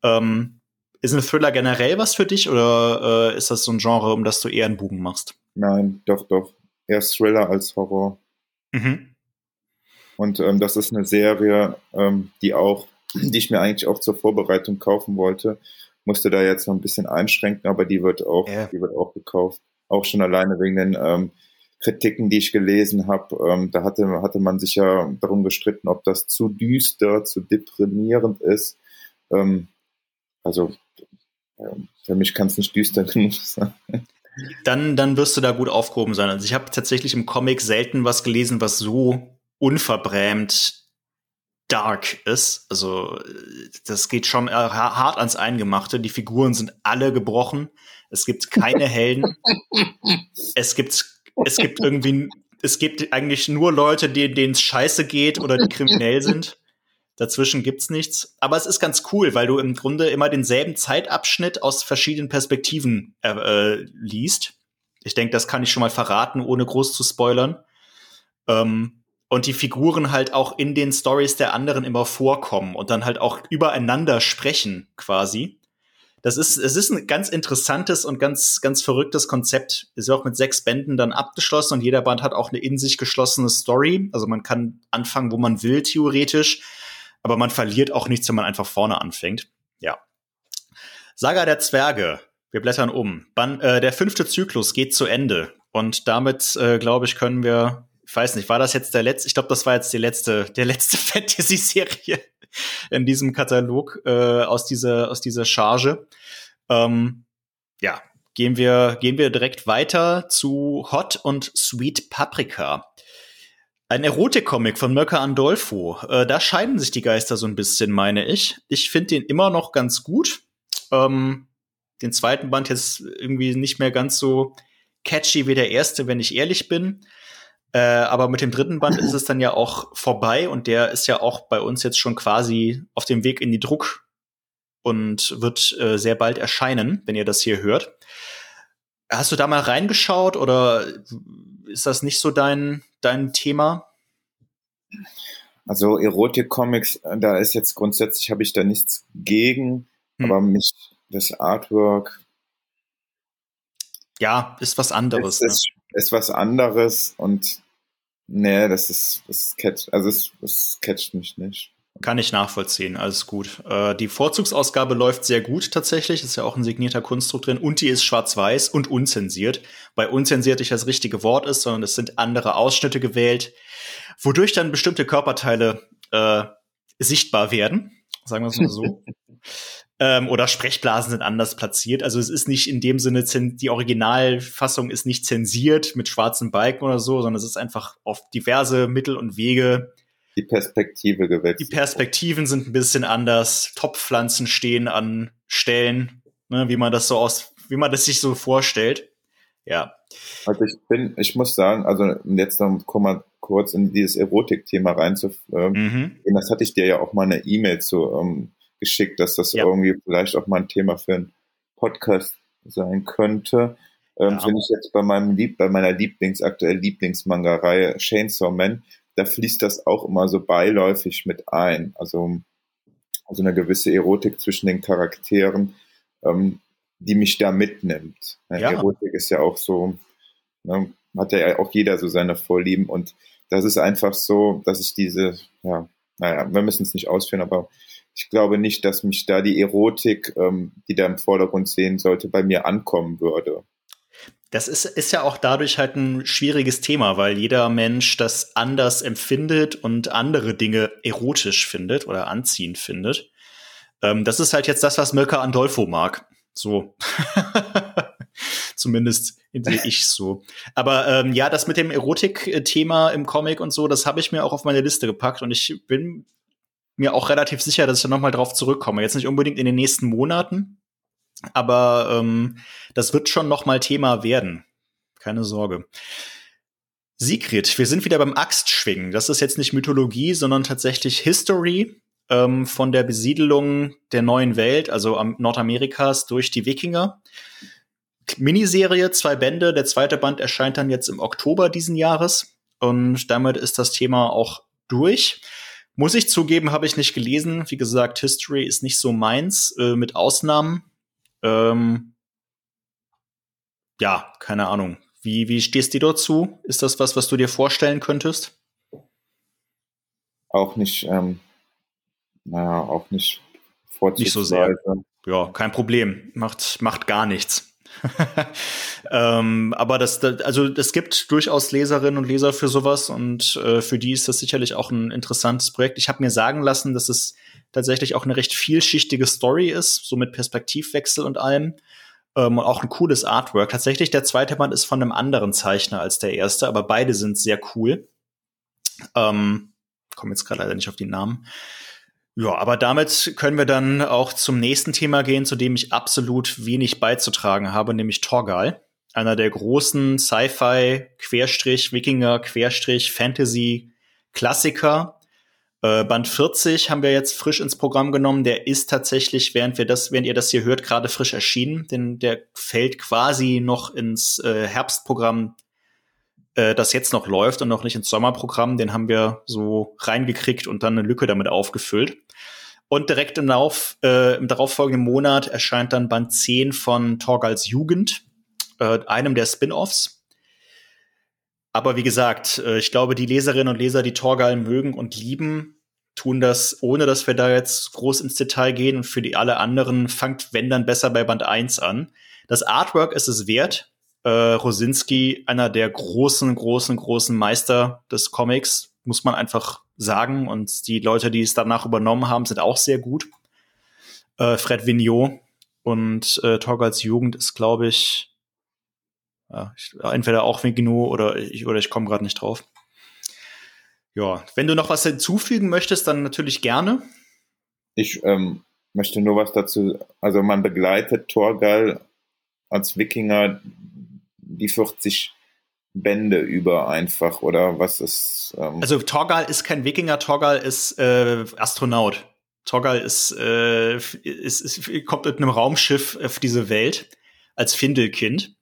Ähm, ist ein Thriller generell was für dich oder äh, ist das so ein Genre, um das du eher einen Bugen machst? Nein, doch, doch eher Thriller als Horror. Mhm. Und ähm, das ist eine Serie, ähm, die auch, die ich mir eigentlich auch zur Vorbereitung kaufen wollte. Musste da jetzt noch ein bisschen einschränken, aber die wird auch, ja. die wird auch gekauft. Auch schon alleine wegen den ähm, Kritiken, die ich gelesen habe. Ähm, da hatte, hatte man sich ja darum gestritten, ob das zu düster, zu deprimierend ist. Ähm, also für mich kann es nicht düster genug sein dann, dann wirst du da gut aufgehoben sein. Also ich habe tatsächlich im Comic selten was gelesen, was so unverbrämt dark ist. Also das geht schon hart ans Eingemachte. Die Figuren sind alle gebrochen. Es gibt keine Helden. es gibt, es gibt irgendwie, es gibt eigentlich nur Leute, denen es scheiße geht oder die kriminell sind. Dazwischen gibt's nichts. Aber es ist ganz cool, weil du im Grunde immer denselben Zeitabschnitt aus verschiedenen Perspektiven äh, äh, liest. Ich denke, das kann ich schon mal verraten, ohne groß zu spoilern. Ähm, und die Figuren halt auch in den Stories der anderen immer vorkommen und dann halt auch übereinander sprechen, quasi. Das ist, es ist ein ganz interessantes und ganz, ganz verrücktes Konzept. Ist ja auch mit sechs Bänden dann abgeschlossen und jeder Band hat auch eine in sich geschlossene Story. Also man kann anfangen, wo man will, theoretisch aber man verliert auch nichts, wenn man einfach vorne anfängt. Ja. Saga der Zwerge. Wir blättern um. Ban äh, der fünfte Zyklus geht zu Ende. Und damit, äh, glaube ich, können wir, ich weiß nicht, war das jetzt der letzte, ich glaube, das war jetzt die letzte, der letzte Fantasy-Serie in diesem Katalog äh, aus dieser, aus dieser Charge. Ähm, ja, gehen wir, gehen wir direkt weiter zu Hot und Sweet Paprika. Ein Erotik-Comic von Möcker Andolfo. Äh, da scheiden sich die Geister so ein bisschen, meine ich. Ich finde den immer noch ganz gut. Ähm, den zweiten Band jetzt irgendwie nicht mehr ganz so catchy wie der erste, wenn ich ehrlich bin. Äh, aber mit dem dritten Band ist es dann ja auch vorbei und der ist ja auch bei uns jetzt schon quasi auf dem Weg in die Druck und wird äh, sehr bald erscheinen, wenn ihr das hier hört. Hast du da mal reingeschaut oder ist das nicht so dein, dein Thema? Also Erotik-Comics, da ist jetzt grundsätzlich habe ich da nichts gegen, hm. aber mich das Artwork. Ja, ist was anderes. Ist, ne? ist, ist was anderes und nee, das ist, das catcht, also es, es catcht mich nicht. Kann ich nachvollziehen, alles gut. Äh, die Vorzugsausgabe läuft sehr gut tatsächlich, ist ja auch ein signierter Kunstdruck drin und die ist schwarz-weiß und unzensiert. Bei unzensiert nicht das richtige Wort ist, sondern es sind andere Ausschnitte gewählt, wodurch dann bestimmte Körperteile äh, sichtbar werden, sagen wir es mal so. ähm, oder Sprechblasen sind anders platziert. Also es ist nicht in dem Sinne, die Originalfassung ist nicht zensiert mit schwarzen Balken oder so, sondern es ist einfach auf diverse Mittel und Wege die Perspektive gewechselt. Die Perspektiven sind ein bisschen anders. Topfpflanzen stehen an Stellen, ne, wie man das so aus, wie man das sich so vorstellt. Ja. Also ich bin, ich muss sagen, also jetzt noch mal kurz in dieses Erotik-Thema reinzugehen. Mhm. Das hatte ich dir ja auch mal eine E-Mail zu ähm, geschickt, dass das ja. irgendwie vielleicht auch mal ein Thema für einen Podcast sein könnte. Ähm, ja. Finde ich jetzt bei meinem Lieb, bei meiner Lieblings, aktuell Lieblingsmanga-Reihe Chainsaw Man, da fließt das auch immer so beiläufig mit ein. Also, also eine gewisse Erotik zwischen den Charakteren, ähm, die mich da mitnimmt. Ja. Erotik ist ja auch so, ne, hat ja auch jeder so seine Vorlieben und das ist einfach so, dass ich diese, ja, naja, wir müssen es nicht ausführen, aber ich glaube nicht, dass mich da die Erotik, ähm, die da im Vordergrund sehen sollte, bei mir ankommen würde. Das ist, ist ja auch dadurch halt ein schwieriges Thema, weil jeder Mensch das anders empfindet und andere Dinge erotisch findet oder anziehend findet. Ähm, das ist halt jetzt das, was Möcker Andolfo mag. So. Zumindest sehe ich so. Aber ähm, ja, das mit dem Erotik-Thema im Comic und so, das habe ich mir auch auf meine Liste gepackt und ich bin mir auch relativ sicher, dass ich da noch mal drauf zurückkomme. Jetzt nicht unbedingt in den nächsten Monaten, aber ähm, das wird schon noch mal Thema werden. Keine Sorge. Sigrid, wir sind wieder beim Axtschwingen. Das ist jetzt nicht Mythologie, sondern tatsächlich History ähm, von der Besiedelung der neuen Welt, also am Nordamerikas durch die Wikinger. Miniserie, zwei Bände. Der zweite Band erscheint dann jetzt im Oktober diesen Jahres. Und damit ist das Thema auch durch. Muss ich zugeben, habe ich nicht gelesen. Wie gesagt, History ist nicht so meins, äh, mit Ausnahmen. Ähm, ja, keine Ahnung. Wie, wie stehst du dazu? Ist das was, was du dir vorstellen könntest? Auch nicht, ähm, naja, auch nicht vorzugsweise. Nicht so sehr. Ja, kein Problem. Macht, macht gar nichts. ähm, aber das, also es gibt durchaus Leserinnen und Leser für sowas und äh, für die ist das sicherlich auch ein interessantes Projekt. Ich habe mir sagen lassen, dass es tatsächlich auch eine recht vielschichtige Story ist, so mit Perspektivwechsel und allem. Ähm, und auch ein cooles Artwork. Tatsächlich, der zweite Band ist von einem anderen Zeichner als der erste, aber beide sind sehr cool. Ähm, komme jetzt gerade leider nicht auf die Namen. Ja, aber damit können wir dann auch zum nächsten Thema gehen, zu dem ich absolut wenig beizutragen habe, nämlich Torgal. Einer der großen Sci-Fi, Querstrich, Wikinger, Querstrich, Fantasy, Klassiker. Äh, Band 40 haben wir jetzt frisch ins Programm genommen. Der ist tatsächlich, während wir das, während ihr das hier hört, gerade frisch erschienen, denn der fällt quasi noch ins äh, Herbstprogramm äh, das jetzt noch läuft und noch nicht ins Sommerprogramm, den haben wir so reingekriegt und dann eine Lücke damit aufgefüllt. Und direkt im, Lauf, äh, im darauffolgenden Monat erscheint dann Band 10 von Torgals Jugend, äh, einem der Spin-offs. Aber wie gesagt, äh, ich glaube, die Leserinnen und Leser, die Torgal mögen und lieben, tun das, ohne dass wir da jetzt groß ins Detail gehen. Und für die alle anderen fangt, wenn dann besser bei Band 1 an. Das Artwork ist es wert äh, Rosinski einer der großen, großen, großen Meister des Comics, muss man einfach sagen. Und die Leute, die es danach übernommen haben, sind auch sehr gut. Äh, Fred Vignot und äh, Torgalds Jugend ist, glaube ich, ja, ich, entweder auch Vignot oder ich, oder ich komme gerade nicht drauf. Ja, wenn du noch was hinzufügen möchtest, dann natürlich gerne. Ich ähm, möchte nur was dazu, also man begleitet Torgal als Wikinger die 40 Bände über einfach oder was ist? Ähm also Torgal ist kein Wikinger, Torgal ist äh, Astronaut. Torgal ist, äh, ist, ist, kommt mit einem Raumschiff auf diese Welt als Findelkind.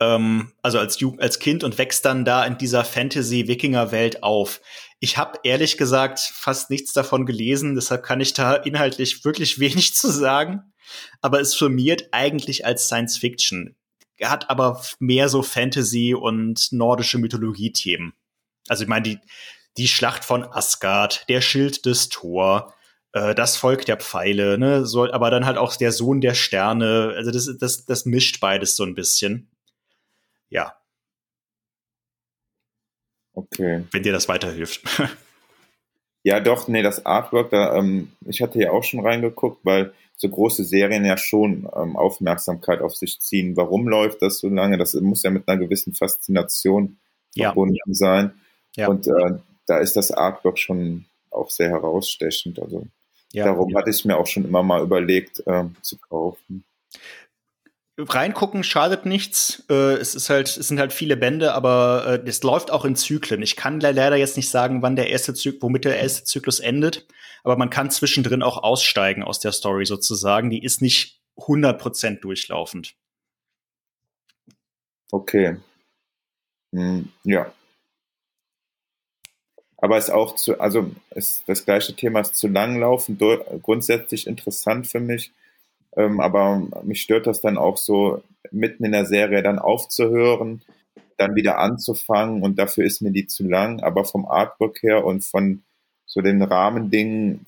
Ähm, also als, als Kind und wächst dann da in dieser Fantasy-Wikinger-Welt auf. Ich habe ehrlich gesagt fast nichts davon gelesen, deshalb kann ich da inhaltlich wirklich wenig zu sagen. Aber es firmiert eigentlich als Science Fiction hat aber mehr so Fantasy und nordische Mythologie-Themen. Also ich meine, die, die Schlacht von Asgard, der Schild des Thor, äh, das Volk der Pfeile, ne, soll, aber dann halt auch der Sohn der Sterne. Also das, das, das mischt beides so ein bisschen. Ja. Okay. Wenn dir das weiterhilft. ja, doch, nee, das Artwork, da, ähm, ich hatte ja auch schon reingeguckt, weil so große Serien ja schon ähm, Aufmerksamkeit auf sich ziehen. Warum läuft das so lange? Das muss ja mit einer gewissen Faszination verbunden ja. sein. Ja. Und äh, da ist das Artwork schon auch sehr herausstechend. Also ja. darum hatte ich mir auch schon immer mal überlegt äh, zu kaufen reingucken schadet nichts. Äh, es ist halt, es sind halt viele Bände, aber äh, es läuft auch in Zyklen. Ich kann leider jetzt nicht sagen, wann der erste Zyklus, womit der erste Zyklus endet, aber man kann zwischendrin auch aussteigen aus der Story sozusagen. Die ist nicht 100% durchlaufend. Okay. Hm, ja. Aber ist auch zu, also ist das gleiche Thema ist zu langlaufen, grundsätzlich interessant für mich ähm, aber mich stört das dann auch so, mitten in der Serie dann aufzuhören, dann wieder anzufangen und dafür ist mir die zu lang. Aber vom Artwork her und von so den Rahmendingen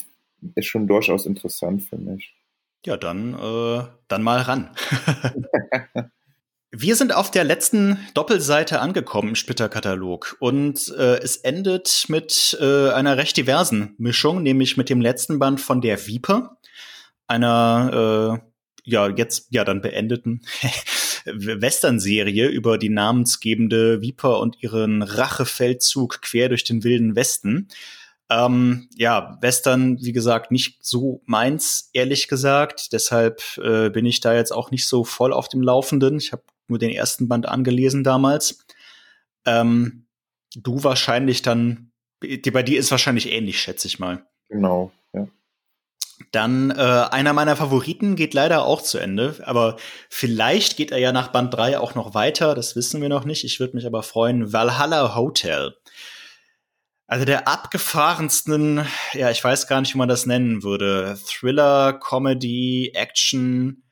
ist schon durchaus interessant für mich. Ja, dann, äh, dann mal ran. Wir sind auf der letzten Doppelseite angekommen im Splitterkatalog und äh, es endet mit äh, einer recht diversen Mischung, nämlich mit dem letzten Band von der Viper einer äh, ja jetzt ja dann beendeten Western-Serie über die namensgebende Viper und ihren Rachefeldzug quer durch den wilden Westen. Ähm, ja, Western, wie gesagt, nicht so meins, ehrlich gesagt. Deshalb äh, bin ich da jetzt auch nicht so voll auf dem Laufenden. Ich habe nur den ersten Band angelesen damals. Ähm, du wahrscheinlich dann, bei dir ist wahrscheinlich ähnlich, schätze ich mal. Genau. Dann äh, einer meiner Favoriten geht leider auch zu Ende, aber vielleicht geht er ja nach Band 3 auch noch weiter, das wissen wir noch nicht. Ich würde mich aber freuen. Valhalla Hotel. Also der abgefahrensten, ja, ich weiß gar nicht, wie man das nennen würde. Thriller, Comedy, Action.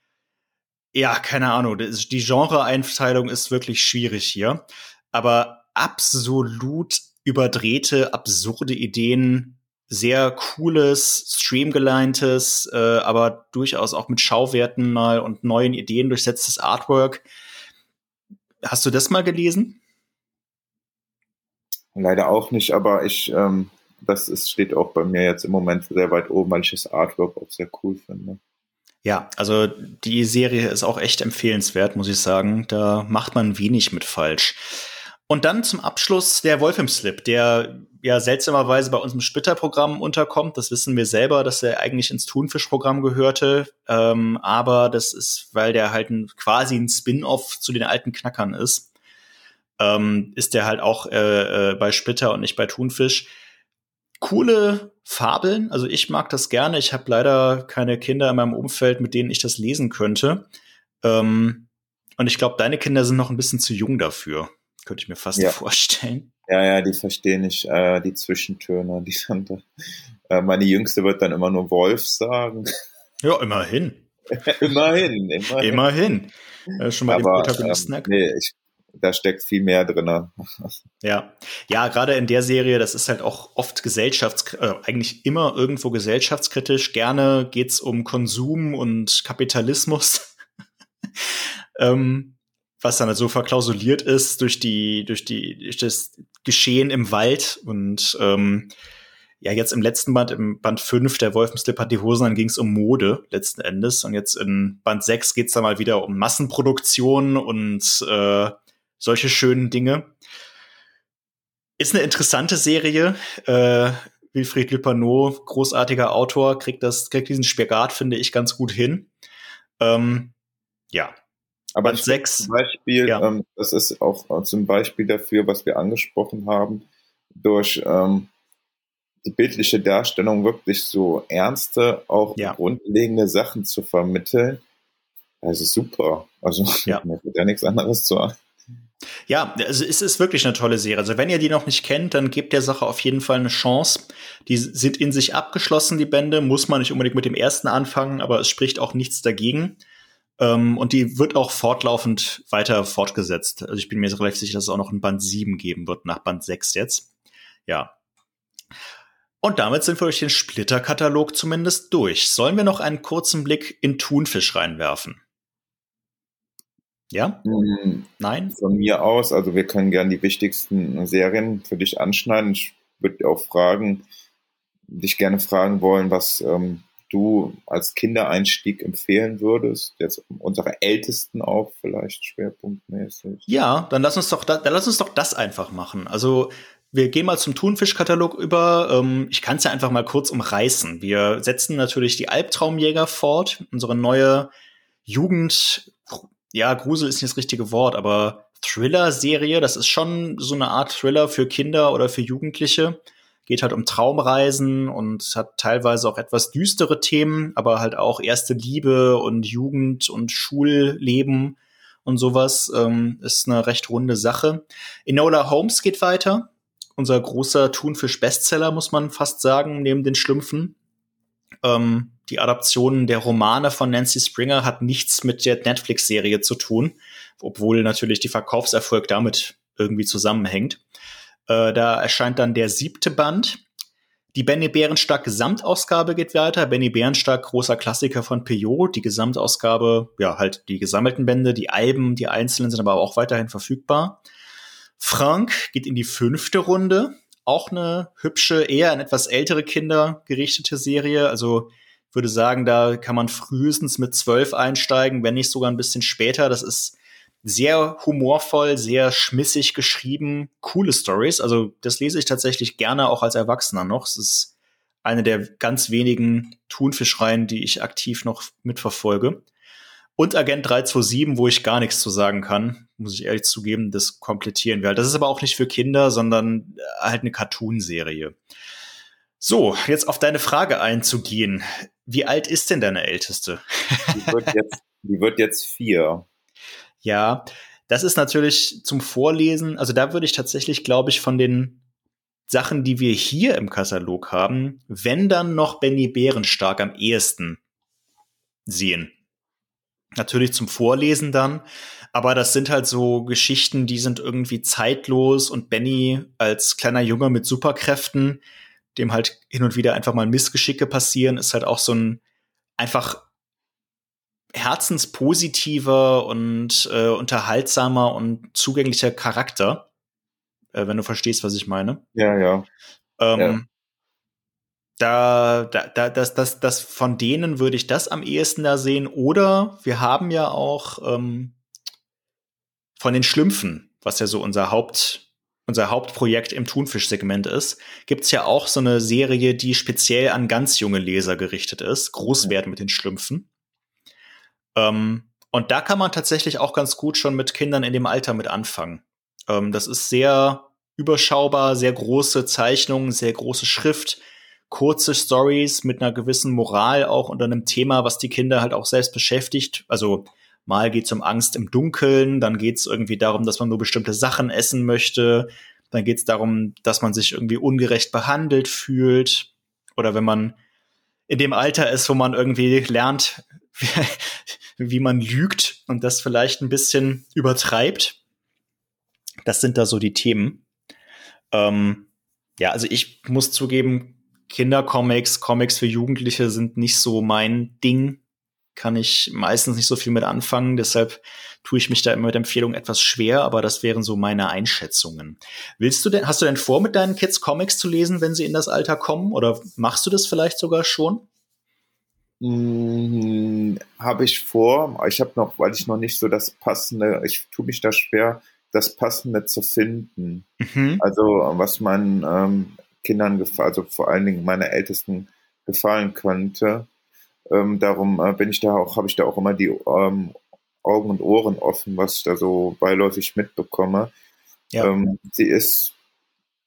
Ja, keine Ahnung. Die Genre-Einteilung ist wirklich schwierig hier. Aber absolut überdrehte, absurde Ideen, sehr cooles, streamgeleintes, äh, aber durchaus auch mit Schauwerten mal und neuen Ideen durchsetztes Artwork. Hast du das mal gelesen? Leider auch nicht, aber ich, ähm, das ist, steht auch bei mir jetzt im Moment sehr weit oben, weil ich das Artwork auch sehr cool finde. Ja, also die Serie ist auch echt empfehlenswert, muss ich sagen. Da macht man wenig mit falsch. Und dann zum Abschluss der Wolfram Slip, der ja seltsamerweise bei uns im Splitter-Programm unterkommt. Das wissen wir selber, dass er eigentlich ins Thunfisch-Programm gehörte. Ähm, aber das ist, weil der halt ein, quasi ein Spin-off zu den alten Knackern ist ähm, ist der halt auch äh, äh, bei Splitter und nicht bei Thunfisch. Coole Fabeln, also ich mag das gerne. Ich habe leider keine Kinder in meinem Umfeld, mit denen ich das lesen könnte. Ähm, und ich glaube, deine Kinder sind noch ein bisschen zu jung dafür, könnte ich mir fast ja. vorstellen. Ja, ja, die verstehen nicht äh, die Zwischentöne. Die sind, äh, meine Jüngste wird dann immer nur Wolf sagen. Ja, immerhin. immerhin, immerhin. Immerhin. Äh, schon mal Aber, den Protagonisten ähm, nee, ich, da steckt viel mehr drin. Ja, ja, gerade in der Serie, das ist halt auch oft gesellschafts, äh, eigentlich immer irgendwo gesellschaftskritisch. Gerne geht's um Konsum und Kapitalismus, ähm, was dann so verklausuliert ist durch die, durch die, durch das Geschehen im Wald und ähm, ja, jetzt im letzten Band, im Band 5, der Wolfenslip hat die Hosen, dann ging es um Mode letzten Endes. Und jetzt in Band 6 geht's dann mal wieder um Massenproduktion und äh, solche schönen Dinge. Ist eine interessante Serie. Äh, Wilfried Lupano, großartiger Autor, kriegt das, kriegt diesen Spagat, finde ich, ganz gut hin. Ähm, ja. Aber Band sechs. Zum Beispiel, ja. ähm, das ist auch zum Beispiel dafür, was wir angesprochen haben, durch ähm, die bildliche Darstellung wirklich so ernste, auch ja. grundlegende Sachen zu vermitteln. Also super. Also ja. mir wird ja nichts anderes zu ja, also es ist wirklich eine tolle Serie. Also wenn ihr die noch nicht kennt, dann gebt der Sache auf jeden Fall eine Chance. Die sind in sich abgeschlossen, die Bände. Muss man nicht unbedingt mit dem ersten anfangen, aber es spricht auch nichts dagegen. Ähm, und die wird auch fortlaufend weiter fortgesetzt. Also ich bin mir relativ sicher, dass es auch noch ein Band 7 geben wird, nach Band 6 jetzt. Ja. Und damit sind wir durch den Splitterkatalog zumindest durch. Sollen wir noch einen kurzen Blick in Thunfisch reinwerfen? Ja? Mhm. Nein? Von mir aus, also wir können gerne die wichtigsten Serien für dich anschneiden. Ich würde auch fragen, dich gerne fragen wollen, was ähm, du als Kindereinstieg empfehlen würdest, jetzt unsere Ältesten auch vielleicht schwerpunktmäßig. Ja, dann lass uns doch, da, dann lass uns doch das einfach machen. Also wir gehen mal zum Thunfischkatalog über. Ähm, ich kann es ja einfach mal kurz umreißen. Wir setzen natürlich die Albtraumjäger fort, unsere neue Jugend ja, Grusel ist nicht das richtige Wort, aber Thriller-Serie, das ist schon so eine Art Thriller für Kinder oder für Jugendliche. Geht halt um Traumreisen und hat teilweise auch etwas düstere Themen, aber halt auch erste Liebe und Jugend und Schulleben und sowas. Ähm, ist eine recht runde Sache. Enola Holmes geht weiter. Unser großer Thunfisch-Bestseller, muss man fast sagen, neben den Schlümpfen. Ähm, die Adaption der Romane von Nancy Springer hat nichts mit der Netflix-Serie zu tun, obwohl natürlich die Verkaufserfolg damit irgendwie zusammenhängt. Äh, da erscheint dann der siebte Band. Die Benny Bärenstark Gesamtausgabe geht weiter. Benny Bärenstark, großer Klassiker von Peugeot. Die Gesamtausgabe, ja, halt die gesammelten Bände, die Alben, die einzelnen sind aber auch weiterhin verfügbar. Frank geht in die fünfte Runde. Auch eine hübsche, eher an etwas ältere Kinder gerichtete Serie. Also würde sagen, da kann man frühestens mit zwölf einsteigen, wenn nicht sogar ein bisschen später. Das ist sehr humorvoll, sehr schmissig geschrieben, coole Stories. Also das lese ich tatsächlich gerne auch als Erwachsener noch. Es ist eine der ganz wenigen Thunfischreihen, die ich aktiv noch mitverfolge. Und Agent 327, wo ich gar nichts zu sagen kann, muss ich ehrlich zugeben, das komplettieren wir halt. Das ist aber auch nicht für Kinder, sondern halt eine Cartoonserie. So, jetzt auf deine Frage einzugehen. Wie alt ist denn deine Älteste? Die wird jetzt, die wird jetzt vier. Ja, das ist natürlich zum Vorlesen. Also da würde ich tatsächlich, glaube ich, von den Sachen, die wir hier im Katalog haben, wenn dann noch Benny Bärenstark am ehesten sehen. Natürlich zum Vorlesen dann, aber das sind halt so Geschichten, die sind irgendwie zeitlos und Benny als kleiner Junge mit Superkräften, dem halt hin und wieder einfach mal Missgeschicke passieren, ist halt auch so ein einfach herzenspositiver und äh, unterhaltsamer und zugänglicher Charakter, äh, wenn du verstehst, was ich meine. Ja, ja. Ähm, ja. Da, da, da, das, das, das von denen würde ich das am ehesten da sehen. Oder wir haben ja auch ähm, von den Schlümpfen, was ja so unser Haupt, unser Hauptprojekt im Thunfisch-Segment ist, gibt's ja auch so eine Serie, die speziell an ganz junge Leser gerichtet ist. Großwert mit den Schlümpfen. Ähm, und da kann man tatsächlich auch ganz gut schon mit Kindern in dem Alter mit anfangen. Ähm, das ist sehr überschaubar, sehr große Zeichnungen, sehr große Schrift, kurze Stories mit einer gewissen Moral auch unter einem Thema, was die Kinder halt auch selbst beschäftigt. Also mal geht es um Angst im Dunkeln, dann geht es irgendwie darum, dass man nur bestimmte Sachen essen möchte, dann geht es darum, dass man sich irgendwie ungerecht behandelt fühlt oder wenn man in dem Alter ist, wo man irgendwie lernt, wie man lügt und das vielleicht ein bisschen übertreibt. Das sind da so die Themen. Ähm, ja, also ich muss zugeben, Kindercomics, Comics für Jugendliche sind nicht so mein Ding. Kann ich meistens nicht so viel mit anfangen. Deshalb tue ich mich da immer mit Empfehlungen etwas schwer, aber das wären so meine Einschätzungen. Willst du denn, hast du denn vor, mit deinen Kids Comics zu lesen, wenn sie in das Alter kommen? Oder machst du das vielleicht sogar schon? Hm, habe ich vor. Ich habe noch, weil ich noch nicht so das passende, ich tue mich da schwer, das passende zu finden. Mhm. Also was meinen ähm, Kindern gefallen, also vor allen Dingen meine Ältesten gefallen könnte. Ähm, darum äh, bin ich da auch, habe ich da auch immer die ähm, Augen und Ohren offen, was ich da so beiläufig mitbekomme. Ja. Ähm, sie ist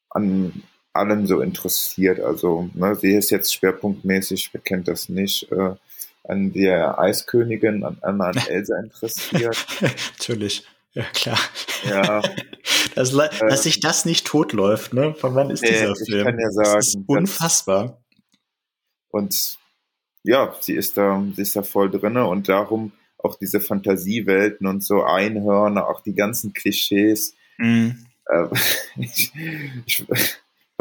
an allem so interessiert. Also ne, sie ist jetzt schwerpunktmäßig, wer kennt das nicht, äh, an der Eiskönigin, an Anna und Elsa interessiert. Natürlich. Ja, klar. Ja. dass, äh, dass sich das nicht totläuft, ne? Von wann ist nee, dieser Film? Ich kann ja sagen, das ist unfassbar. Und ja, sie ist da, sie ist da voll drinne und darum auch diese Fantasiewelten und so Einhörner, auch die ganzen Klischees. Mm. Äh, ich, ich,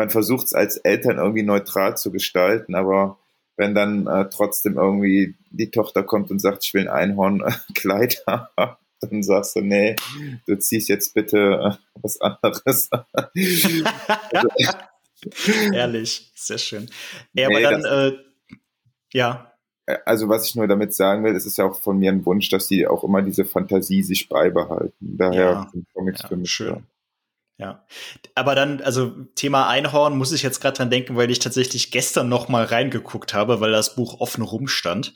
man versucht es als Eltern irgendwie neutral zu gestalten, aber wenn dann äh, trotzdem irgendwie die Tochter kommt und sagt, ich will ein Einhornkleid haben, dann sagst du, nee, du ziehst jetzt bitte äh, was anderes. also, Ehrlich, sehr schön. Ja, nee, aber dann, das, äh, ja. Also was ich nur damit sagen will, es ist ja auch von mir ein Wunsch, dass sie auch immer diese Fantasie sich beibehalten. Daher ja, Comics ja, für mich schön. Ja, aber dann, also Thema Einhorn muss ich jetzt gerade dran denken, weil ich tatsächlich gestern noch mal reingeguckt habe, weil das Buch offen rumstand.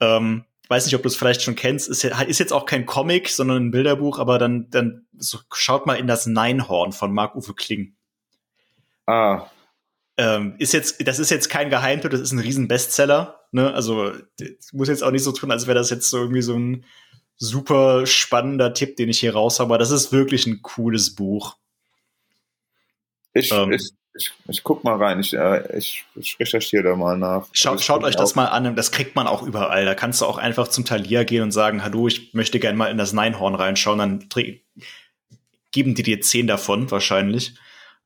Ähm, weiß nicht, ob du es vielleicht schon kennst, ist, ist, jetzt auch kein Comic, sondern ein Bilderbuch, aber dann, dann so, schaut mal in das Neinhorn von Marc-Uwe Kling. Ah. Ähm, ist jetzt, das ist jetzt kein Geheimtipp, das ist ein riesen Bestseller. Ne? Also muss jetzt auch nicht so tun, als wäre das jetzt so irgendwie so ein super spannender Tipp, den ich hier raus habe. Aber das ist wirklich ein cooles Buch. Ich, ähm, ich, ich, ich guck mal rein, ich, äh, ich, ich recherchiere da mal nach. Schaut, also schaut euch das mal an, das kriegt man auch überall. Da kannst du auch einfach zum Thalia gehen und sagen, hallo, ich möchte gerne mal in das Neinhorn reinschauen, dann geben die dir zehn davon wahrscheinlich.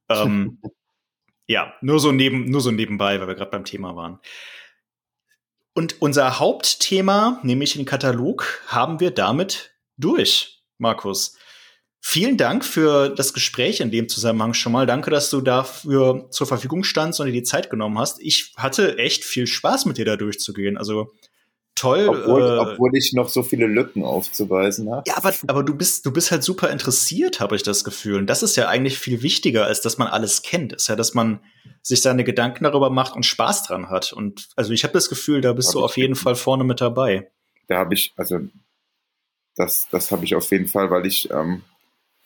Ähm, ja, nur so neben, nur so nebenbei, weil wir gerade beim Thema waren. Und unser Hauptthema, nämlich den Katalog, haben wir damit durch, Markus. Vielen Dank für das Gespräch in dem Zusammenhang schon mal. Danke, dass du dafür zur Verfügung standst und dir die Zeit genommen hast. Ich hatte echt viel Spaß, mit dir da durchzugehen. Also toll. Obwohl, äh, obwohl ich noch so viele Lücken aufzuweisen habe. Ja, aber, aber du bist, du bist halt super interessiert, habe ich das Gefühl. Und das ist ja eigentlich viel wichtiger, als dass man alles kennt. Ist ja, dass man sich seine Gedanken darüber macht und Spaß dran hat. Und also ich habe das Gefühl, da bist hab du auf jeden Fall vorne mit dabei. Da habe ich, also das, das habe ich auf jeden Fall, weil ich ähm,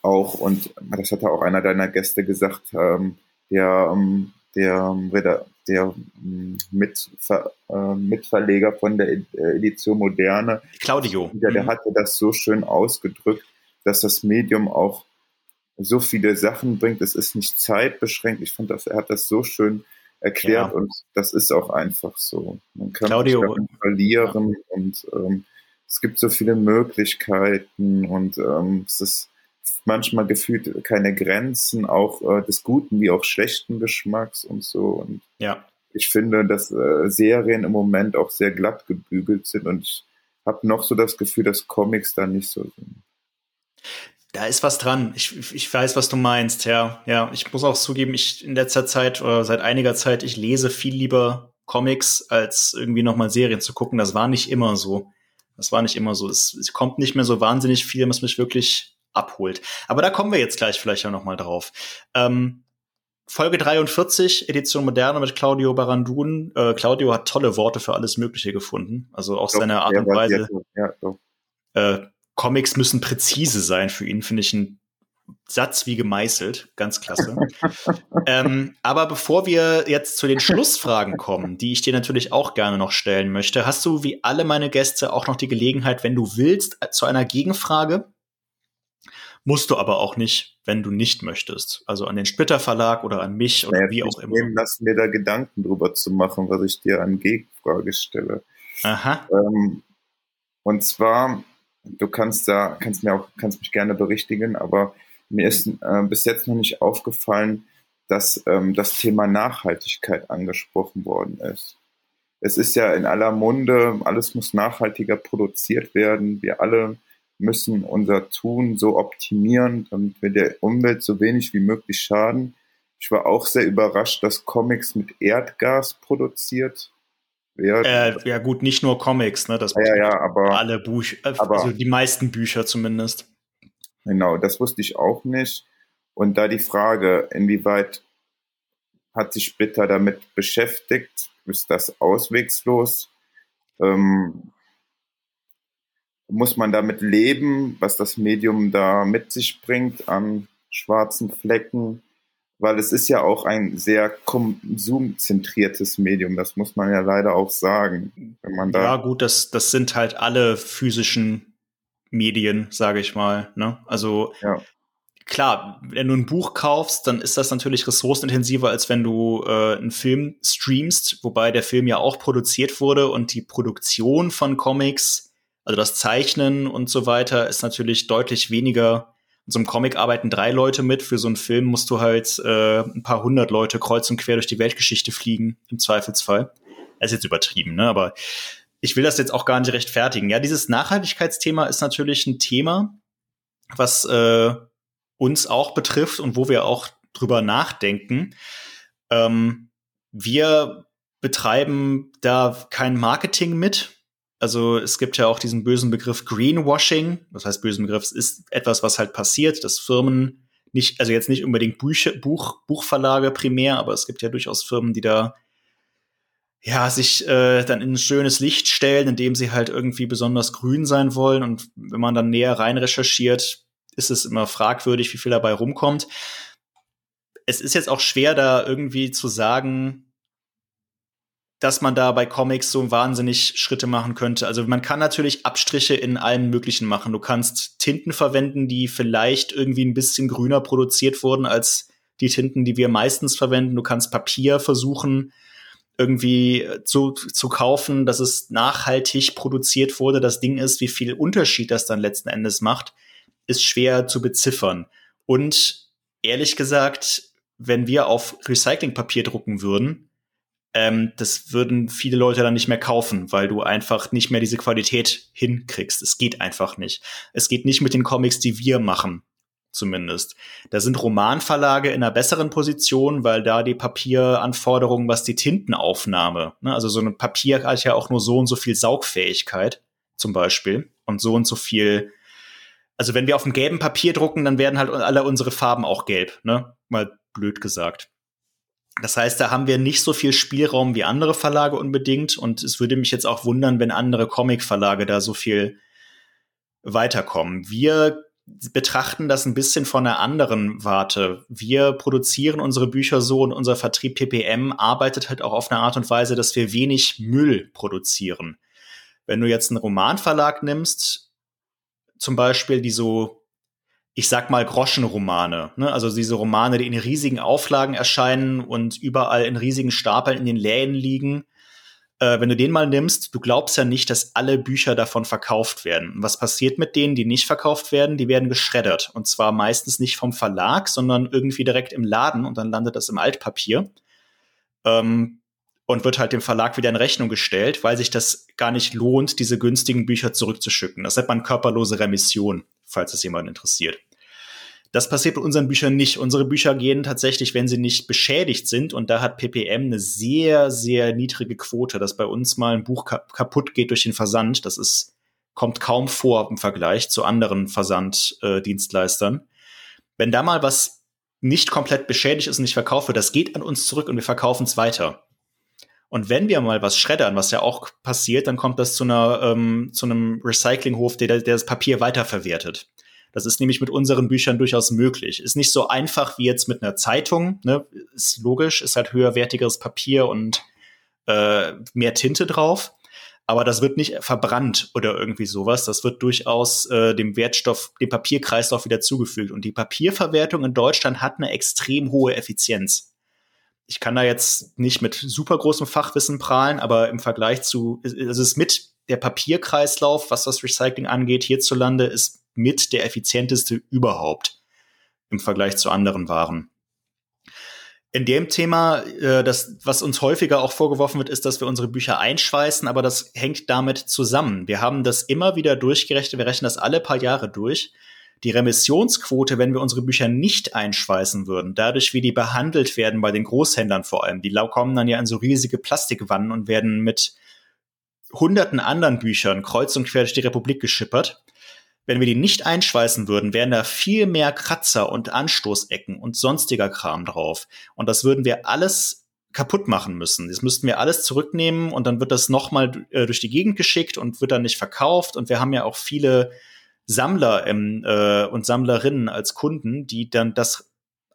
auch, und das hatte auch einer deiner Gäste gesagt, ähm, der, ähm, der, der, der ähm, Mit, äh, Mitverleger von der äh, Edition Moderne. Claudio. Der, der mhm. hatte das so schön ausgedrückt, dass das Medium auch so viele Sachen bringt. Es ist nicht zeitbeschränkt. Ich fand, dass er hat das so schön erklärt ja. und das ist auch einfach so. Man kann Claudio, verlieren ja. und ähm, es gibt so viele Möglichkeiten und ähm, es ist manchmal gefühlt keine Grenzen, auch äh, des guten wie auch schlechten Geschmacks und so. Und ja. ich finde, dass äh, Serien im Moment auch sehr glatt gebügelt sind und ich habe noch so das Gefühl, dass Comics da nicht so sind. Da ist was dran. Ich, ich weiß, was du meinst, ja. Ja, ich muss auch zugeben, ich in letzter Zeit oder seit einiger Zeit, ich lese viel lieber Comics, als irgendwie nochmal Serien zu gucken. Das war nicht immer so. Das war nicht immer so. Es, es kommt nicht mehr so wahnsinnig viel, was mich wirklich abholt. Aber da kommen wir jetzt gleich vielleicht auch noch mal drauf. Ähm, Folge 43, Edition Moderne mit Claudio Barandun. Äh, Claudio hat tolle Worte für alles Mögliche gefunden. Also auch doch, seine Art und Weise. Ja, äh, Comics müssen präzise sein für ihn, finde ich ein Satz wie gemeißelt. Ganz klasse. ähm, aber bevor wir jetzt zu den Schlussfragen kommen, die ich dir natürlich auch gerne noch stellen möchte, hast du wie alle meine Gäste auch noch die Gelegenheit, wenn du willst, zu einer Gegenfrage Musst du aber auch nicht, wenn du nicht möchtest. Also an den Splitter Verlag oder an mich oder naja, wie auch immer. Lass mir da Gedanken drüber zu machen, was ich dir an Gegenfrage stelle. Aha. Ähm, und zwar, du kannst da, kannst mir auch, kannst mich gerne berichtigen, aber mir ist äh, bis jetzt noch nicht aufgefallen, dass ähm, das Thema Nachhaltigkeit angesprochen worden ist. Es ist ja in aller Munde, alles muss nachhaltiger produziert werden. Wir alle müssen unser Tun so optimieren, damit wir der Umwelt so wenig wie möglich schaden. Ich war auch sehr überrascht, dass Comics mit Erdgas produziert werden. Äh, ja gut, nicht nur Comics, ne? Das ja, ja, aber alle Bücher, äh, also die meisten Bücher zumindest. Genau, das wusste ich auch nicht. Und da die Frage, inwieweit hat sich Splitter damit beschäftigt? Ist das auswegslos? Ähm, muss man damit leben, was das Medium da mit sich bringt an schwarzen Flecken, weil es ist ja auch ein sehr konsumzentriertes Medium, das muss man ja leider auch sagen. Wenn man da ja gut, das, das sind halt alle physischen Medien, sage ich mal. Ne? Also ja. klar, wenn du ein Buch kaufst, dann ist das natürlich ressourcenintensiver, als wenn du äh, einen Film streamst, wobei der Film ja auch produziert wurde und die Produktion von Comics also das Zeichnen und so weiter ist natürlich deutlich weniger. In so einem Comic arbeiten drei Leute mit. Für so einen Film musst du halt äh, ein paar hundert Leute kreuz und quer durch die Weltgeschichte fliegen, im Zweifelsfall. Das ist jetzt übertrieben, ne? Aber ich will das jetzt auch gar nicht rechtfertigen. Ja, dieses Nachhaltigkeitsthema ist natürlich ein Thema, was äh, uns auch betrifft und wo wir auch drüber nachdenken. Ähm, wir betreiben da kein Marketing mit. Also es gibt ja auch diesen bösen Begriff Greenwashing. Das heißt, bösen Begriff ist etwas, was halt passiert, dass Firmen nicht, also jetzt nicht unbedingt Bücher, Buch, Buchverlage primär, aber es gibt ja durchaus Firmen, die da ja sich äh, dann in ein schönes Licht stellen, indem sie halt irgendwie besonders grün sein wollen. Und wenn man dann näher rein recherchiert, ist es immer fragwürdig, wie viel dabei rumkommt. Es ist jetzt auch schwer, da irgendwie zu sagen, dass man da bei Comics so wahnsinnig Schritte machen könnte. Also man kann natürlich Abstriche in allen möglichen machen. Du kannst Tinten verwenden, die vielleicht irgendwie ein bisschen grüner produziert wurden als die Tinten, die wir meistens verwenden. Du kannst Papier versuchen irgendwie zu, zu kaufen, dass es nachhaltig produziert wurde. Das Ding ist, wie viel Unterschied das dann letzten Endes macht, ist schwer zu beziffern. Und ehrlich gesagt, wenn wir auf Recyclingpapier drucken würden, ähm, das würden viele Leute dann nicht mehr kaufen, weil du einfach nicht mehr diese Qualität hinkriegst. Es geht einfach nicht. Es geht nicht mit den Comics, die wir machen. zumindest. Da sind Romanverlage in einer besseren Position, weil da die Papieranforderungen, was die Tintenaufnahme, ne, also so ein Papier hat ja auch nur so und so viel Saugfähigkeit, zum Beispiel, und so und so viel. Also wenn wir auf dem gelben Papier drucken, dann werden halt alle unsere Farben auch gelb, ne? Mal blöd gesagt. Das heißt, da haben wir nicht so viel Spielraum wie andere Verlage unbedingt. Und es würde mich jetzt auch wundern, wenn andere Comic-Verlage da so viel weiterkommen. Wir betrachten das ein bisschen von einer anderen Warte. Wir produzieren unsere Bücher so und unser Vertrieb PPM arbeitet halt auch auf eine Art und Weise, dass wir wenig Müll produzieren. Wenn du jetzt einen Romanverlag nimmst, zum Beispiel, die so, ich sag mal, Groschenromane, ne? also diese Romane, die in riesigen Auflagen erscheinen und überall in riesigen Stapeln in den Läden liegen, äh, wenn du den mal nimmst, du glaubst ja nicht, dass alle Bücher davon verkauft werden. was passiert mit denen, die nicht verkauft werden? Die werden geschreddert. Und zwar meistens nicht vom Verlag, sondern irgendwie direkt im Laden und dann landet das im Altpapier. Ähm, und wird halt dem Verlag wieder in Rechnung gestellt, weil sich das gar nicht lohnt, diese günstigen Bücher zurückzuschicken. Das nennt man körperlose Remission, falls es jemanden interessiert. Das passiert bei unseren Büchern nicht. Unsere Bücher gehen tatsächlich, wenn sie nicht beschädigt sind, und da hat PPM eine sehr, sehr niedrige Quote, dass bei uns mal ein Buch kaputt geht durch den Versand. Das ist, kommt kaum vor im Vergleich zu anderen Versanddienstleistern. Wenn da mal was nicht komplett beschädigt ist und nicht verkauft wird, das geht an uns zurück und wir verkaufen es weiter. Und wenn wir mal was schreddern, was ja auch passiert, dann kommt das zu einer ähm, zu einem Recyclinghof, der, der das Papier weiterverwertet. Das ist nämlich mit unseren Büchern durchaus möglich. Ist nicht so einfach wie jetzt mit einer Zeitung. Ne? Ist logisch, ist halt höherwertigeres Papier und äh, mehr Tinte drauf. Aber das wird nicht verbrannt oder irgendwie sowas. Das wird durchaus äh, dem Wertstoff, dem Papierkreislauf wieder zugefügt. Und die Papierverwertung in Deutschland hat eine extrem hohe Effizienz. Ich kann da jetzt nicht mit super großem Fachwissen prahlen, aber im Vergleich zu, es ist mit der Papierkreislauf, was das Recycling angeht, hierzulande ist mit der effizienteste überhaupt im Vergleich zu anderen Waren. In dem Thema, äh, das, was uns häufiger auch vorgeworfen wird, ist, dass wir unsere Bücher einschweißen, aber das hängt damit zusammen. Wir haben das immer wieder durchgerechnet, wir rechnen das alle paar Jahre durch. Die Remissionsquote, wenn wir unsere Bücher nicht einschweißen würden, dadurch, wie die behandelt werden bei den Großhändlern vor allem, die kommen dann ja in so riesige Plastikwannen und werden mit hunderten anderen Büchern kreuz und quer durch die Republik geschippert. Wenn wir die nicht einschweißen würden, wären da viel mehr Kratzer und Anstoßecken und sonstiger Kram drauf. Und das würden wir alles kaputt machen müssen. Das müssten wir alles zurücknehmen und dann wird das nochmal äh, durch die Gegend geschickt und wird dann nicht verkauft. Und wir haben ja auch viele Sammler ähm, äh, und Sammlerinnen als Kunden, die dann das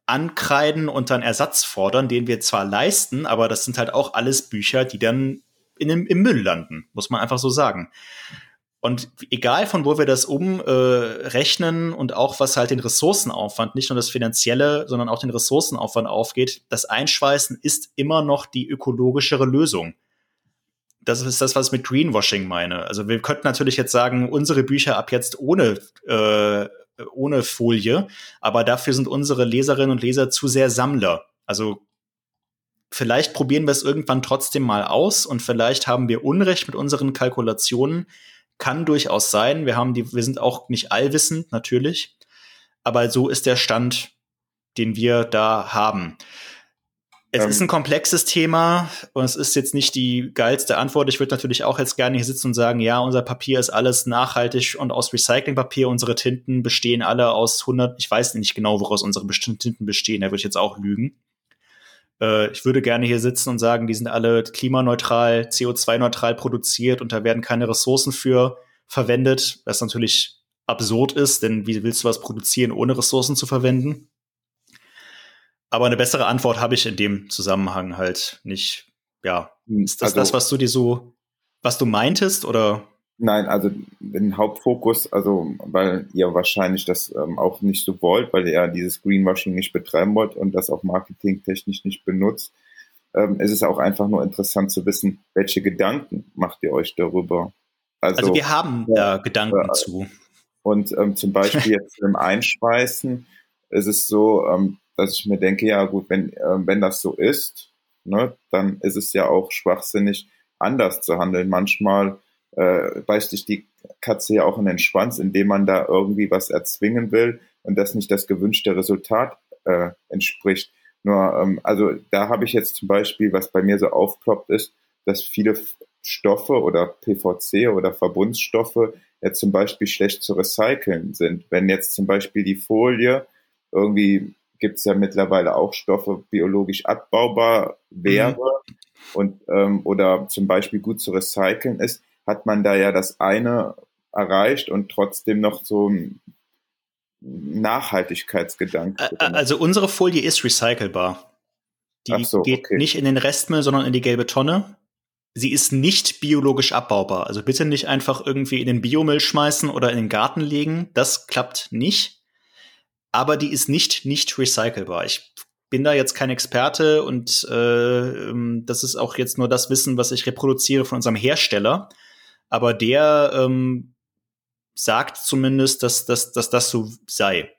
ankreiden und dann Ersatz fordern, den wir zwar leisten, aber das sind halt auch alles Bücher, die dann in, im Müll landen, muss man einfach so sagen. Und egal von wo wir das umrechnen äh, und auch was halt den Ressourcenaufwand, nicht nur das finanzielle, sondern auch den Ressourcenaufwand aufgeht, das Einschweißen ist immer noch die ökologischere Lösung. Das ist das, was ich mit Greenwashing meine. Also wir könnten natürlich jetzt sagen, unsere Bücher ab jetzt ohne, äh, ohne Folie, aber dafür sind unsere Leserinnen und Leser zu sehr Sammler. Also vielleicht probieren wir es irgendwann trotzdem mal aus und vielleicht haben wir Unrecht mit unseren Kalkulationen, kann durchaus sein. Wir haben die, wir sind auch nicht allwissend, natürlich. Aber so ist der Stand, den wir da haben. Es ähm. ist ein komplexes Thema und es ist jetzt nicht die geilste Antwort. Ich würde natürlich auch jetzt gerne hier sitzen und sagen, ja, unser Papier ist alles nachhaltig und aus Recyclingpapier. Unsere Tinten bestehen alle aus 100, ich weiß nicht genau, woraus unsere bestimmten Tinten bestehen. Da würde ich jetzt auch lügen. Äh, ich würde gerne hier sitzen und sagen, die sind alle klimaneutral, CO2-neutral produziert und da werden keine Ressourcen für verwendet, was natürlich absurd ist, denn wie willst du was produzieren, ohne Ressourcen zu verwenden? Aber eine bessere Antwort habe ich in dem Zusammenhang halt nicht. Ja, hm, ist das also, das, was du dir so, was du meintest oder? Nein, also den Hauptfokus, also weil ihr wahrscheinlich das ähm, auch nicht so wollt, weil ihr dieses Greenwashing nicht betreiben wollt und das auch marketingtechnisch nicht benutzt, ähm, ist es auch einfach nur interessant zu wissen, welche Gedanken macht ihr euch darüber? Also, also wir haben ja, da Gedanken äh, zu. Und ähm, zum Beispiel jetzt im Einschweißen ist es so, ähm, dass ich mir denke, ja gut, wenn, äh, wenn das so ist, ne, dann ist es ja auch schwachsinnig, anders zu handeln. Manchmal äh, beißt sich die Katze ja auch in den Schwanz, indem man da irgendwie was erzwingen will und das nicht das gewünschte Resultat äh, entspricht. Nur, ähm, also da habe ich jetzt zum Beispiel, was bei mir so aufploppt ist, dass viele Stoffe oder PVC oder Verbundstoffe jetzt zum Beispiel schlecht zu recyceln sind. Wenn jetzt zum Beispiel die Folie, irgendwie gibt es ja mittlerweile auch Stoffe biologisch abbaubar wäre mhm. und ähm, oder zum Beispiel gut zu recyceln ist, hat man da ja das eine erreicht und trotzdem noch so ein Nachhaltigkeitsgedanke. Also unsere Folie ist recycelbar. Die so, geht okay. nicht in den Restmüll, sondern in die gelbe Tonne sie ist nicht biologisch abbaubar. Also bitte nicht einfach irgendwie in den Biomüll schmeißen oder in den Garten legen. Das klappt nicht. Aber die ist nicht nicht recycelbar. Ich bin da jetzt kein Experte und äh, ähm, das ist auch jetzt nur das Wissen, was ich reproduziere von unserem Hersteller. Aber der ähm, sagt zumindest, dass, dass, dass das so sei.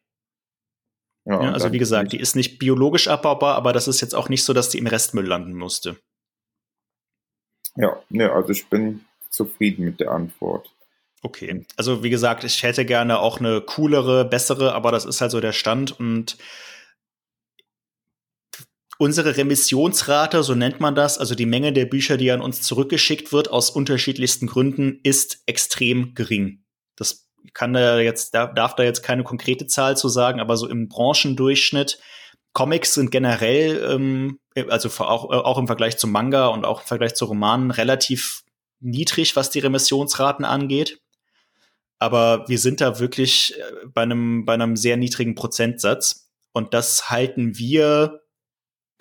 Ja, ja, also wie gesagt, die ist nicht biologisch abbaubar, aber das ist jetzt auch nicht so, dass die im Restmüll landen musste. Ja, ne, also ich bin zufrieden mit der Antwort. Okay, also wie gesagt, ich hätte gerne auch eine coolere, bessere, aber das ist halt so der Stand und unsere Remissionsrate, so nennt man das, also die Menge der Bücher, die an uns zurückgeschickt wird, aus unterschiedlichsten Gründen, ist extrem gering. Das kann da jetzt, darf da jetzt keine konkrete Zahl zu sagen, aber so im Branchendurchschnitt Comics sind generell, ähm, also auch, äh, auch im Vergleich zum Manga und auch im Vergleich zu Romanen, relativ niedrig, was die Remissionsraten angeht. Aber wir sind da wirklich äh, bei einem, bei einem sehr niedrigen Prozentsatz. Und das halten wir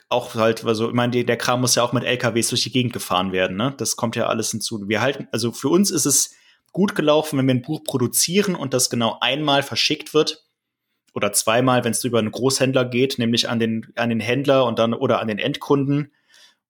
auch halt, also ich meine, der Kram muss ja auch mit LKWs durch die Gegend gefahren werden, ne? Das kommt ja alles hinzu. Wir halten, also für uns ist es gut gelaufen, wenn wir ein Buch produzieren und das genau einmal verschickt wird oder zweimal, wenn es über einen Großhändler geht, nämlich an den, an den Händler und dann oder an den Endkunden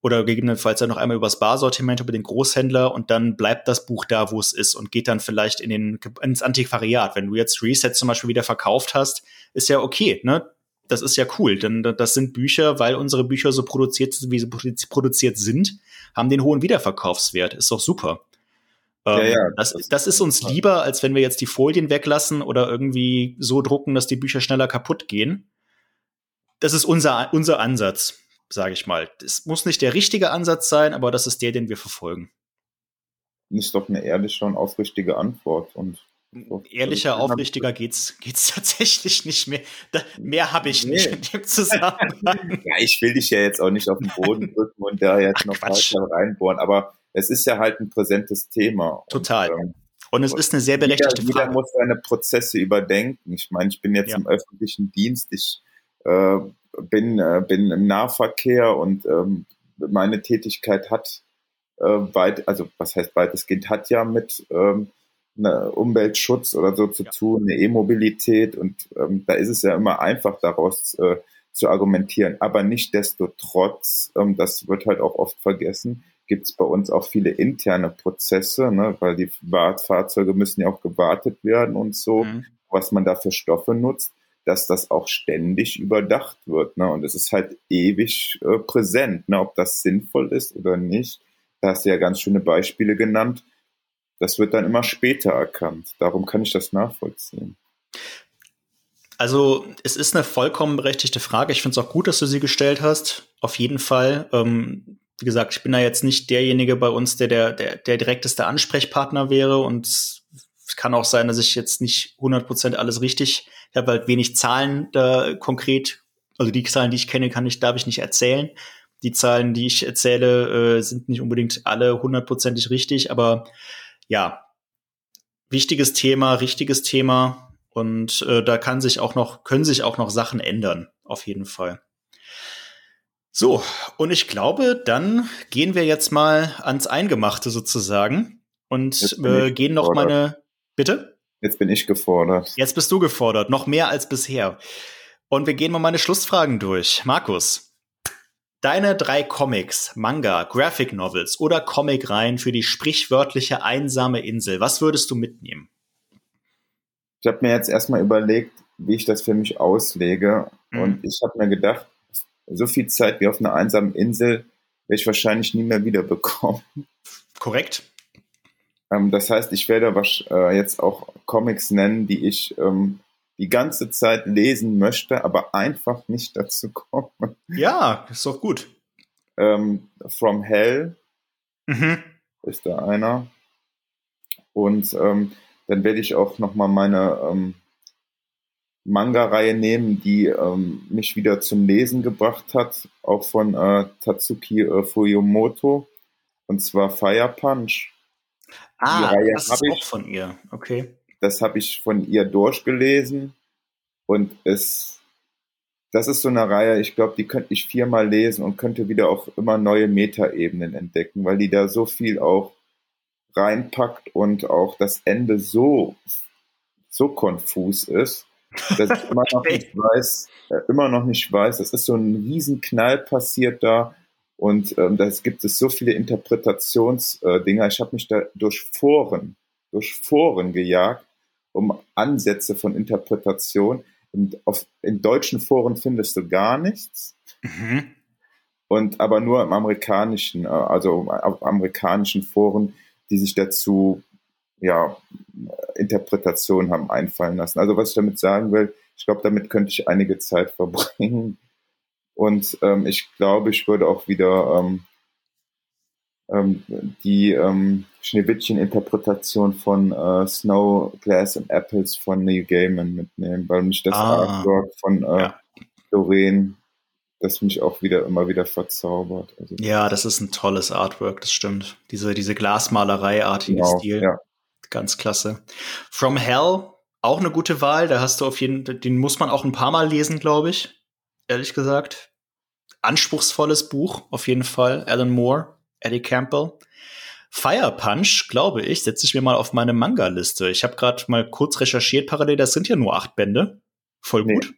oder gegebenenfalls dann noch einmal übers Barsortiment über den Großhändler und dann bleibt das Buch da, wo es ist und geht dann vielleicht in den, ins Antiquariat. Wenn du jetzt Reset zum Beispiel wieder verkauft hast, ist ja okay, ne? Das ist ja cool, denn das sind Bücher, weil unsere Bücher so produziert sind, wie sie produziert sind, haben den hohen Wiederverkaufswert. Ist doch super. Ähm, ja, ja, das, das, ist uns lieber, als wenn wir jetzt die Folien weglassen oder irgendwie so drucken, dass die Bücher schneller kaputt gehen. Das ist unser, unser Ansatz, sage ich mal. Es muss nicht der richtige Ansatz sein, aber das ist der, den wir verfolgen. Das ist doch eine ehrliche und aufrichtige Antwort. Und Ehrlicher, aufrichtiger geht's, geht's tatsächlich nicht mehr. Da, mehr habe ich nee. nicht in dem Zusammenhang. ja, ich will dich ja jetzt auch nicht auf den Boden drücken und da jetzt Ach, noch Quatsch. weiter reinbohren, aber es ist ja halt ein präsentes Thema. Total. Und, ähm, und es ist eine sehr berechtigte jeder, Frage. Jeder muss seine Prozesse überdenken. Ich meine, ich bin jetzt ja. im öffentlichen Dienst, ich äh, bin, äh, bin im Nahverkehr und ähm, meine Tätigkeit hat äh, weit, also was heißt weitestgehend, hat ja mit ähm, ne, Umweltschutz oder so zu ja. tun, eine E-Mobilität und ähm, da ist es ja immer einfach daraus äh, zu argumentieren. Aber nicht desto trotz, ähm, das wird halt auch oft vergessen, gibt es bei uns auch viele interne Prozesse, ne, weil die Fahrzeuge müssen ja auch gewartet werden und so, mhm. was man da für Stoffe nutzt, dass das auch ständig überdacht wird. Ne, und es ist halt ewig äh, präsent, ne, ob das sinnvoll ist oder nicht. Da hast du ja ganz schöne Beispiele genannt. Das wird dann immer später erkannt. Darum kann ich das nachvollziehen. Also es ist eine vollkommen berechtigte Frage. Ich finde es auch gut, dass du sie gestellt hast. Auf jeden Fall. Ähm, wie gesagt, ich bin da jetzt nicht derjenige bei uns, der der, der, der direkteste Ansprechpartner wäre und es kann auch sein, dass ich jetzt nicht 100% alles richtig, ich habe halt wenig Zahlen da konkret, also die Zahlen, die ich kenne, kann ich, darf ich nicht erzählen. Die Zahlen, die ich erzähle, äh, sind nicht unbedingt alle hundertprozentig richtig, aber ja, wichtiges Thema, richtiges Thema und äh, da kann sich auch noch, können sich auch noch Sachen ändern, auf jeden Fall. So, und ich glaube, dann gehen wir jetzt mal ans Eingemachte sozusagen und äh, gehen noch meine. Bitte? Jetzt bin ich gefordert. Jetzt bist du gefordert, noch mehr als bisher. Und wir gehen mal meine Schlussfragen durch. Markus, deine drei Comics, Manga, Graphic Novels oder Comicreihen für die sprichwörtliche einsame Insel, was würdest du mitnehmen? Ich habe mir jetzt erstmal überlegt, wie ich das für mich auslege. Mhm. Und ich habe mir gedacht, so viel Zeit wie auf einer einsamen Insel werde ich wahrscheinlich nie mehr wiederbekommen. Korrekt. Ähm, das heißt, ich werde äh, jetzt auch Comics nennen, die ich ähm, die ganze Zeit lesen möchte, aber einfach nicht dazu komme. Ja, ist doch gut. Ähm, From Hell Mhm. ist da einer. Und ähm, dann werde ich auch nochmal meine ähm, Manga-Reihe nehmen, die ähm, mich wieder zum Lesen gebracht hat, auch von äh, Tatsuki äh, Fuyomoto, und zwar Fire Punch. Ah, das ist ich. auch von ihr. Okay. Das habe ich von ihr durchgelesen und es, das ist so eine Reihe, ich glaube, die könnte ich viermal lesen und könnte wieder auch immer neue Metaebenen entdecken, weil die da so viel auch reinpackt und auch das Ende so, so konfus ist, dass ich immer noch nicht weiß, äh, immer noch nicht weiß, es ist so ein Riesenknall passiert da und ähm, da gibt es so viele Interpretationsdinger. Ich habe mich da durch Foren, durch Foren gejagt, um Ansätze von Interpretation. Und auf, in deutschen Foren findest du gar nichts. Mhm. Und aber nur im amerikanischen, äh, also auf amerikanischen Foren, die sich dazu ja Interpretationen haben einfallen lassen. Also was ich damit sagen will, ich glaube, damit könnte ich einige Zeit verbringen. Und ähm, ich glaube, ich würde auch wieder ähm, ähm, die ähm, Schneewittchen-Interpretation von äh, Snow, Glass and Apples von Neil Gaiman mitnehmen, weil mich das Ah. Artwork von äh, Ja. Lorraine, das mich auch wieder immer wieder verzaubert. Also, Ja, das ist ein tolles Artwork, das stimmt. Diese, diese Glasmalerei-artige genau, Stil. ja. Ganz klasse. From Hell, auch eine gute Wahl. Da hast du auf jeden den muss man auch ein paar Mal lesen, glaube ich. Ehrlich gesagt. Anspruchsvolles Buch, auf jeden Fall. Alan Moore, Eddie Campbell. Fire Punch, glaube ich, setze ich mir mal auf meine Manga-Liste. Ich habe gerade mal kurz recherchiert parallel, das sind ja nur acht Bände. Voll Nee. gut.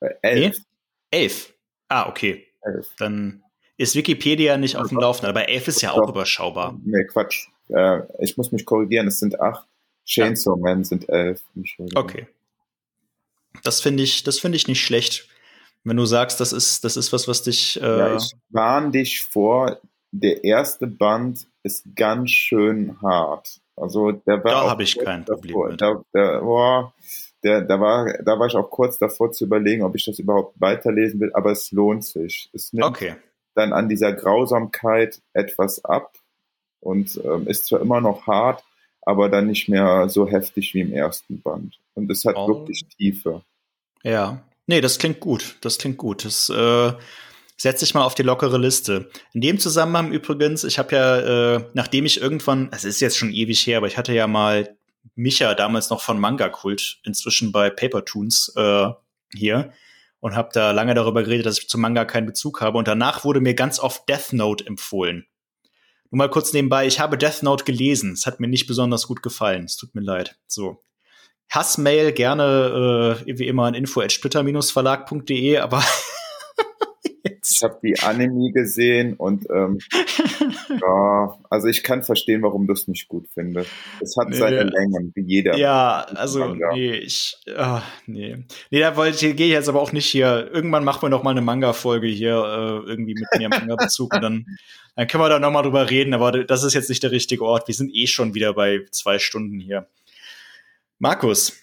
Äh, elf. Elf. Ah, okay. elf. Dann ist Wikipedia nicht auf dem Laufenden, aber elf ist ja auch überschaubar. Nee, Quatsch. Äh, ich muss mich korrigieren, es sind acht. Chainsaw Man sind elf. Okay. Das finde ich, das finde ich nicht schlecht. Wenn du sagst, das ist, das ist was, was dich. Äh, Ja, ich warne dich vor, der erste Band ist ganz schön hart. Also der war Da auch hab ich kein Problem davor, mit. Da, der, boah, der, da, war, da war ich auch kurz davor zu überlegen, ob ich das überhaupt weiterlesen will, aber es lohnt sich. Es nimmt okay. dann an dieser Grausamkeit etwas ab und ähm, ist zwar immer noch hart, aber dann nicht mehr so heftig wie im ersten Band. Und es hat Oh. wirklich Tiefe. Ja. Nee, das klingt gut. Das klingt gut. Das äh, setze ich mal auf die lockere Liste. In dem Zusammenhang übrigens, ich habe ja, äh, nachdem ich irgendwann, es ist jetzt schon ewig her, aber ich hatte ja mal Micha damals noch von Manga Kult, inzwischen bei Paper Toons äh, hier und habe da lange darüber geredet, dass ich zum Manga keinen Bezug habe. Und danach wurde mir ganz oft Death Note empfohlen. Nur mal kurz nebenbei, ich habe Death Note gelesen. Es hat mir nicht besonders gut gefallen. Es tut mir leid. So. Hassmail gerne äh, wie immer an info@splitter-verlag.de, aber Ich jetzt. habe die Anime gesehen und ähm, ja, also ich kann verstehen, warum du es nicht gut findest. Es hat Nee. seine Längen, wie jeder. Ja, also Manga. nee, ich ah, nee. Nee, da wollte ich gehe ich jetzt aber auch nicht hier. Irgendwann machen wir noch mal eine Manga Folge hier äh, irgendwie mit mir im Manga Bezug und dann dann können wir da noch mal drüber reden, aber das ist jetzt nicht der richtige Ort. Wir sind eh schon wieder bei zwei Stunden hier. Markus,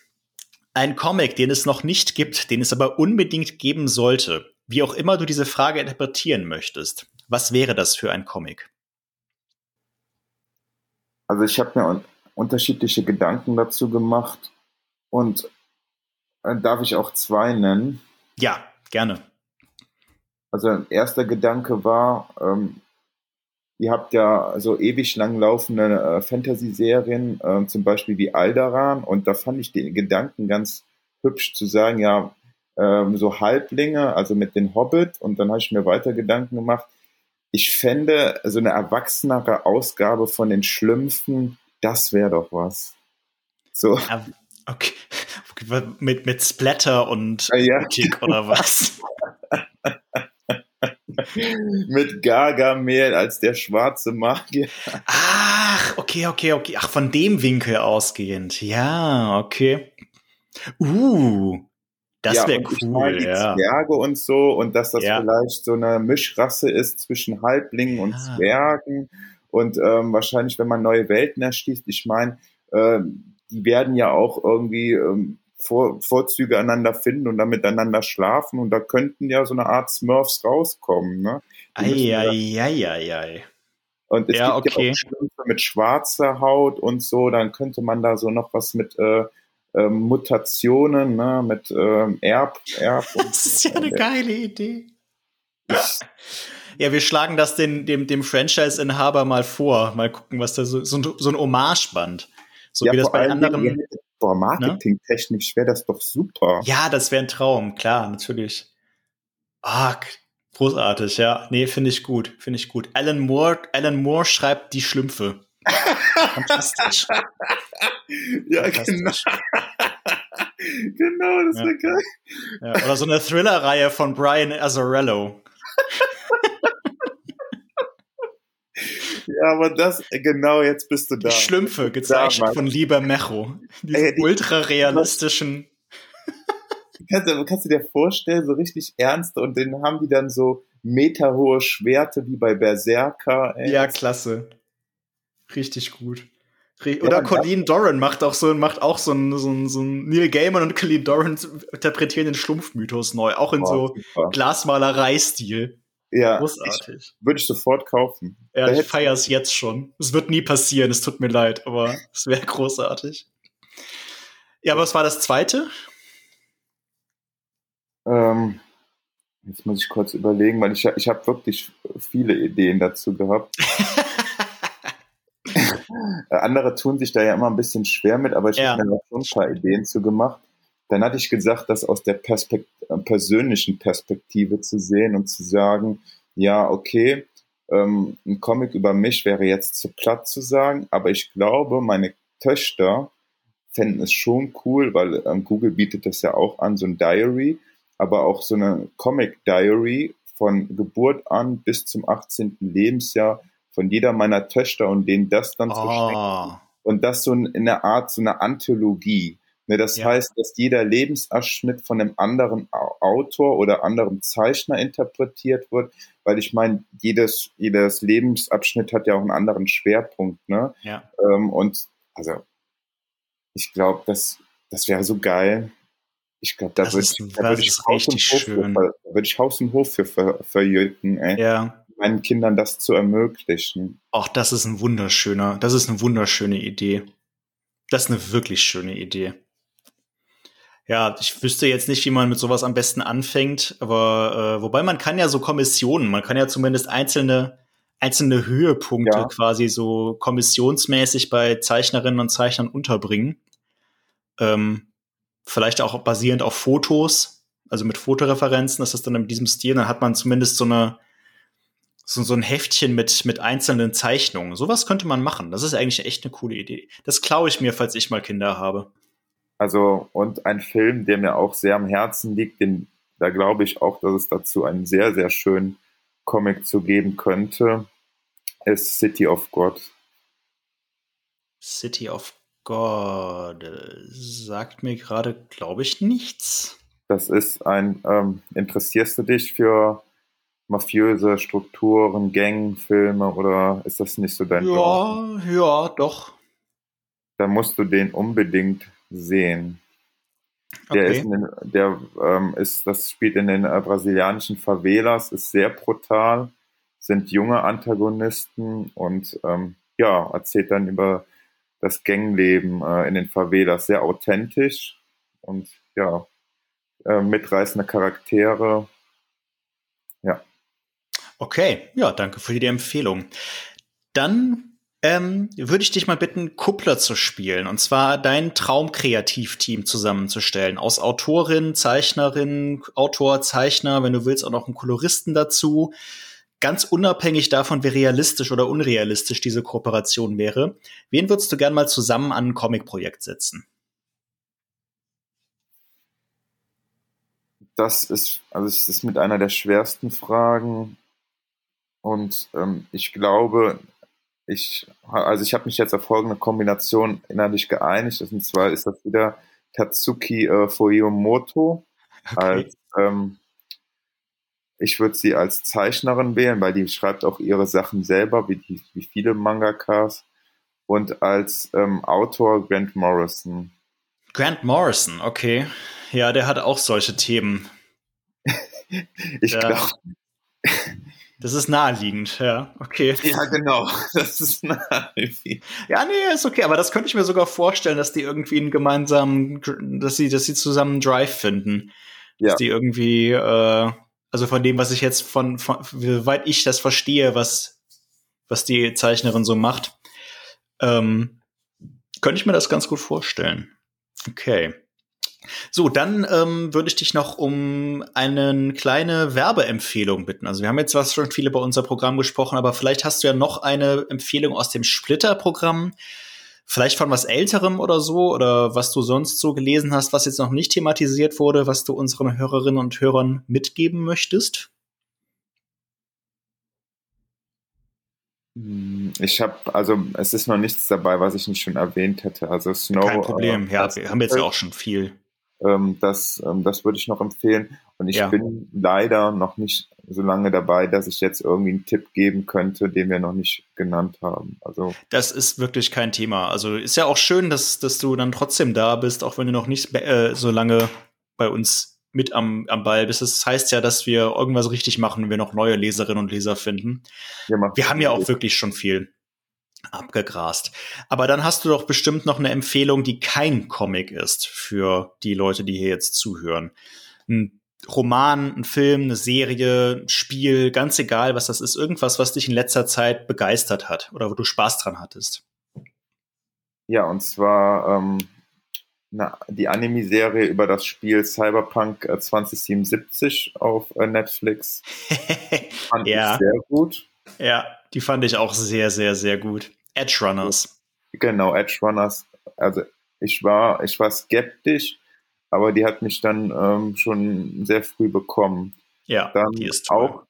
ein Comic, den es noch nicht gibt, den es aber unbedingt geben sollte, wie auch immer du diese Frage interpretieren möchtest. Was wäre das für ein Comic? Also ich habe mir un unterschiedliche Gedanken dazu gemacht und äh, darf ich auch zwei nennen. Ja, gerne. Also ein erster Gedanke war, ähm, ihr habt ja so ewig lang laufende äh, Fantasy-Serien, äh, zum Beispiel wie Alderan, und da fand ich den Gedanken ganz hübsch zu sagen, ja, ähm, so Halblinge, also mit den Hobbit, und dann habe ich mir weiter Gedanken gemacht, ich fände so eine erwachsenere Ausgabe von den Schlümpfen, das wäre doch was. So, Ja, okay. Mit, mit Splatter und Ah, ja. Oder was? mit Gargamel als der schwarze Magier. Ach, okay, okay, okay. Ach, von dem Winkel ausgehend. Ja, okay. Uh, das Ja, wäre cool, die ja. Zwerge und so und dass das Ja. vielleicht so eine Mischrasse ist zwischen Halblingen und Ah. Zwergen Und ähm, wahrscheinlich, wenn man neue Welten erschließt, ich meine, äh, die werden ja auch irgendwie ähm, vor, Vorzüge einander finden und dann miteinander schlafen und da könnten ja so eine Art Smurfs rauskommen. Ne? Eieieiei. Und es Ja, gibt okay. ja auch Schlümpfe mit schwarzer Haut und so, dann könnte man da so noch was mit äh, ähm, Mutationen, ne, mit ähm, Erb, Erb Das ist ja eine geile Idee. Ja, wir schlagen das den, dem, dem Franchise-Inhaber mal vor. Mal gucken, was da so, so, ein- so ein Hommage-Band. So ja, wie das bei anderen. Dingen, boah, marketingtechnisch wäre das doch super. Ja, das wäre ein Traum, klar, natürlich. Ah, großartig, ja. Nee, finde ich gut, finde ich gut. Alan Moore, Alan Moore schreibt die Schlümpfe. Fantastisch. Ja, Fantastisch. genau. genau, das Ja. wäre geil. Ja, oder so eine Thriller-Reihe von Brian Azzarello. Ja, aber das, genau, jetzt bist du da. Die Schlümpfe, gezeichnet Mann. von Lieber Mecho. Diese Ey, die- ultra-realistischen. Kannst, du- kannst du dir vorstellen, so richtig ernst und dann haben die dann so meterhohe Schwerte wie bei Berserker. Ey. Ja, klasse. Richtig gut. Ja, Oder und Colleen Doran macht auch so, macht auch so ein, so ein, so ein Neil Gaiman und Colleen Doran interpretieren den Schlumpfmythos neu, auch in Boah, so. Glasmalerei-Stil. Ja, Großartig. würde ich sofort kaufen. Ja, Da ich hättest- feier's jetzt schon. Es wird nie passieren, es tut mir leid, aber es wäre großartig. Ja, aber was war das zweite? Ähm, jetzt muss ich kurz überlegen, weil ich, ich habe wirklich viele Ideen dazu gehabt. Äh, Andere tun sich da ja immer ein bisschen schwer mit, aber ich Ja. habe mir schon ein paar Ideen zu gemacht. Dann hatte ich gesagt, das aus der Perspekt äh, persönlichen Perspektive zu sehen und zu sagen, ja, okay, ähm, ein Comic über mich wäre jetzt zu platt zu sagen, aber ich glaube, meine Töchter fänden es schon cool, weil ähm, Google bietet das ja auch an, so ein Diary, aber auch so eine Comic Diary von Geburt an bis zum 18. Lebensjahr von jeder meiner Töchter und denen das dann zu schenken. Oh, Und das so in der Art, so eine Anthologie. Ne, das Ja. heißt, dass jeder Lebensabschnitt von einem anderen Au- Autor oder anderem Zeichner interpretiert wird, weil ich meine, jedes, jedes Lebensabschnitt hat ja auch einen anderen Schwerpunkt. Ne? ja. Ähm, und also, ich glaube, das, das wäre so geil. Ich glaube, da Das würde ich, würd ich Haus und Hof. Für, da würde ich Haus und Hof für ver, verjücken, ey, Ja. Meinen Kindern das zu ermöglichen. Auch das ist ein wunderschöner, das ist eine wunderschöne Idee. Das ist eine wirklich schöne Idee. Ja, ich wüsste jetzt nicht, wie man mit sowas am besten anfängt, aber äh, wobei man kann ja so Kommissionen, man kann ja zumindest einzelne einzelne Höhepunkte Ja. quasi so kommissionsmäßig bei Zeichnerinnen und Zeichnern unterbringen. Ähm, vielleicht auch basierend auf Fotos, also mit Fotoreferenzen, ist das dann in diesem Stil, dann hat man zumindest so eine so, so ein Heftchen mit, mit einzelnen Zeichnungen. Sowas könnte man machen. Das ist eigentlich echt eine coole Idee. Das klaue ich mir, falls ich mal Kinder habe. Also, und ein Film, der mir auch sehr am Herzen liegt, den, da glaube ich auch, dass es dazu einen sehr, sehr schönen Comic zu geben könnte, ist City of God. City of God äh, sagt mir gerade, glaube ich, nichts. Das ist ein, ähm, interessierst du dich für mafiöse Strukturen, Gangfilme oder ist das nicht so dein Genre? Ja, ja, doch. Dann musst du den unbedingt sehen. Der Okay. ist, den, der ähm, ist, das spielt in den äh, brasilianischen Favelas, ist sehr brutal, sind junge Antagonisten und ähm, ja, erzählt dann über das Gangleben äh, in den Favelas sehr authentisch und ja, äh, mitreißende Charaktere. Okay, ja, danke für die Empfehlung. Dann ähm, würde ich dich mal bitten, Kuppler zu spielen. Und zwar dein Traumkreativteam zusammenzustellen. Aus Autorin, Zeichnerin, Autor, Zeichner, wenn du willst, auch noch einen Koloristen dazu. Ganz unabhängig davon, wie realistisch oder unrealistisch diese Kooperation wäre. Wen würdest du gern mal zusammen an ein Comic-Projekt setzen? Das ist, also es ist mit einer der schwersten Fragen. Und ähm, ich glaube, ich, also ich habe mich jetzt auf folgende Kombination innerlich geeinigt. Und zwar ist das wieder Tatsuki äh, Fujimoto Okay. als ähm, ich würde sie als Zeichnerin wählen, weil die schreibt auch ihre Sachen selber, wie, die, wie viele Mangakas. Und als ähm, Autor Grant Morrison. Grant Morrison, okay. Ja, der hat auch solche Themen. ich glaube. Das ist naheliegend, ja, okay. Ja, genau, das ist naheliegend. Ja, nee, ist okay, aber das könnte ich mir sogar vorstellen, dass die irgendwie einen gemeinsamen, dass sie, dass sie zusammen einen Drive finden. Ja. Dass die irgendwie, äh, also von dem, was ich jetzt von, von wie weit ich das verstehe, was, was die Zeichnerin so macht, ähm, könnte ich mir das ganz gut vorstellen. Okay. So, dann ähm, würde ich dich noch um eine kleine Werbeempfehlung bitten. Also wir haben jetzt was schon viele bei unser Programm gesprochen, aber vielleicht hast du ja noch eine Empfehlung aus dem Splitter-Programm, vielleicht von was Älterem oder so, oder was du sonst so gelesen hast, was jetzt noch nicht thematisiert wurde, was du unseren Hörerinnen und Hörern mitgeben möchtest? Hm, ich habe, also es ist noch nichts dabei, was ich nicht schon erwähnt hätte. Also Snow. Kein Problem, äh, ja, wir haben jetzt ja auch schon viel. Ähm, das, ähm, das würde ich noch empfehlen. Und ich ja. bin leider noch nicht so lange dabei, dass ich jetzt irgendwie einen Tipp geben könnte, den wir noch nicht genannt haben. Also das ist wirklich kein Thema. Also ist ja auch schön, dass, dass du dann trotzdem da bist, auch wenn du noch nicht äh, so lange bei uns mit am, am Ball bist. Das heißt ja, dass wir irgendwas richtig machen, wenn wir noch neue Leserinnen und Leser finden. Ja, wir haben ja auch wirklich schon viel abgegrast. Aber dann hast du doch bestimmt noch eine Empfehlung, die kein Comic ist für die Leute, die hier jetzt zuhören. Ein Roman, ein Film, eine Serie, ein Spiel, ganz egal, was das ist, irgendwas, was dich in letzter Zeit begeistert hat oder wo du Spaß dran hattest. Ja, und zwar ähm, na, die Anime-Serie über das Spiel Cyberpunk 2077 äh, auf äh, Netflix. Fand ja. ich sehr gut. Ja, die fand ich auch sehr, sehr, sehr gut. Edge Runners. Genau, Edge Runners. Also ich war, ich war skeptisch, aber die hat mich dann ähm, schon sehr früh bekommen. Ja, dann die ist toll. auch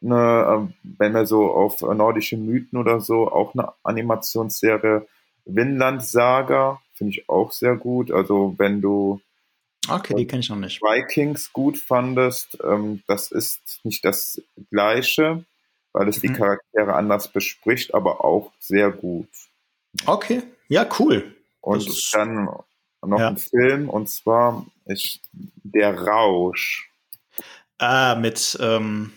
eine, äh, wenn wir so auf nordische Mythen oder so, auch eine Animationsserie Winland Saga finde ich auch sehr gut. Also wenn du Okay, die kenne ich noch nicht. Vikings gut fandest, ähm, das ist nicht das gleiche, weil es mhm. die Charaktere anders bespricht, aber auch sehr gut. Okay, ja, cool. Und dann noch ja. ein Film, und zwar ist Der Rausch. Ah, mit, ähm,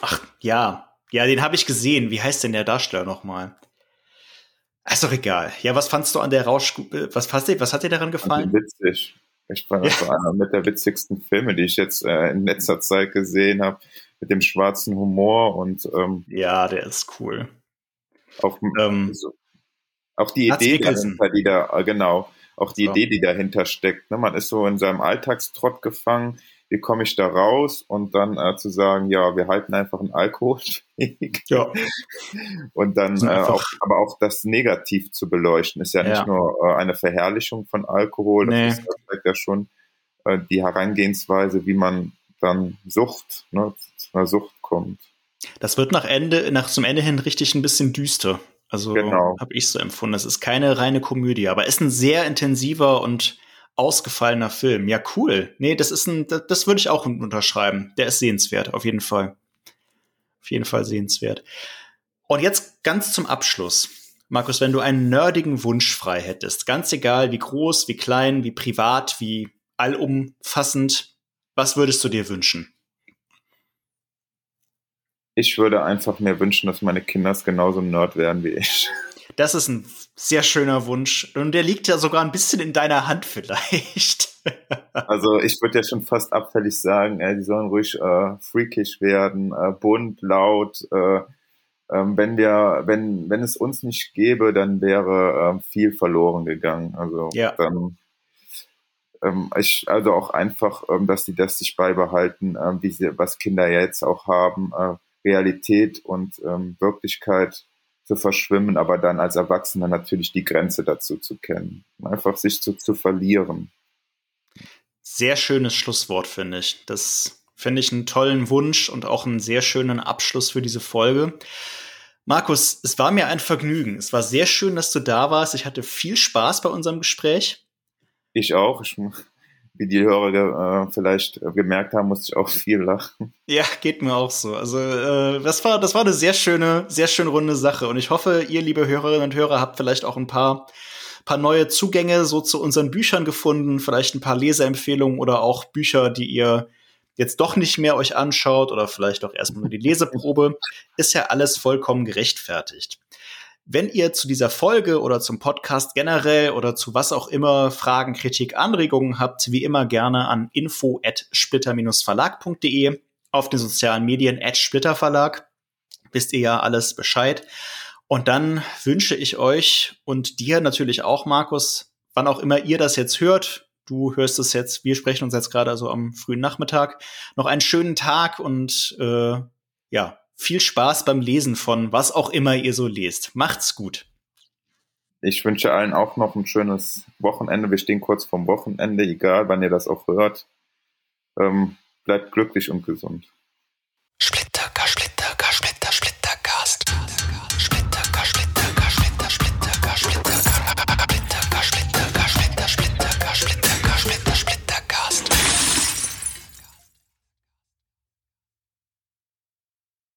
ach, ja, ja, den habe ich gesehen. Wie heißt denn der Darsteller nochmal? Ist doch egal. Ja, was fandst du an der Rausch, was, fandst was hat dir daran gefallen? Witzig. Ich fand das ja. einer mit der witzigsten Filme, die ich jetzt äh, in letzter Zeit gesehen habe, mit dem schwarzen Humor und ähm, ja, der ist cool. Auch, ähm, so, auch die Idee dahinter, die da äh, genau, auch die so. Idee, die dahinter steckt. Ne? Man ist so in seinem Alltagstrott gefangen wie komme ich da raus und dann äh, zu sagen, ja, wir halten einfach einen Alkoholweg. Ja. Und dann äh, auch, aber auch das negativ zu beleuchten, ist ja, ja. nicht nur äh, eine Verherrlichung von Alkohol, das nee. ist halt ja schon äh, die Herangehensweise, wie man dann Sucht, ne, zu einer Sucht kommt. Das wird nach Ende, nach zum Ende hin richtig ein bisschen düster. Also genau. habe ich so empfunden. Das ist keine reine Komödie, aber ist ein sehr intensiver und ausgefallener Film. Ja, cool. Nee, das ist ein, das, das würde ich auch unterschreiben. Der ist sehenswert, auf jeden Fall. Auf jeden Fall sehenswert. Und jetzt ganz zum Abschluss. Markus, wenn du einen nerdigen Wunsch frei hättest, ganz egal wie groß, wie klein, wie privat, wie allumfassend, was würdest du dir wünschen? Ich würde einfach mir wünschen, dass meine Kinder genauso ein Nerd werden wie ich. Das ist ein sehr schöner Wunsch. Und der liegt ja sogar ein bisschen in deiner Hand vielleicht. also ich würde ja schon fast abfällig sagen, äh, die sollen ruhig äh, freakig werden, äh, bunt, laut. Äh, ähm, wenn wir, wenn, wenn es uns nicht gäbe, dann wäre äh, viel verloren gegangen. Also ja. dann ähm, ich, also auch einfach, ähm, dass sie das sich beibehalten, wie sie, was Kinder jetzt auch haben, äh, Realität und ähm, Wirklichkeit zu verschwimmen, aber dann als Erwachsener natürlich die Grenze dazu zu kennen. Einfach sich zu, zu verlieren. Sehr schönes Schlusswort, finde ich. Das finde ich einen tollen Wunsch und auch einen sehr schönen Abschluss für diese Folge. Markus, es war mir ein Vergnügen. Es war sehr schön, dass du da warst. Ich hatte viel Spaß bei unserem Gespräch. Ich auch. Ich wie die Hörer äh, vielleicht gemerkt haben, musste ich auch viel lachen. Ja, geht mir auch so. Also äh, das war das war eine sehr schöne, sehr schön runde Sache und ich hoffe, ihr liebe Hörerinnen und Hörer habt vielleicht auch ein paar paar neue Zugänge so zu unseren Büchern gefunden, vielleicht ein paar Leseempfehlungen oder auch Bücher, die ihr jetzt doch nicht mehr euch anschaut oder vielleicht auch erstmal nur die Leseprobe, ist ja alles vollkommen gerechtfertigt. Wenn ihr zu dieser Folge oder zum Podcast generell oder zu was auch immer Fragen, Kritik, Anregungen habt, wie immer gerne an info at splitter-verlag.de auf den sozialen Medien at splitterverlag. Wisst ihr ja alles Bescheid. Und dann wünsche ich euch und dir natürlich auch, Markus, wann auch immer ihr das jetzt hört, du hörst es jetzt, wir sprechen uns jetzt gerade also am frühen Nachmittag, noch einen schönen Tag und äh, ja, viel Spaß beim Lesen von was auch immer ihr so lest. Macht's gut. Ich wünsche allen auch noch ein schönes Wochenende. Wir stehen kurz vorm Wochenende, egal wann ihr das auch hört. Ähm, bleibt glücklich und gesund. Splitter.